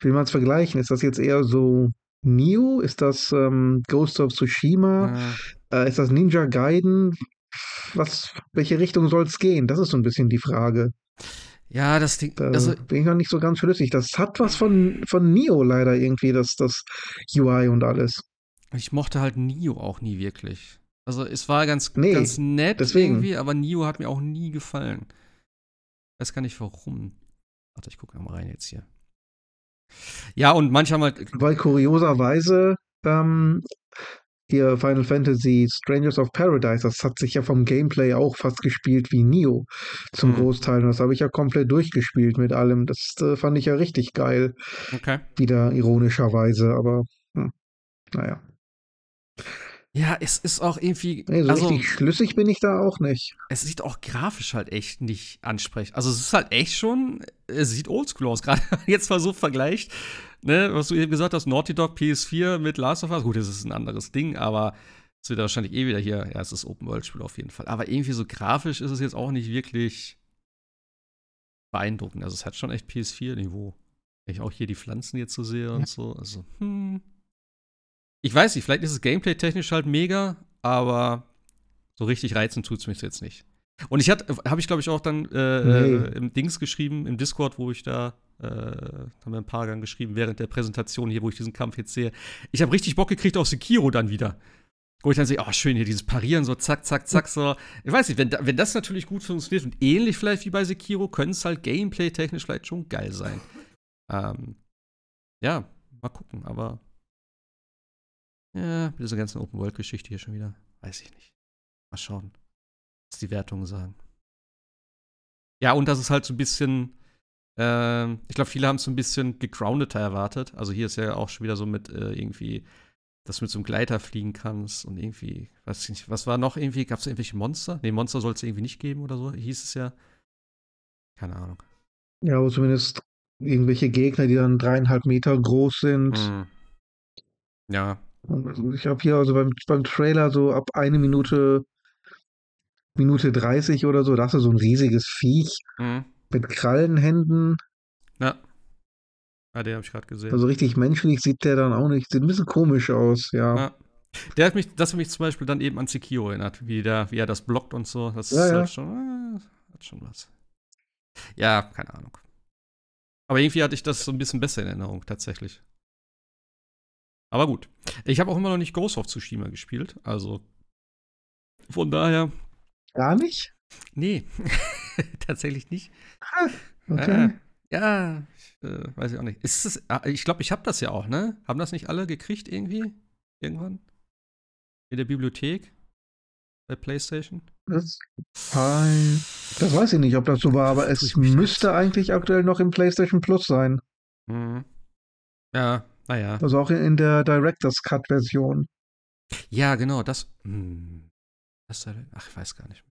Speaker 2: will man es vergleichen? Ist das jetzt eher so Neo? Ist das ähm, Ghost of Tsushima? Ja. Äh, ist das Ninja Gaiden? Was, welche Richtung soll es gehen? Das ist so ein bisschen die Frage.
Speaker 1: Ja, das Ding.
Speaker 2: Da also, bin ich noch nicht so ganz schlüssig. Das hat was von, von Neo leider irgendwie, das, das UI und alles.
Speaker 1: Ich mochte halt Neo auch nie wirklich. Also es war ganz, nee, ganz nett deswegen. irgendwie, aber Neo hat mir auch nie gefallen. Weiß gar nicht warum. Warte, ich gucke mal rein jetzt hier. Ja, und manchmal.
Speaker 2: Weil kurioserweise ähm, hier Final Fantasy Strangers of Paradise, das hat sich ja vom Gameplay auch fast gespielt wie Neo zum mhm. Großteil. Und das habe ich ja komplett durchgespielt mit allem. Das äh, fand ich ja richtig geil.
Speaker 1: Okay.
Speaker 2: Wieder ironischerweise, aber hm, naja.
Speaker 1: Ja, es ist auch irgendwie.
Speaker 2: Nee, so also, richtig schlüssig bin ich da auch nicht.
Speaker 1: Es sieht auch grafisch halt echt nicht ansprechend. Also es ist halt echt schon, es sieht oldschool aus, gerade jetzt mal so vergleicht. Ne, was du eben gesagt hast, Naughty Dog PS4 mit Last of Us, gut, das ist ein anderes Ding, aber es wird wahrscheinlich eh wieder hier, ja, es ist Open-World-Spiel auf jeden Fall. Aber irgendwie so grafisch ist es jetzt auch nicht wirklich beeindruckend. Also es hat schon echt PS4-Niveau. Wenn ich auch hier die Pflanzen jetzt so sehe und so. Also, hm ich weiß nicht, vielleicht ist es gameplay-technisch halt mega, aber so richtig reizen tut es mich jetzt nicht. Und ich habe ich glaube ich auch dann äh, nee. äh, im Dings geschrieben, im Discord, wo ich da, äh, haben wir ein paar Gang geschrieben, während der Präsentation hier, wo ich diesen Kampf jetzt sehe. Ich habe richtig Bock gekriegt auf Sekiro dann wieder. Wo ich dann sehe, oh, schön hier dieses Parieren, so zack, zack, zack, so. Ich weiß nicht, wenn, wenn das natürlich gut funktioniert und ähnlich vielleicht wie bei Sekiro, könnte es halt gameplay-technisch vielleicht schon geil sein. Ähm, ja, mal gucken, aber ja, mit dieser ganzen Open-World-Geschichte hier schon wieder. Weiß ich nicht. Mal schauen, was die Wertungen sagen. Ja, und das ist halt so ein bisschen, äh, ich glaube, viele haben es so ein bisschen gegroundeter erwartet. Also hier ist ja auch schon wieder so mit äh, irgendwie, dass du mit so einem Gleiter fliegen kannst und irgendwie, weiß ich nicht, was war noch irgendwie, gab es irgendwelche Monster? Nee, Monster soll es irgendwie nicht geben oder so, hieß es ja. Keine Ahnung.
Speaker 2: Ja, aber zumindest irgendwelche Gegner, die dann dreieinhalb Meter groß sind. Mhm.
Speaker 1: Ja,
Speaker 2: ich habe hier also beim, beim Trailer so ab eine Minute, Minute 30 oder so, da hast du so ein riesiges Viech mhm. mit Krallenhänden.
Speaker 1: Ja. Ja, den habe ich gerade gesehen.
Speaker 2: Also richtig menschlich sieht der dann auch nicht. Sieht ein bisschen komisch aus, ja. ja.
Speaker 1: Der hat mich, das hat mich zum Beispiel dann eben an Sekiro erinnert, wie, der, wie er das blockt und so. Das ja, ist halt schon, äh, hat schon was. Ja, keine Ahnung. Aber irgendwie hatte ich das so ein bisschen besser in Erinnerung, tatsächlich. Aber gut. Ich habe auch immer noch nicht Ghost of Tsushima gespielt. Also von daher.
Speaker 2: Gar nicht?
Speaker 1: Nee, tatsächlich nicht.
Speaker 2: Ah, okay.
Speaker 1: Äh, ja, ich, äh, weiß ich auch nicht. Ist das, ah, ich glaube, ich habe das ja auch, ne? Haben das nicht alle gekriegt irgendwie? Irgendwann? In der Bibliothek? Bei PlayStation?
Speaker 2: Das, das weiß ich nicht, ob das so war, aber es müsste eigentlich aktuell noch im PlayStation Plus sein.
Speaker 1: Mhm. Ja, naja.
Speaker 2: Also auch in der Director's Cut-Version.
Speaker 1: Ja, genau, das. Hm, was ach, ich weiß gar nicht.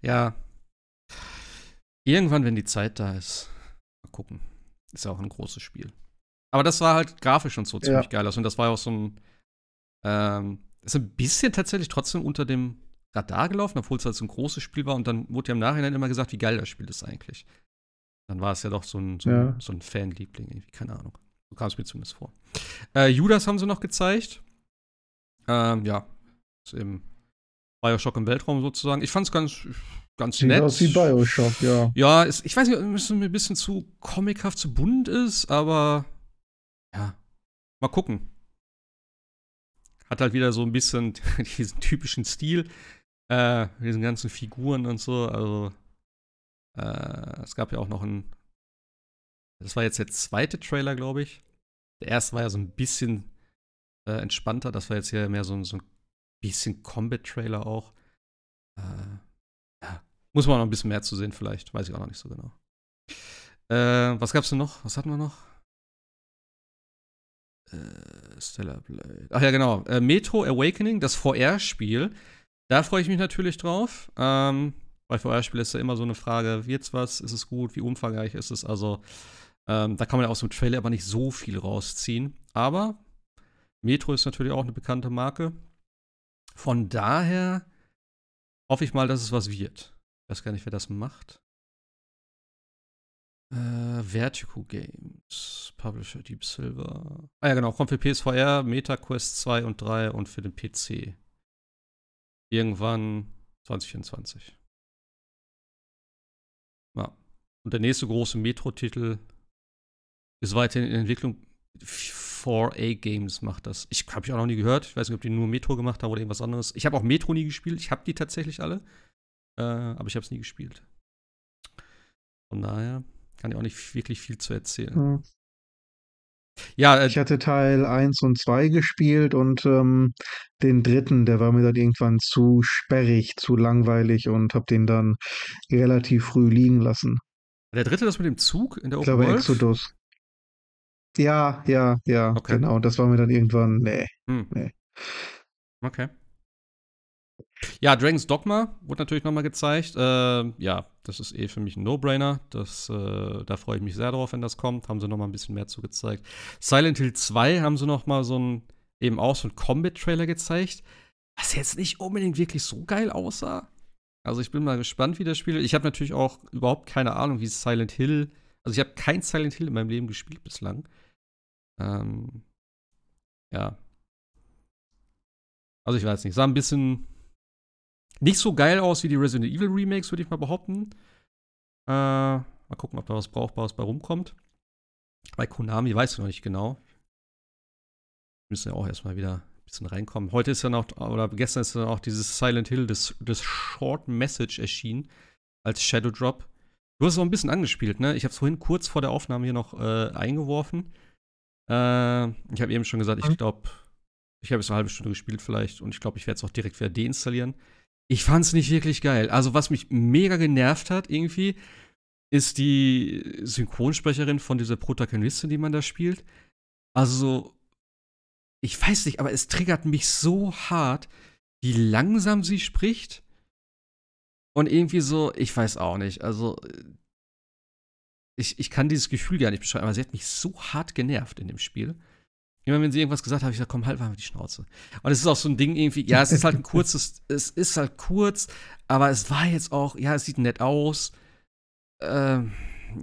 Speaker 1: Ja. Irgendwann, wenn die Zeit da ist. Mal gucken. Ist ja auch ein großes Spiel. Aber das war halt grafisch und so ziemlich ja. geil aus. Und das war ja auch so ein. Ähm, ist ein bisschen tatsächlich trotzdem unter dem Radar gelaufen, obwohl es halt so ein großes Spiel war. Und dann wurde ja im Nachhinein immer gesagt, wie geil das Spiel ist eigentlich. Dann war es ja doch so ein, so ja. so ein Fanliebling, irgendwie, keine Ahnung. So kam es mir zumindest vor. Äh, Judas haben sie noch gezeigt. Ähm, ja, ist eben Bioshock im Weltraum sozusagen. Ich fand es ganz, ganz Sieht nett.
Speaker 2: Aus wie Bioshock, ja.
Speaker 1: Ja, ist, ich weiß nicht, ob es mir ein bisschen zu comichaft, zu bunt ist, aber ja, mal gucken. Hat halt wieder so ein bisschen diesen typischen Stil, äh, diesen ganzen Figuren und so. Also, äh, es gab ja auch noch ein das war jetzt der zweite Trailer, glaube ich. Der erste war ja so ein bisschen äh, entspannter. Das war jetzt hier mehr so, so ein bisschen Combat-Trailer auch. Äh, ja. Muss man noch ein bisschen mehr zu sehen, vielleicht. Weiß ich auch noch nicht so genau. Äh, was gab's denn noch? Was hatten wir noch? Äh, Stellar Blade. Ach ja, genau. Äh, Metro Awakening, das VR-Spiel. Da freue ich mich natürlich drauf. Ähm, bei VR-Spiel ist ja immer so eine Frage: wird's was? Ist es gut? Wie umfangreich ist es? Also, ähm, da kann man ja aus dem Trailer aber nicht so viel rausziehen. Aber Metro ist natürlich auch eine bekannte Marke. Von daher hoffe ich mal, dass es was wird. Ich weiß gar nicht, wer das macht. Äh, Vertigo Games, Publisher Deep Silver. Ah ja, genau, kommt für PSVR, MetaQuest 2 und 3 und für den PC. Irgendwann 2024. Ja. Und der nächste große Metro-Titel ist weiterhin in Entwicklung. 4A Games macht das. Ich habe ich auch noch nie gehört. Ich weiß nicht, ob die nur Metro gemacht haben oder irgendwas anderes. Ich habe auch Metro nie gespielt. Ich habe die tatsächlich alle. Äh, aber ich habe es nie gespielt. Von daher kann ich auch nicht wirklich viel zu erzählen.
Speaker 2: Hm. Ja, äh, ich hatte Teil 1 und 2 gespielt und ähm, den dritten, der war mir dann irgendwann zu sperrig, zu langweilig und habe den dann relativ früh liegen lassen.
Speaker 1: Der dritte, das mit dem Zug in der
Speaker 2: Open Ich glaube, World? Exodus. Ja, ja, ja, okay. genau. Das war mir dann irgendwann, nee, hm. nee.
Speaker 1: Okay. Ja, Dragon's Dogma wurde natürlich nochmal gezeigt. Äh, ja, das ist eh für mich ein No-Brainer. äh, da freue ich mich sehr drauf, wenn das kommt. Haben sie nochmal ein bisschen mehr zu gezeigt. Silent Hill 2 haben sie nochmal so ein, eben auch so ein Combat-Trailer gezeigt, was jetzt nicht unbedingt wirklich so geil aussah. Also ich bin mal gespannt, wie das Spiel. Ich habe natürlich auch überhaupt keine Ahnung, wie Silent Hill. Also ich habe kein Silent Hill in meinem Leben gespielt bislang. Ähm, ja. Also ich weiß nicht. Sah ein bisschen nicht so geil aus wie die Resident Evil Remakes, würde ich mal behaupten. Äh, mal gucken, ob da was Brauchbares bei rumkommt. Bei Konami weiß ich noch nicht genau. Müssen ja auch erstmal wieder ein bisschen reinkommen. Heute ist ja noch, oder gestern ist ja auch dieses Silent Hill, das, das Short Message erschienen als Shadow Drop. Du hast es auch ein bisschen angespielt, ne? Ich habe es vorhin kurz vor der Aufnahme hier noch äh, eingeworfen. Äh, ich habe eben schon gesagt, ich glaube, ich habe jetzt eine halbe Stunde gespielt vielleicht und ich glaube, ich werde es auch direkt wieder deinstallieren. Ich fand es nicht wirklich geil. Also, was mich mega genervt hat, irgendwie, ist die Synchronsprecherin von dieser Protagonistin, die man da spielt. Also, ich weiß nicht, aber es triggert mich so hart, wie langsam sie spricht. Und irgendwie so, ich weiß auch nicht. Also, ich, ich kann dieses Gefühl gar nicht beschreiben, aber sie hat mich so hart genervt in dem Spiel. Immer wenn sie irgendwas gesagt hat, habe ich gesagt, komm, halt mal die Schnauze. Und es ist auch so ein Ding irgendwie, ja, es ist halt ein kurzes, es ist halt kurz, aber es war jetzt auch, ja, es sieht nett aus. Ähm,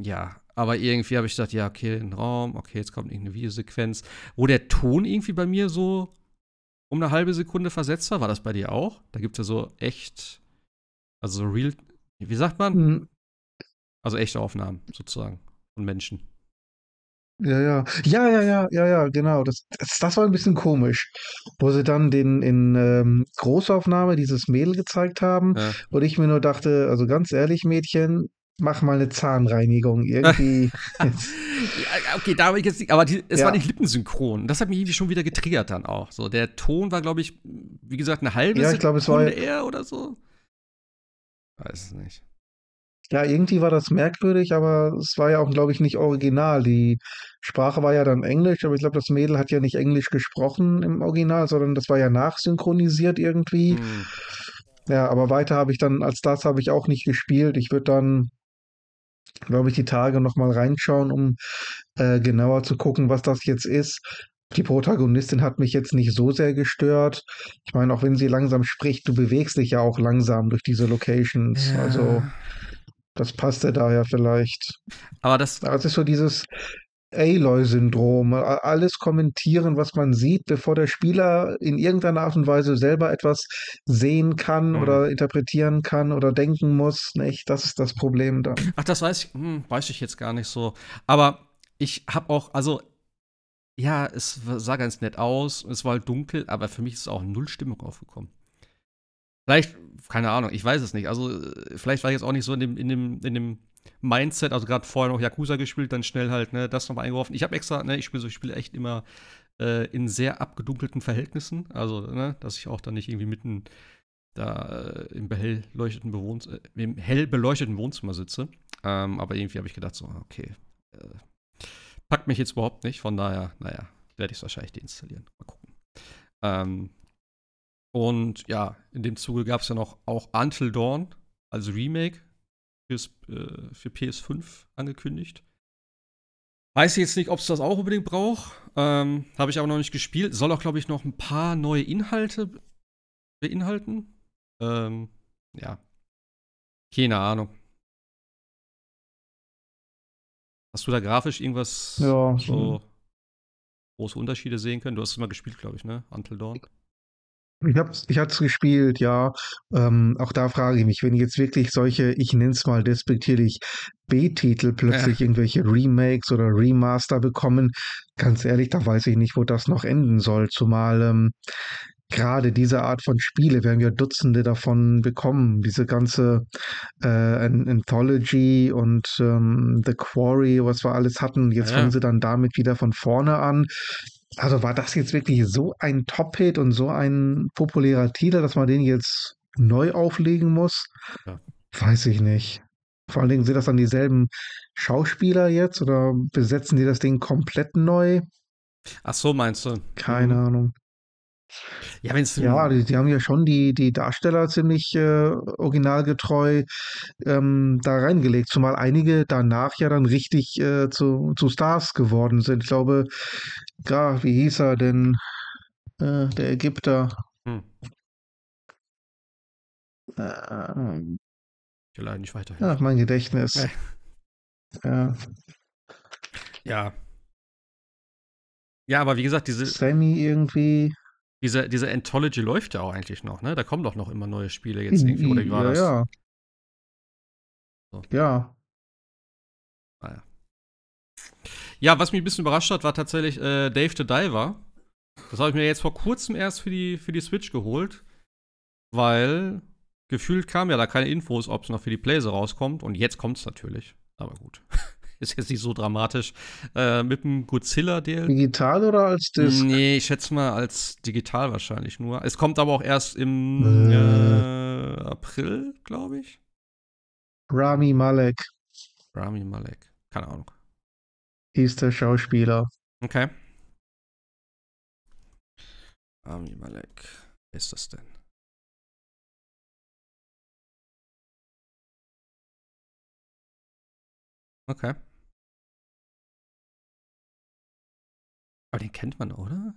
Speaker 1: ja, aber irgendwie habe ich gedacht, ja, okay, ein Raum, okay, jetzt kommt irgendeine Videosequenz, wo der Ton irgendwie bei mir so um eine halbe Sekunde versetzt war. War das bei dir auch? Da gibt es ja so echt, also real, wie sagt man? Also echte Aufnahmen sozusagen von Menschen.
Speaker 2: Ja, ja. Ja, ja, ja, ja, ja, genau. Das, das, das war ein bisschen komisch, wo sie dann den in ähm, Großaufnahme dieses Mädel gezeigt haben Ja. und ich mir nur dachte, also ganz ehrlich, Mädchen, mach mal eine Zahnreinigung irgendwie.
Speaker 1: Ja, okay, da habe ich jetzt nicht, aber die, es war nicht lippensynchron. Das hat mich irgendwie schon wieder getriggert dann auch. So, der Ton war, glaube ich, wie gesagt, eine halbe
Speaker 2: Ja, ich glaube, es war
Speaker 1: eher oder so. Weiß es nicht.
Speaker 2: Ja, irgendwie war das merkwürdig, aber es war ja auch, glaube ich, nicht original. Die Sprache war ja dann Englisch, aber ich glaube, das Mädel hat ja nicht Englisch gesprochen im Original, sondern das war ja nachsynchronisiert irgendwie. Mhm. Ja, aber weiter habe ich dann, als das habe ich auch nicht gespielt. Ich würde dann, glaube ich, die Tage nochmal reinschauen, um äh, genauer zu gucken, was das jetzt ist. Die Protagonistin hat mich jetzt nicht so sehr gestört. Ich meine, auch wenn sie langsam spricht, du bewegst dich ja auch langsam durch diese Locations. Ja. Also das passte da ja vielleicht.
Speaker 1: Aber das.
Speaker 2: Das ist so dieses Aloy-Syndrom. Alles kommentieren, was man sieht, bevor der Spieler in irgendeiner Art und Weise selber etwas sehen kann mhm. oder interpretieren kann oder denken muss. Nicht? Das ist das Problem dann.
Speaker 1: Ach, das weiß ich, hm, weiß ich jetzt gar nicht so. Aber ich habe auch, also ja, es sah ganz nett aus, es war halt dunkel, aber für mich ist auch null Stimmung aufgekommen. Vielleicht, keine Ahnung, ich weiß es nicht. Also, vielleicht war ich jetzt auch nicht so in dem, in dem, in dem Mindset, also gerade vorher noch Yakuza gespielt, dann schnell halt, ne, das nochmal eingeworfen. Ich habe extra, ne, ich spiele so, ich spiele echt immer äh, in sehr abgedunkelten Verhältnissen. Also, ne, dass ich auch dann nicht irgendwie mitten da äh, im, hell, leuchteten Bewohn äh, im hell beleuchteten Wohnzimmer sitze. Ähm, aber irgendwie habe ich gedacht, so, okay, äh, packt mich jetzt überhaupt nicht. Von daher, naja, werde ich es wahrscheinlich deinstallieren. Mal gucken. Ähm, und ja, in dem Zuge gab es ja noch auch Until Dawn als Remake fürs, äh, für PS5 angekündigt. Weiß ich jetzt nicht, ob es das auch unbedingt braucht. Ähm, Habe ich aber noch nicht gespielt. Soll auch, glaube ich, noch ein paar neue Inhalte beinhalten. Ähm, ja. Keine Ahnung. Hast du da grafisch irgendwas
Speaker 2: ja,
Speaker 1: so große Unterschiede sehen können? Du hast es mal gespielt, glaube ich, ne? Until Dawn.
Speaker 2: Ich hab's, ich es gespielt, ja. Ähm, auch da frage ich mich, wenn jetzt wirklich solche, ich nenne es mal despektierlich, B-Titel plötzlich ja. irgendwelche Remakes oder Remaster bekommen, ganz ehrlich, da weiß ich nicht, wo das noch enden soll. Zumal ähm, gerade diese Art von Spiele, wir haben ja Dutzende davon bekommen, diese ganze äh, Anthology und ähm, The Quarry, was wir alles hatten. Jetzt ja. fangen sie dann damit wieder von vorne an. Also war das jetzt wirklich so ein Top-Hit und so ein populärer Titel, dass man den jetzt neu auflegen muss? Ja. Weiß ich nicht. Vor allen Dingen sind das dann dieselben Schauspieler jetzt oder besetzen die das Ding komplett neu?
Speaker 1: Ach so, meinst du?
Speaker 2: Keine mhm. Ahnung.
Speaker 1: Ja, wenn's
Speaker 2: ja die, die, haben ja schon die, die Darsteller ziemlich äh, originalgetreu ähm, da reingelegt, zumal einige danach ja dann richtig äh, zu, zu Stars geworden sind. Ich glaube, ja, wie hieß er denn? Äh, der Ägypter. Hm.
Speaker 1: Äh, ich leider nicht weiter.
Speaker 2: Ach, mein Gedächtnis.
Speaker 1: Äh.
Speaker 2: Ja.
Speaker 1: Ja. Ja, aber wie gesagt, diese.
Speaker 2: Sammy irgendwie.
Speaker 1: Diese, diese Anthology läuft ja auch eigentlich noch, ne? Da kommen doch noch immer neue Spiele jetzt irgendwie, oder wie war
Speaker 2: ja,
Speaker 1: das?
Speaker 2: Ja.
Speaker 1: So.
Speaker 2: Ja.
Speaker 1: Naja. Ah, ja, was mich ein bisschen überrascht hat, war tatsächlich äh, Dave the Diver. Das habe ich mir jetzt vor kurzem erst für die, für die Switch geholt, weil gefühlt kamen ja da keine Infos, ob es noch für die Playse rauskommt. Und jetzt kommt es natürlich. Aber gut. ist jetzt nicht so dramatisch. Äh, mit dem Godzilla DLC.
Speaker 2: Digital oder als Disc?
Speaker 1: Nee, ich schätze mal als digital wahrscheinlich nur. Es kommt aber auch erst im äh. Äh, April, glaube ich.
Speaker 2: Rami Malek.
Speaker 1: Rami Malek. Keine Ahnung.
Speaker 2: Hieß der Schauspieler.
Speaker 1: Okay. Rami Malek. Wer ist das denn? Okay. Aber den kennt man, oder?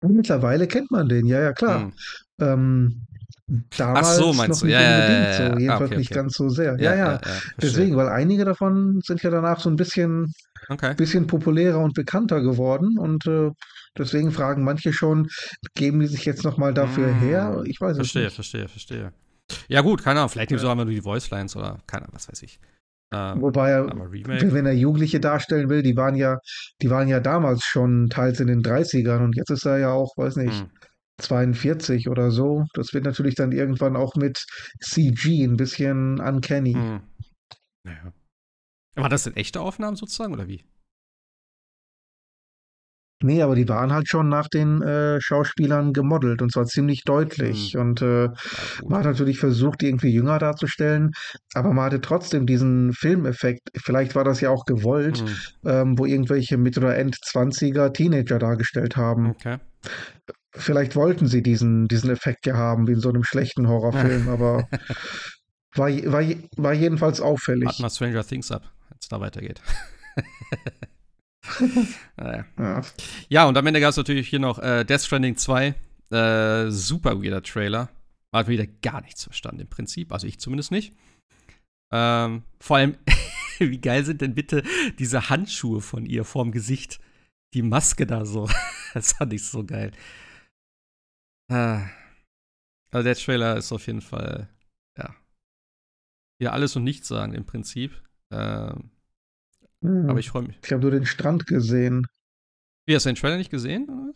Speaker 2: Mittlerweile kennt man den, ja, ja, klar. Hm. Ähm, damals
Speaker 1: Ach so, meinst
Speaker 2: noch
Speaker 1: du? Ja, ja, ja, ja,
Speaker 2: so,
Speaker 1: ja.
Speaker 2: jedenfalls
Speaker 1: Ah, okay,
Speaker 2: nicht
Speaker 1: okay.
Speaker 2: ganz so sehr. Ja, ja. Deswegen, weil einige davon sind ja danach so ein bisschen,
Speaker 1: Okay.
Speaker 2: bisschen populärer und bekannter geworden und äh, deswegen fragen manche schon, geben die sich jetzt nochmal dafür her?
Speaker 1: Hm.
Speaker 2: Ich weiß es
Speaker 1: Verstehe,
Speaker 2: nicht.
Speaker 1: verstehe, verstehe. Ja, gut, keine Ahnung. Vielleicht nehmen
Speaker 2: Ja.
Speaker 1: sie auch immer nur die Voice Lines oder keine Ahnung, was weiß ich. Ähm,
Speaker 2: Wobei er, wenn er Jugendliche darstellen will, die waren ja, die waren ja damals schon teils in den 30ern und jetzt ist er ja auch, weiß nicht,
Speaker 1: Hm.
Speaker 2: 42 oder so. Das wird natürlich dann irgendwann auch mit CG ein bisschen uncanny.
Speaker 1: Hm. Naja. War das denn echte Aufnahmen sozusagen oder wie?
Speaker 2: Nee, aber die waren halt schon nach den äh, Schauspielern gemodelt und zwar ziemlich deutlich.
Speaker 1: Hm.
Speaker 2: Und äh,
Speaker 1: Ja,
Speaker 2: man hat natürlich versucht, die irgendwie jünger darzustellen, aber man hatte trotzdem diesen Filmeffekt. Vielleicht war das ja auch gewollt,
Speaker 1: Hm.
Speaker 2: ähm, wo irgendwelche Mit- oder End-20er Teenager dargestellt haben.
Speaker 1: Okay.
Speaker 2: Vielleicht wollten sie diesen, diesen Effekt ja haben, wie in so einem schlechten Horrorfilm, aber war, war, war jedenfalls
Speaker 1: Warten
Speaker 2: auffällig.
Speaker 1: mal Stranger Things ab, wenn es da weitergeht. naja.
Speaker 2: Ja.
Speaker 1: Ja, und am Ende gab es natürlich hier noch äh, Death Stranding 2. Äh, super weirder Trailer. Hat wieder gar nichts verstanden im Prinzip. Also ich zumindest nicht. Ähm, vor allem, wie geil sind denn bitte diese Handschuhe von ihr vorm Gesicht? Die Maske da so. das fand ich so geil. Ah. Also der Trailer ist auf jeden Fall, ja. Ja, alles und nichts sagen im Prinzip. Ähm,
Speaker 2: Hm.
Speaker 1: aber ich freue mich.
Speaker 2: Ich habe nur den Strand gesehen.
Speaker 1: Wie, hast du den Trailer nicht gesehen?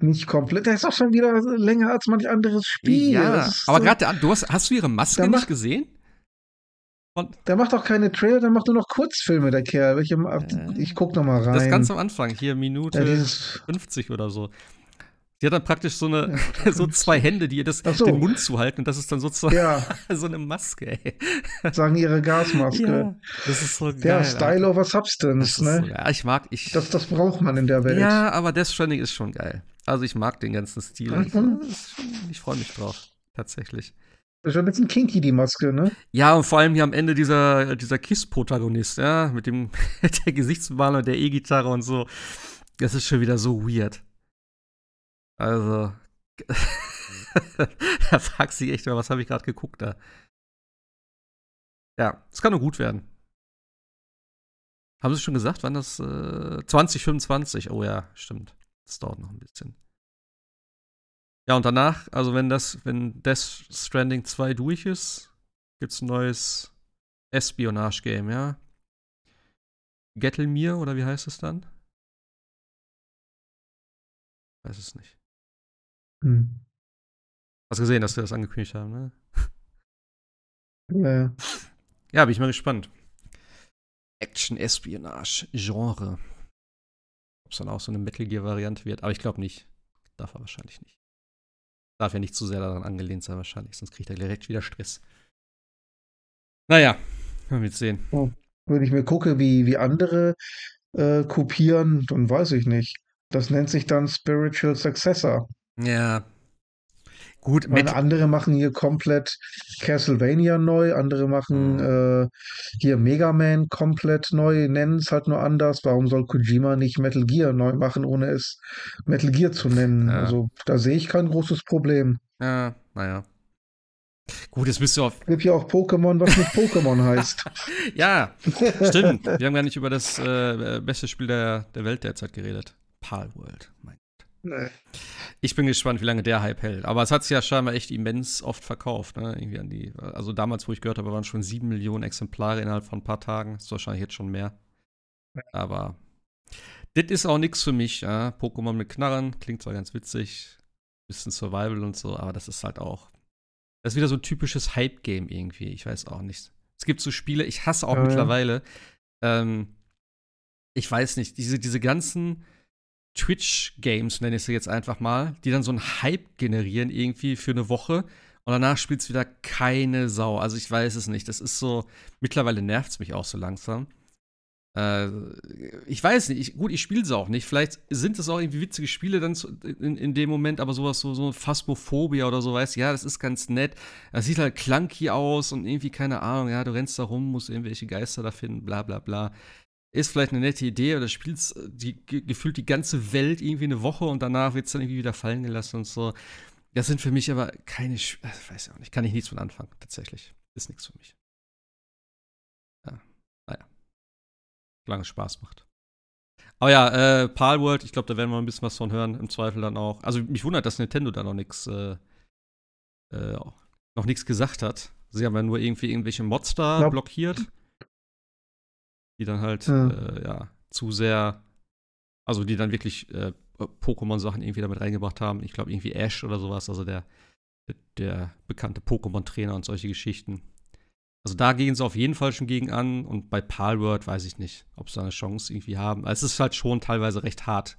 Speaker 2: Nicht komplett. Der ist auch schon wieder länger als manch anderes Spiel.
Speaker 1: Ja,
Speaker 2: ist
Speaker 1: aber
Speaker 2: so-
Speaker 1: gerade, du hast, hast du ihre Maske nicht
Speaker 2: macht-
Speaker 1: gesehen? Von,
Speaker 2: Der macht auch keine Trailer, der macht nur noch Kurzfilme, der Kerl.
Speaker 1: Äh,
Speaker 2: ich guck noch mal rein.
Speaker 1: das ganz am Anfang, hier Minute
Speaker 2: ja, dieses,
Speaker 1: 50 oder so. Die hat dann praktisch so eine, so zwei Hände, die ihr das,
Speaker 2: so.
Speaker 1: den Mund zuhalten und das ist dann sozusagen
Speaker 2: Ja,
Speaker 1: so eine Maske, ey.
Speaker 2: sagen ihre Gasmaske.
Speaker 1: Ja, das ist so geil.
Speaker 2: Ja, Style over
Speaker 1: Das
Speaker 2: Substance,
Speaker 1: ist so
Speaker 2: ne?
Speaker 1: geil. Ich mag, ich.
Speaker 2: Das, das braucht man in der Welt.
Speaker 1: ja, aber Death Stranding ist schon geil. Also ich mag den ganzen Stil.
Speaker 2: Mhm.
Speaker 1: Ich, ich freue mich drauf. Tatsächlich.
Speaker 2: Das ist schon ein bisschen kinky, die Maske, ne?
Speaker 1: Ja, und vor allem hier am Ende dieser, dieser Kiss-Protagonist, ja, mit dem der Gesichtsmaler und der E-Gitarre und so. Das ist schon wieder so weird. Also. da fragt sich echt mal, was habe ich gerade geguckt da? Ja, es kann nur gut werden. Haben Sie schon gesagt, wann das äh, 2025? Oh ja, stimmt. Das dauert noch ein bisschen. Ja, und danach, also wenn das, wenn Death Stranding 2 durch ist, gibt's ein neues Espionage-Game, ja? Gettelmir oder wie heißt es dann? Weiß es nicht.
Speaker 2: Hm.
Speaker 1: Hast gesehen, dass wir das angekündigt haben, ne?
Speaker 2: Ja.
Speaker 1: Ja, bin ich mal gespannt. Action-Espionage-Genre. Ob es dann auch so eine Metal Gear-Variante wird, aber ich glaube nicht. Darf er wahrscheinlich nicht. Darf ja nicht zu sehr daran angelehnt sein, wahrscheinlich, sonst kriegt er direkt wieder Stress. Naja, werden wir sehen.
Speaker 2: Wenn ich mir gucke, wie, wie andere äh, kopieren, dann weiß ich nicht. Das nennt sich dann Spiritual Successor.
Speaker 1: Ja. Gut,
Speaker 2: Meine andere machen hier komplett Castlevania neu, andere machen äh, hier Mega Man komplett neu, nennen es halt nur anders. Warum soll Kojima nicht Metal Gear neu machen, ohne es Metal Gear zu nennen?
Speaker 1: Ja.
Speaker 2: Also da sehe ich kein großes Problem.
Speaker 1: ja, naja. Gut, jetzt bist du auf.
Speaker 2: Es gibt ja auch Pokémon, was nicht Pokémon heißt.
Speaker 1: Ja, stimmt. Wir haben gar nicht über das äh, beste Spiel der, der Welt derzeit geredet. Palworld. Mein
Speaker 2: Nee.
Speaker 1: Ich bin gespannt, wie lange der Hype hält. Aber es hat sich ja scheinbar echt immens oft verkauft. Ne? Irgendwie an die, also damals, wo ich gehört habe, waren schon sieben Millionen Exemplare innerhalb von ein paar Tagen. Ist wahrscheinlich jetzt schon mehr. Aber das ist auch nichts für mich. Ja? Pokémon mit Knarren klingt zwar ganz witzig, bisschen Survival und so, aber das ist halt auch. Das ist wieder so ein typisches Hype-Game irgendwie. Ich weiß auch nicht. Es gibt so Spiele, ich hasse auch
Speaker 2: Ja, ja.
Speaker 1: mittlerweile. Ähm, ich weiß nicht, diese, diese ganzen Twitch-Games, nenne ich sie jetzt einfach mal, die dann so einen Hype generieren irgendwie für eine Woche und danach spielt es wieder keine Sau. Also ich weiß es nicht. Das ist so, mittlerweile nervt es mich auch so langsam. Äh, ich weiß nicht, ich, gut, ich spiele sie auch nicht. Vielleicht sind es auch irgendwie witzige Spiele dann zu, in, in dem Moment, aber sowas so, so Phasmophobia oder so, weißt ja, das ist ganz nett. Das sieht halt clunky aus und irgendwie, keine Ahnung, ja, du rennst da rum, musst irgendwelche Geister da finden, bla bla bla ist vielleicht eine nette Idee oder spielst die, ge- gefühlt die ganze Welt irgendwie eine Woche und danach wird es dann irgendwie wieder fallen gelassen und so. Das sind für mich aber keine, äh, weiß ich auch nicht, kann ich nichts von anfangen, tatsächlich. Ist nichts für mich. Ja, naja. Solange es Spaß macht. Aber ja, äh, Palworld, ich glaube, da werden wir ein bisschen was von hören, im Zweifel dann auch. Also mich wundert, dass Nintendo da noch nichts äh, äh, noch nichts gesagt hat. Sie haben ja nur irgendwie irgendwelche Mods da
Speaker 2: Ja.
Speaker 1: blockiert die dann halt
Speaker 2: Ja.
Speaker 1: Äh, ja zu sehr, also die dann wirklich äh, Pokémon-Sachen irgendwie damit reingebracht haben. Ich glaube irgendwie Ash oder sowas, also der, der bekannte Pokémon-Trainer und solche Geschichten. Also da gehen sie auf jeden Fall schon gegen an und bei Palworld weiß ich nicht, ob sie da eine Chance irgendwie haben. Also es ist halt schon teilweise recht hart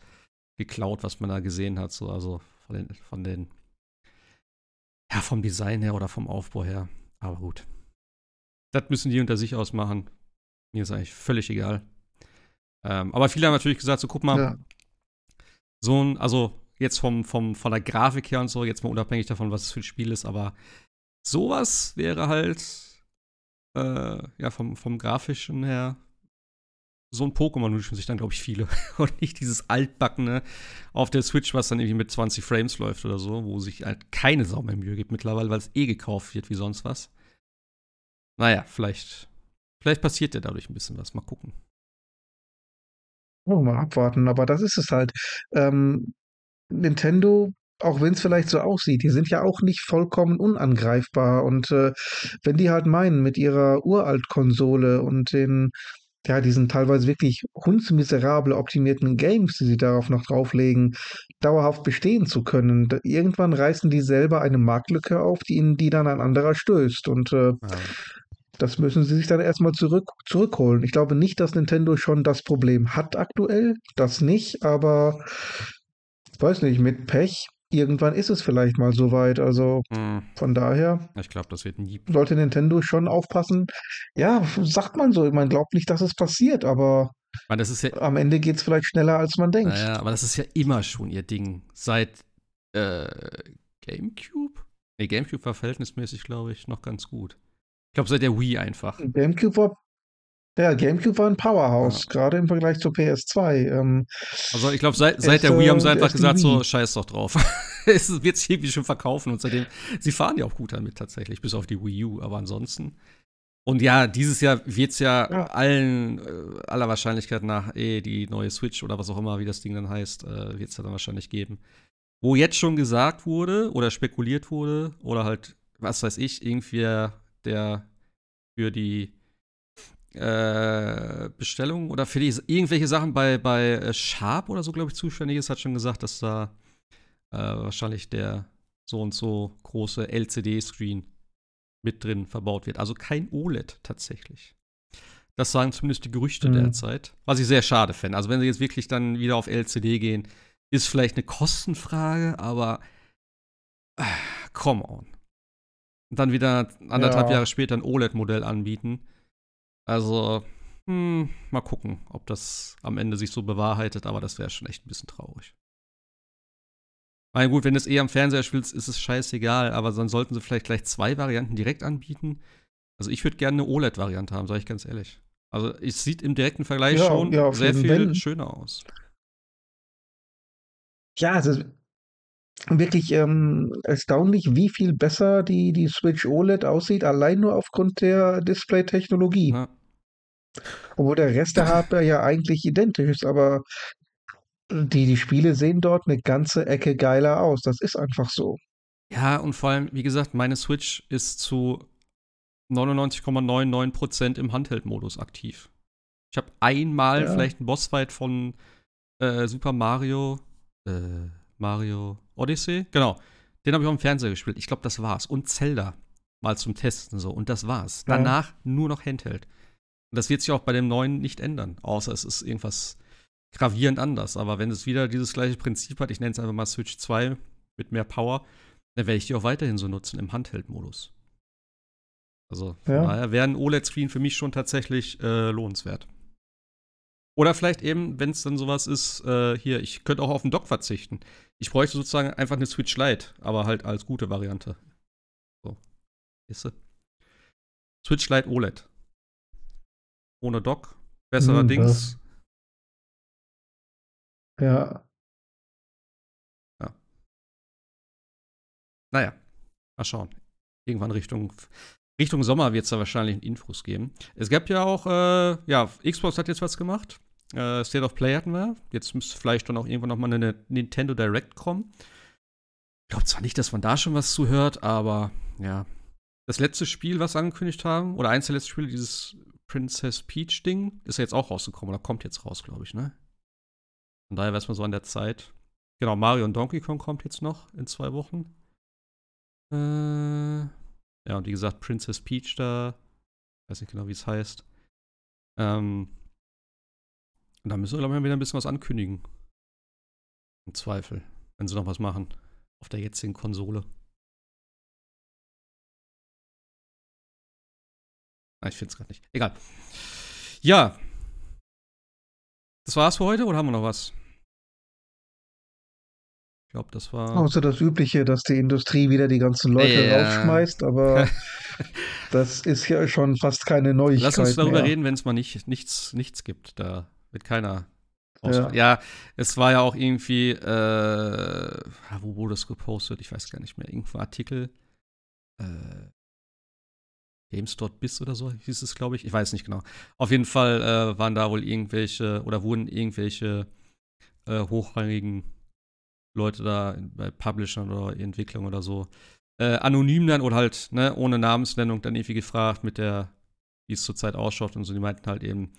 Speaker 1: geklaut, was man da gesehen hat, so also von den, von den ja, vom Design her oder vom Aufbau her. Aber gut. Das müssen die unter sich ausmachen. Mir ist eigentlich völlig egal. Ähm, aber viele haben natürlich gesagt, so guck mal,
Speaker 2: Ja.
Speaker 1: so ein, also jetzt vom, vom, von der Grafik her und so, jetzt mal unabhängig davon, was es für ein Spiel ist, aber sowas wäre halt, äh, ja, vom, vom Grafischen her, so ein Pokémon wünschen sich dann, glaube ich, viele. Und nicht dieses altbackene auf der Switch, was dann irgendwie mit 20 Frames läuft oder so, wo sich halt keine Sau mehr Mühe gibt mittlerweile, weil es eh gekauft wird wie sonst was. Naja, vielleicht, vielleicht passiert ja dadurch ein bisschen was. Mal gucken.
Speaker 2: Oh, mal abwarten, aber das ist es halt. Ähm, Nintendo, auch wenn es vielleicht so aussieht, die sind ja auch nicht vollkommen unangreifbar. Und äh, wenn die halt meinen, mit ihrer Uralt-Konsole und den, ja, diesen teilweise wirklich hundsmiserabel optimierten Games, die sie darauf noch drauflegen, dauerhaft bestehen zu können, irgendwann reißen die selber eine Marktlücke auf, die ihnen die dann ein anderer stößt. Und äh, das müssen sie sich dann erstmal zurück, zurückholen. Ich glaube nicht, dass Nintendo schon das Problem hat aktuell. Das nicht, aber weiß nicht, mit Pech, irgendwann ist es vielleicht mal soweit. Also
Speaker 1: Hm,
Speaker 2: von daher
Speaker 1: ich glaube, das wird nie.
Speaker 2: sollte Nintendo schon aufpassen. Ja, sagt man so, man glaubt nicht, dass es passiert, aber
Speaker 1: Ich meine, ja,
Speaker 2: am Ende geht es vielleicht schneller, als man denkt.
Speaker 1: naja, aber das ist ja immer schon ihr Ding. Seit äh, GameCube? Nee, GameCube war verhältnismäßig, glaube ich, noch ganz gut. Ich glaube, seit der Wii einfach.
Speaker 2: GameCube war, ja, GameCube war ein Powerhouse, gerade im Vergleich zur PS2. Ähm,
Speaker 1: Also ich glaube, seit, seit der Wii haben sie
Speaker 2: äh,
Speaker 1: einfach gesagt, so scheiß doch drauf. es wird sich irgendwie schon verkaufen und seitdem, sie fahren ja auch gut damit tatsächlich, bis auf die Wii U, aber ansonsten. Und ja, dieses Jahr wird es ja,
Speaker 2: Ja.
Speaker 1: allen, äh, aller Wahrscheinlichkeit nach, eh, die neue Switch oder was auch immer, wie das Ding dann heißt, äh, wird es ja dann wahrscheinlich geben. Wo jetzt schon gesagt wurde oder spekuliert wurde oder halt, was weiß ich, irgendwie der für die äh, Bestellung oder für die irgendwelche Sachen bei, bei äh, Sharp oder so, glaube ich, zuständig ist, hat schon gesagt, dass da äh, wahrscheinlich der so und so große LCD-Screen mit drin verbaut wird. Also kein OLED tatsächlich. Das sagen zumindest die Gerüchte
Speaker 2: Mhm.
Speaker 1: derzeit. Was ich sehr schade fände. Also, wenn sie jetzt wirklich dann wieder auf LCD gehen, ist vielleicht eine Kostenfrage, aber äh, come on. Und dann wieder anderthalb
Speaker 2: Ja.
Speaker 1: Jahre später ein OLED-Modell anbieten. Also, hm, mal gucken, ob das am Ende sich so bewahrheitet, aber das wäre schon echt ein bisschen traurig. Na gut, wenn du es eh am Fernseher spielst, ist es scheißegal, aber dann sollten sie vielleicht gleich zwei Varianten direkt anbieten. Also ich würde gerne eine OLED-Variante haben, sage ich ganz ehrlich. Also es sieht im direkten Vergleich
Speaker 2: Ja,
Speaker 1: schon
Speaker 2: ja,
Speaker 1: sehr viel
Speaker 2: Fall.
Speaker 1: schöner aus.
Speaker 2: Ja, ist wirklich ähm, erstaunlich, wie viel besser die, die Switch OLED aussieht, allein nur aufgrund der Display-Technologie.
Speaker 1: Ne?
Speaker 2: Obwohl der Rest der Hardware ja eigentlich identisch ist, aber die, die Spiele sehen dort eine ganze Ecke geiler aus. Das ist einfach so.
Speaker 1: Ja, und vor allem, wie gesagt, meine Switch ist zu 99,99% im Handheld-Modus aktiv. Ich habe einmal
Speaker 2: Ja.
Speaker 1: vielleicht einen Bossfight von äh, Super Mario, äh, Mario Odyssey, genau. Den habe ich auf dem Fernseher gespielt. Ich glaube, das war's. Und Zelda mal zum Testen so. Und das war's.
Speaker 2: Ja.
Speaker 1: Danach nur noch Handheld. Und das wird sich auch bei dem neuen nicht ändern, außer es ist irgendwas gravierend anders. Aber wenn es wieder dieses gleiche Prinzip hat, ich nenne es einfach mal Switch 2 mit mehr Power, dann werde ich die auch weiterhin so nutzen im Handheld-Modus. Also von
Speaker 2: Ja.
Speaker 1: daher wäre ein OLED-Screen für mich schon tatsächlich äh, lohnenswert. Oder vielleicht eben, wenn es dann sowas ist, äh, hier, ich könnte auch auf den Dock verzichten. Ich bräuchte sozusagen einfach eine Switch Lite, aber halt als gute Variante. So. Weißt du? Switch Lite OLED. Ohne Dock. Besserer
Speaker 2: Hm,
Speaker 1: Dings.
Speaker 2: Ja.
Speaker 1: Naja, mal schauen. Irgendwann Richtung, Richtung Sommer wird es da wahrscheinlich Infos geben. Es gab ja auch, äh, ja, Xbox hat jetzt was gemacht. Äh, State of Play hatten wir. Jetzt müsste vielleicht dann auch irgendwann noch mal eine Nintendo Direct kommen. Ich glaube zwar nicht, dass man da schon was zuhört, aber ja. Das letzte Spiel, was sie angekündigt haben, oder eins der letzten Spiele, dieses Princess Peach-Ding, ist ja jetzt auch rausgekommen oder kommt jetzt raus, glaube ich, ne? Von daher weiß man so an der Zeit. Genau, Mario und Donkey Kong kommt jetzt noch in zwei Wochen. Äh, ja, und wie gesagt, Princess Peach da. Weiß nicht genau, wie es heißt. Ähm, und da müssen wir, glaube ich, wieder ein bisschen was ankündigen. Im Zweifel, wenn sie noch was machen. Auf der jetzigen Konsole. Ah, ich finde es gerade nicht. Egal. Ja. Das war's für heute oder haben wir noch was? Ich glaube, das war.
Speaker 2: Außer das Übliche, dass die Industrie wieder die ganzen Leute
Speaker 1: Ja.
Speaker 2: rausschmeißt, aber das ist ja schon fast keine Neuigkeit
Speaker 1: Lass uns darüber
Speaker 2: mehr.
Speaker 1: reden, wenn es mal nicht, nichts, nichts gibt. Da wird keiner.
Speaker 2: Ja.
Speaker 1: Ja. es war ja auch irgendwie, äh, wo wurde es gepostet? Ich weiß gar nicht mehr. Irgendwo Artikel. Äh, Games.biz oder so hieß es, glaube ich. Ich weiß nicht genau. Auf jeden Fall äh, waren da wohl irgendwelche oder wurden irgendwelche äh, hochrangigen Leute da bei Publishern oder Entwicklern oder so äh, anonym dann oder halt ne, ohne Namensnennung dann irgendwie gefragt mit der, wie es zurzeit ausschaut und so. Die meinten halt eben,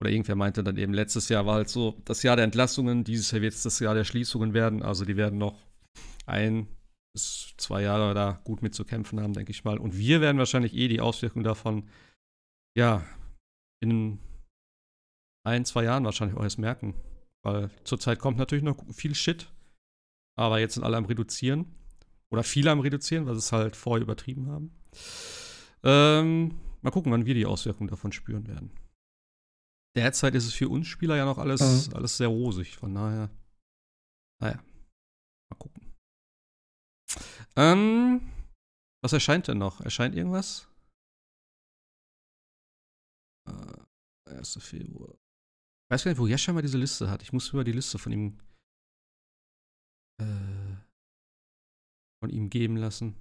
Speaker 1: oder irgendwer meinte dann eben, letztes Jahr war halt so das Jahr der Entlassungen, dieses Jahr wird es das Jahr der Schließungen werden. Also die werden noch ein bis zwei Jahre da gut mit zu kämpfen haben, denke ich mal. Und wir werden wahrscheinlich eh die Auswirkungen davon, ja, in ein, zwei Jahren wahrscheinlich auch erst merken. Weil zurzeit kommt natürlich noch viel Shit. Aber jetzt sind alle am Reduzieren. Oder viele am Reduzieren, weil sie es halt vorher übertrieben haben. Ähm, mal gucken, wann wir die Auswirkungen davon spüren werden. Derzeit ist es für uns Spieler ja noch alles, mhm. alles sehr rosig. Von daher, naja, mal gucken. Ähm, was erscheint denn noch? Erscheint irgendwas? Äh, 1. Februar. Ich weiß gar nicht, wo Jascha mal diese Liste hat. Ich muss über die Liste von ihm äh, von ihm geben lassen.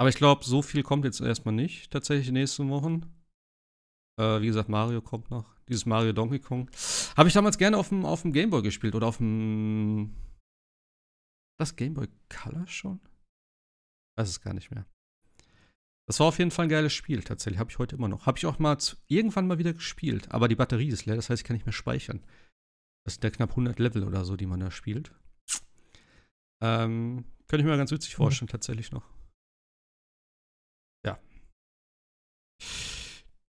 Speaker 1: Aber ich glaube, so viel kommt jetzt erstmal nicht, tatsächlich in den nächsten Wochen. Äh, wie gesagt, Mario kommt noch. Dieses Mario Donkey Kong. Habe ich damals gerne auf dem, auf dem Gameboy gespielt oder auf dem. Das Gameboy Color schon? Weiß es gar nicht mehr. Das war auf jeden Fall ein geiles Spiel, tatsächlich. Habe ich heute immer noch. Habe ich auch mal zu, irgendwann mal wieder gespielt. Aber die Batterie ist leer, das heißt, ich kann nicht mehr speichern. Das sind ja knapp 100 Level oder so, die man da spielt. Ähm, könnte ich mir ganz witzig mhm. vorstellen, mhm. tatsächlich noch.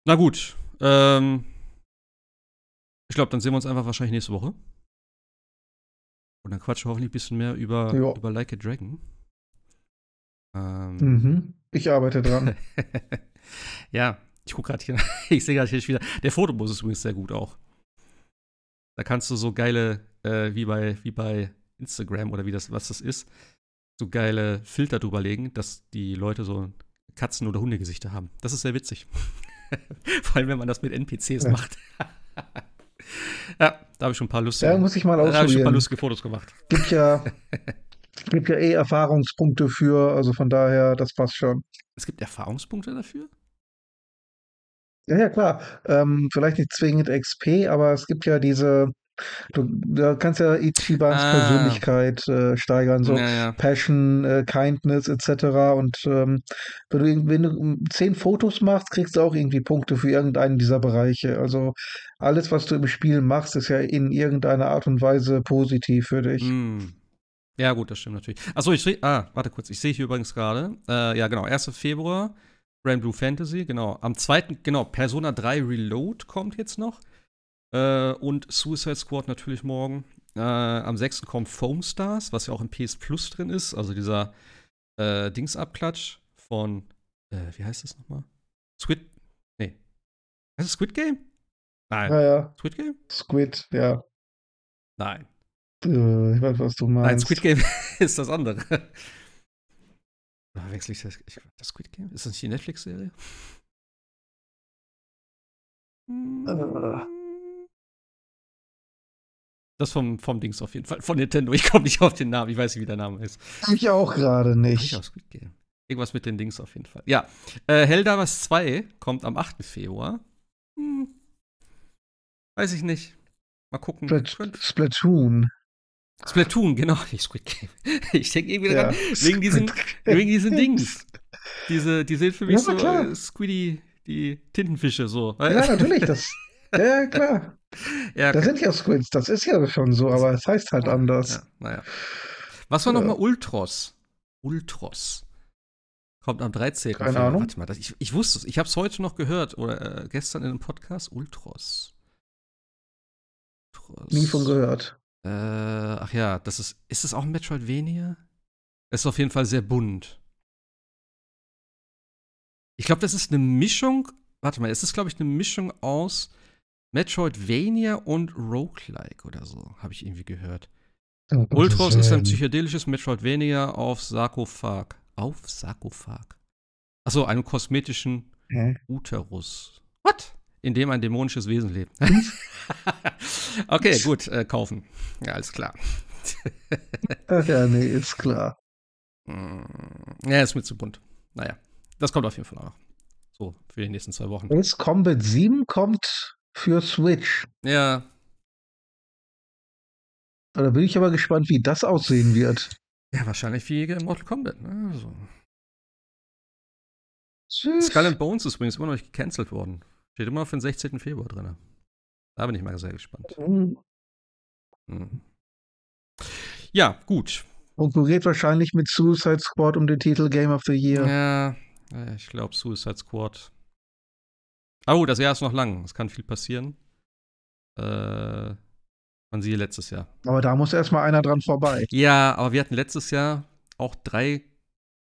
Speaker 1: Na gut. Ähm, ich glaube, dann sehen wir uns einfach wahrscheinlich nächste Woche. Und dann quatschen wir hoffentlich ein bisschen mehr über, über Like a Dragon.
Speaker 2: Ähm, mhm. Ich arbeite dran.
Speaker 1: ja, ich gucke gerade hier. ich sehe gerade hier wieder. Der Fotomodus ist übrigens sehr gut auch. Da kannst du so geile, äh, wie, bei, wie bei Instagram oder wie das, was das ist, so geile Filter drüber legen, dass die Leute so Katzen- oder Hundegesichter haben. Das ist sehr witzig. Vor allem, wenn man das mit NPCs ja. macht. ja, da habe ich schon ein paar lustige,
Speaker 2: ja, muss ich mal
Speaker 1: da habe ich schon ein paar lustige Fotos gemacht.
Speaker 2: Gibt ja, gibt ja eh Erfahrungspunkte für, also von daher, das passt schon.
Speaker 1: Es gibt Erfahrungspunkte dafür?
Speaker 2: Ja, ja, klar. Ähm, vielleicht nicht zwingend XP, aber es gibt ja diese, du, du kannst ja Ichibans ah. Persönlichkeit äh, steigern, so ja, ja. Passion, äh, Kindness etc. Und ähm, wenn, du, wenn du zehn Fotos machst, kriegst du auch irgendwie Punkte für irgendeinen dieser Bereiche. Also alles, was du im Spiel machst, ist ja in irgendeiner Art und Weise positiv für dich. Mm.
Speaker 1: Ja, gut, das stimmt natürlich. Achso, ich sehe, ah, warte kurz, ich sehe hier übrigens gerade, äh, ja genau, 1. Februar Blue Fantasy, genau. Am 2. genau, Persona 3 Reload kommt jetzt noch. Äh, und Suicide Squad natürlich morgen. Äh, am 6. kommt Foam Stars, was ja auch im PS Plus drin ist. Also dieser äh, Dingsabklatsch von, äh, wie heißt das nochmal? Squid, nee. Heißt es Squid Game?
Speaker 2: Nein. Ja, ja.
Speaker 1: Squid Game?
Speaker 2: Squid, ja.
Speaker 1: Nein.
Speaker 2: Äh, ich weiß, was du meinst. Nein,
Speaker 1: Squid Game ist das andere. Wechsle ich das, ich, das Squid Game? Ist das nicht die Netflix-Serie? Das vom, vom Dings auf jeden Fall. Von Nintendo. Ich komme nicht auf den Namen. Ich weiß nicht, wie der Name ist.
Speaker 2: Ich auch gerade nicht. Ich auch
Speaker 1: Squid Game. Irgendwas mit den Dings auf jeden Fall. Ja. Äh, Helldivers 2 kommt am 8. Februar. Hm. Weiß ich nicht. Mal gucken.
Speaker 2: Splat Splatoon.
Speaker 1: Splatoon, genau, nicht Squid Game. Ich denke irgendwie ja, daran, wegen diesen, wegen diesen Dings. Diese, die sind für mich ja, so äh, Squiddy, die Tintenfische so.
Speaker 2: Ja, natürlich, das. Ja, klar. Ja, da sind ja Squids, das ist ja schon so, aber es heißt halt anders. Ja,
Speaker 1: naja. Was war ja. nochmal Ultros? Ultros. Kommt am 13.
Speaker 2: Keine. Ahnung.
Speaker 1: Warte mal, das, ich, ich wusste es. Ich habe es heute noch gehört oder äh, gestern in einem Podcast. Ultros.
Speaker 2: Ultros. Nie von gehört.
Speaker 1: Äh, ach ja, das ist. Ist es auch ein Metroidvania? Es ist auf jeden Fall sehr bunt. Ich glaube, das ist eine Mischung. Warte mal, es ist, glaube ich, eine Mischung aus Metroidvania und Roguelike oder so, habe ich irgendwie gehört. Oh, Ultros ist, ist ein psychedelisches Metroidvania auf Sarkophag. Auf Sarkophag. Achso, einem kosmetischen Hä? Uterus. What? in dem ein dämonisches Wesen lebt. okay, gut, äh, kaufen. Ja, alles klar.
Speaker 2: Ach ja, nee, ist klar.
Speaker 1: Mm, ja, ist mir zu bunt. Naja, das kommt auf jeden Fall auch noch. So, für die nächsten zwei Wochen.
Speaker 2: Ace Combat 7 kommt für Switch.
Speaker 1: Ja.
Speaker 2: Da bin ich aber gespannt, wie das aussehen wird.
Speaker 1: Ja, wahrscheinlich wie Mortal Kombat. Ne? Also. Skull and Bones ist übrigens immer noch nicht gecancelt worden. Steht immer für den 16. Februar drin. Da bin ich mal sehr gespannt. Mhm. Mhm. Ja, gut.
Speaker 2: Konkurriert wahrscheinlich mit Suicide Squad um den Titel Game of the Year.
Speaker 1: Ja, ich glaube Suicide Squad. Oh, das Jahr ist noch lang. Es kann viel passieren. Äh, man siehe letztes Jahr.
Speaker 2: Aber da muss erstmal einer dran vorbei.
Speaker 1: Ja, aber wir hatten letztes Jahr auch drei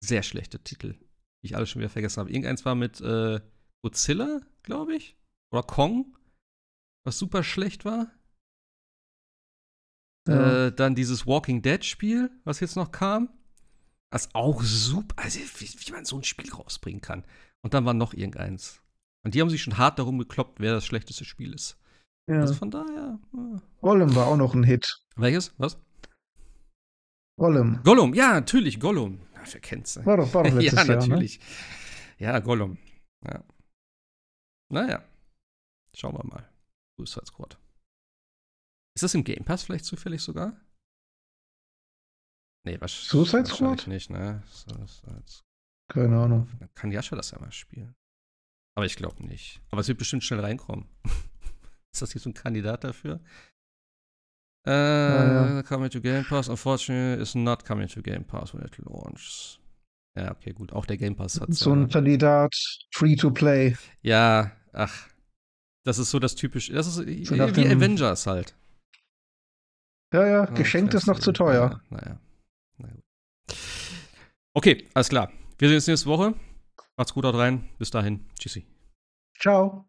Speaker 1: sehr schlechte Titel, die ich alle schon wieder vergessen habe. Irgendeins war mit äh, Godzilla, glaube ich. Oder Kong, was super schlecht war. Ja. Äh, dann dieses Walking Dead-Spiel, was jetzt noch kam. Was auch super, also wie, wie, man so ein Spiel rausbringen kann. Und dann war noch irgendeins. Und die haben sich schon hart darum gekloppt, wer das schlechteste Spiel ist. Ja. Also von daher.
Speaker 2: Ja. Gollum war auch noch ein Hit.
Speaker 1: Welches? Was?
Speaker 2: Gollum.
Speaker 1: Gollum, ja, natürlich, Gollum. Ja, wer kennt's?
Speaker 2: War doch, war doch letztes
Speaker 1: ja,
Speaker 2: Jahr,
Speaker 1: natürlich. Ne? Ja, Gollum. Ja. Naja. Schauen wir mal. Suicide Squad. Ist das im Game Pass vielleicht zufällig sogar? Nee, was,
Speaker 2: Suicide Squad?
Speaker 1: nicht, ne? Suicide
Speaker 2: Keine Ahnung.
Speaker 1: Dann kann Jascha das ja mal spielen. Aber ich glaube nicht. Aber es wird bestimmt schnell reinkommen. ist das hier so ein Kandidat dafür? Uh, ja, ja. Coming to Game Pass. Unfortunately, is not coming to Game Pass when it launches. Ja, okay, gut. Auch der Game Pass hat
Speaker 2: so ein Kandidat, free to play.
Speaker 1: Ja, ach. Das ist so das typische. Das ist so wie Avengers halt.
Speaker 2: Ja, ja, geschenkt ist noch zu teuer.
Speaker 1: Ja, naja. Na gut. Okay, alles klar. Wir sehen uns nächste Woche. Macht's gut, haut rein. Bis dahin. Tschüssi.
Speaker 2: Ciao.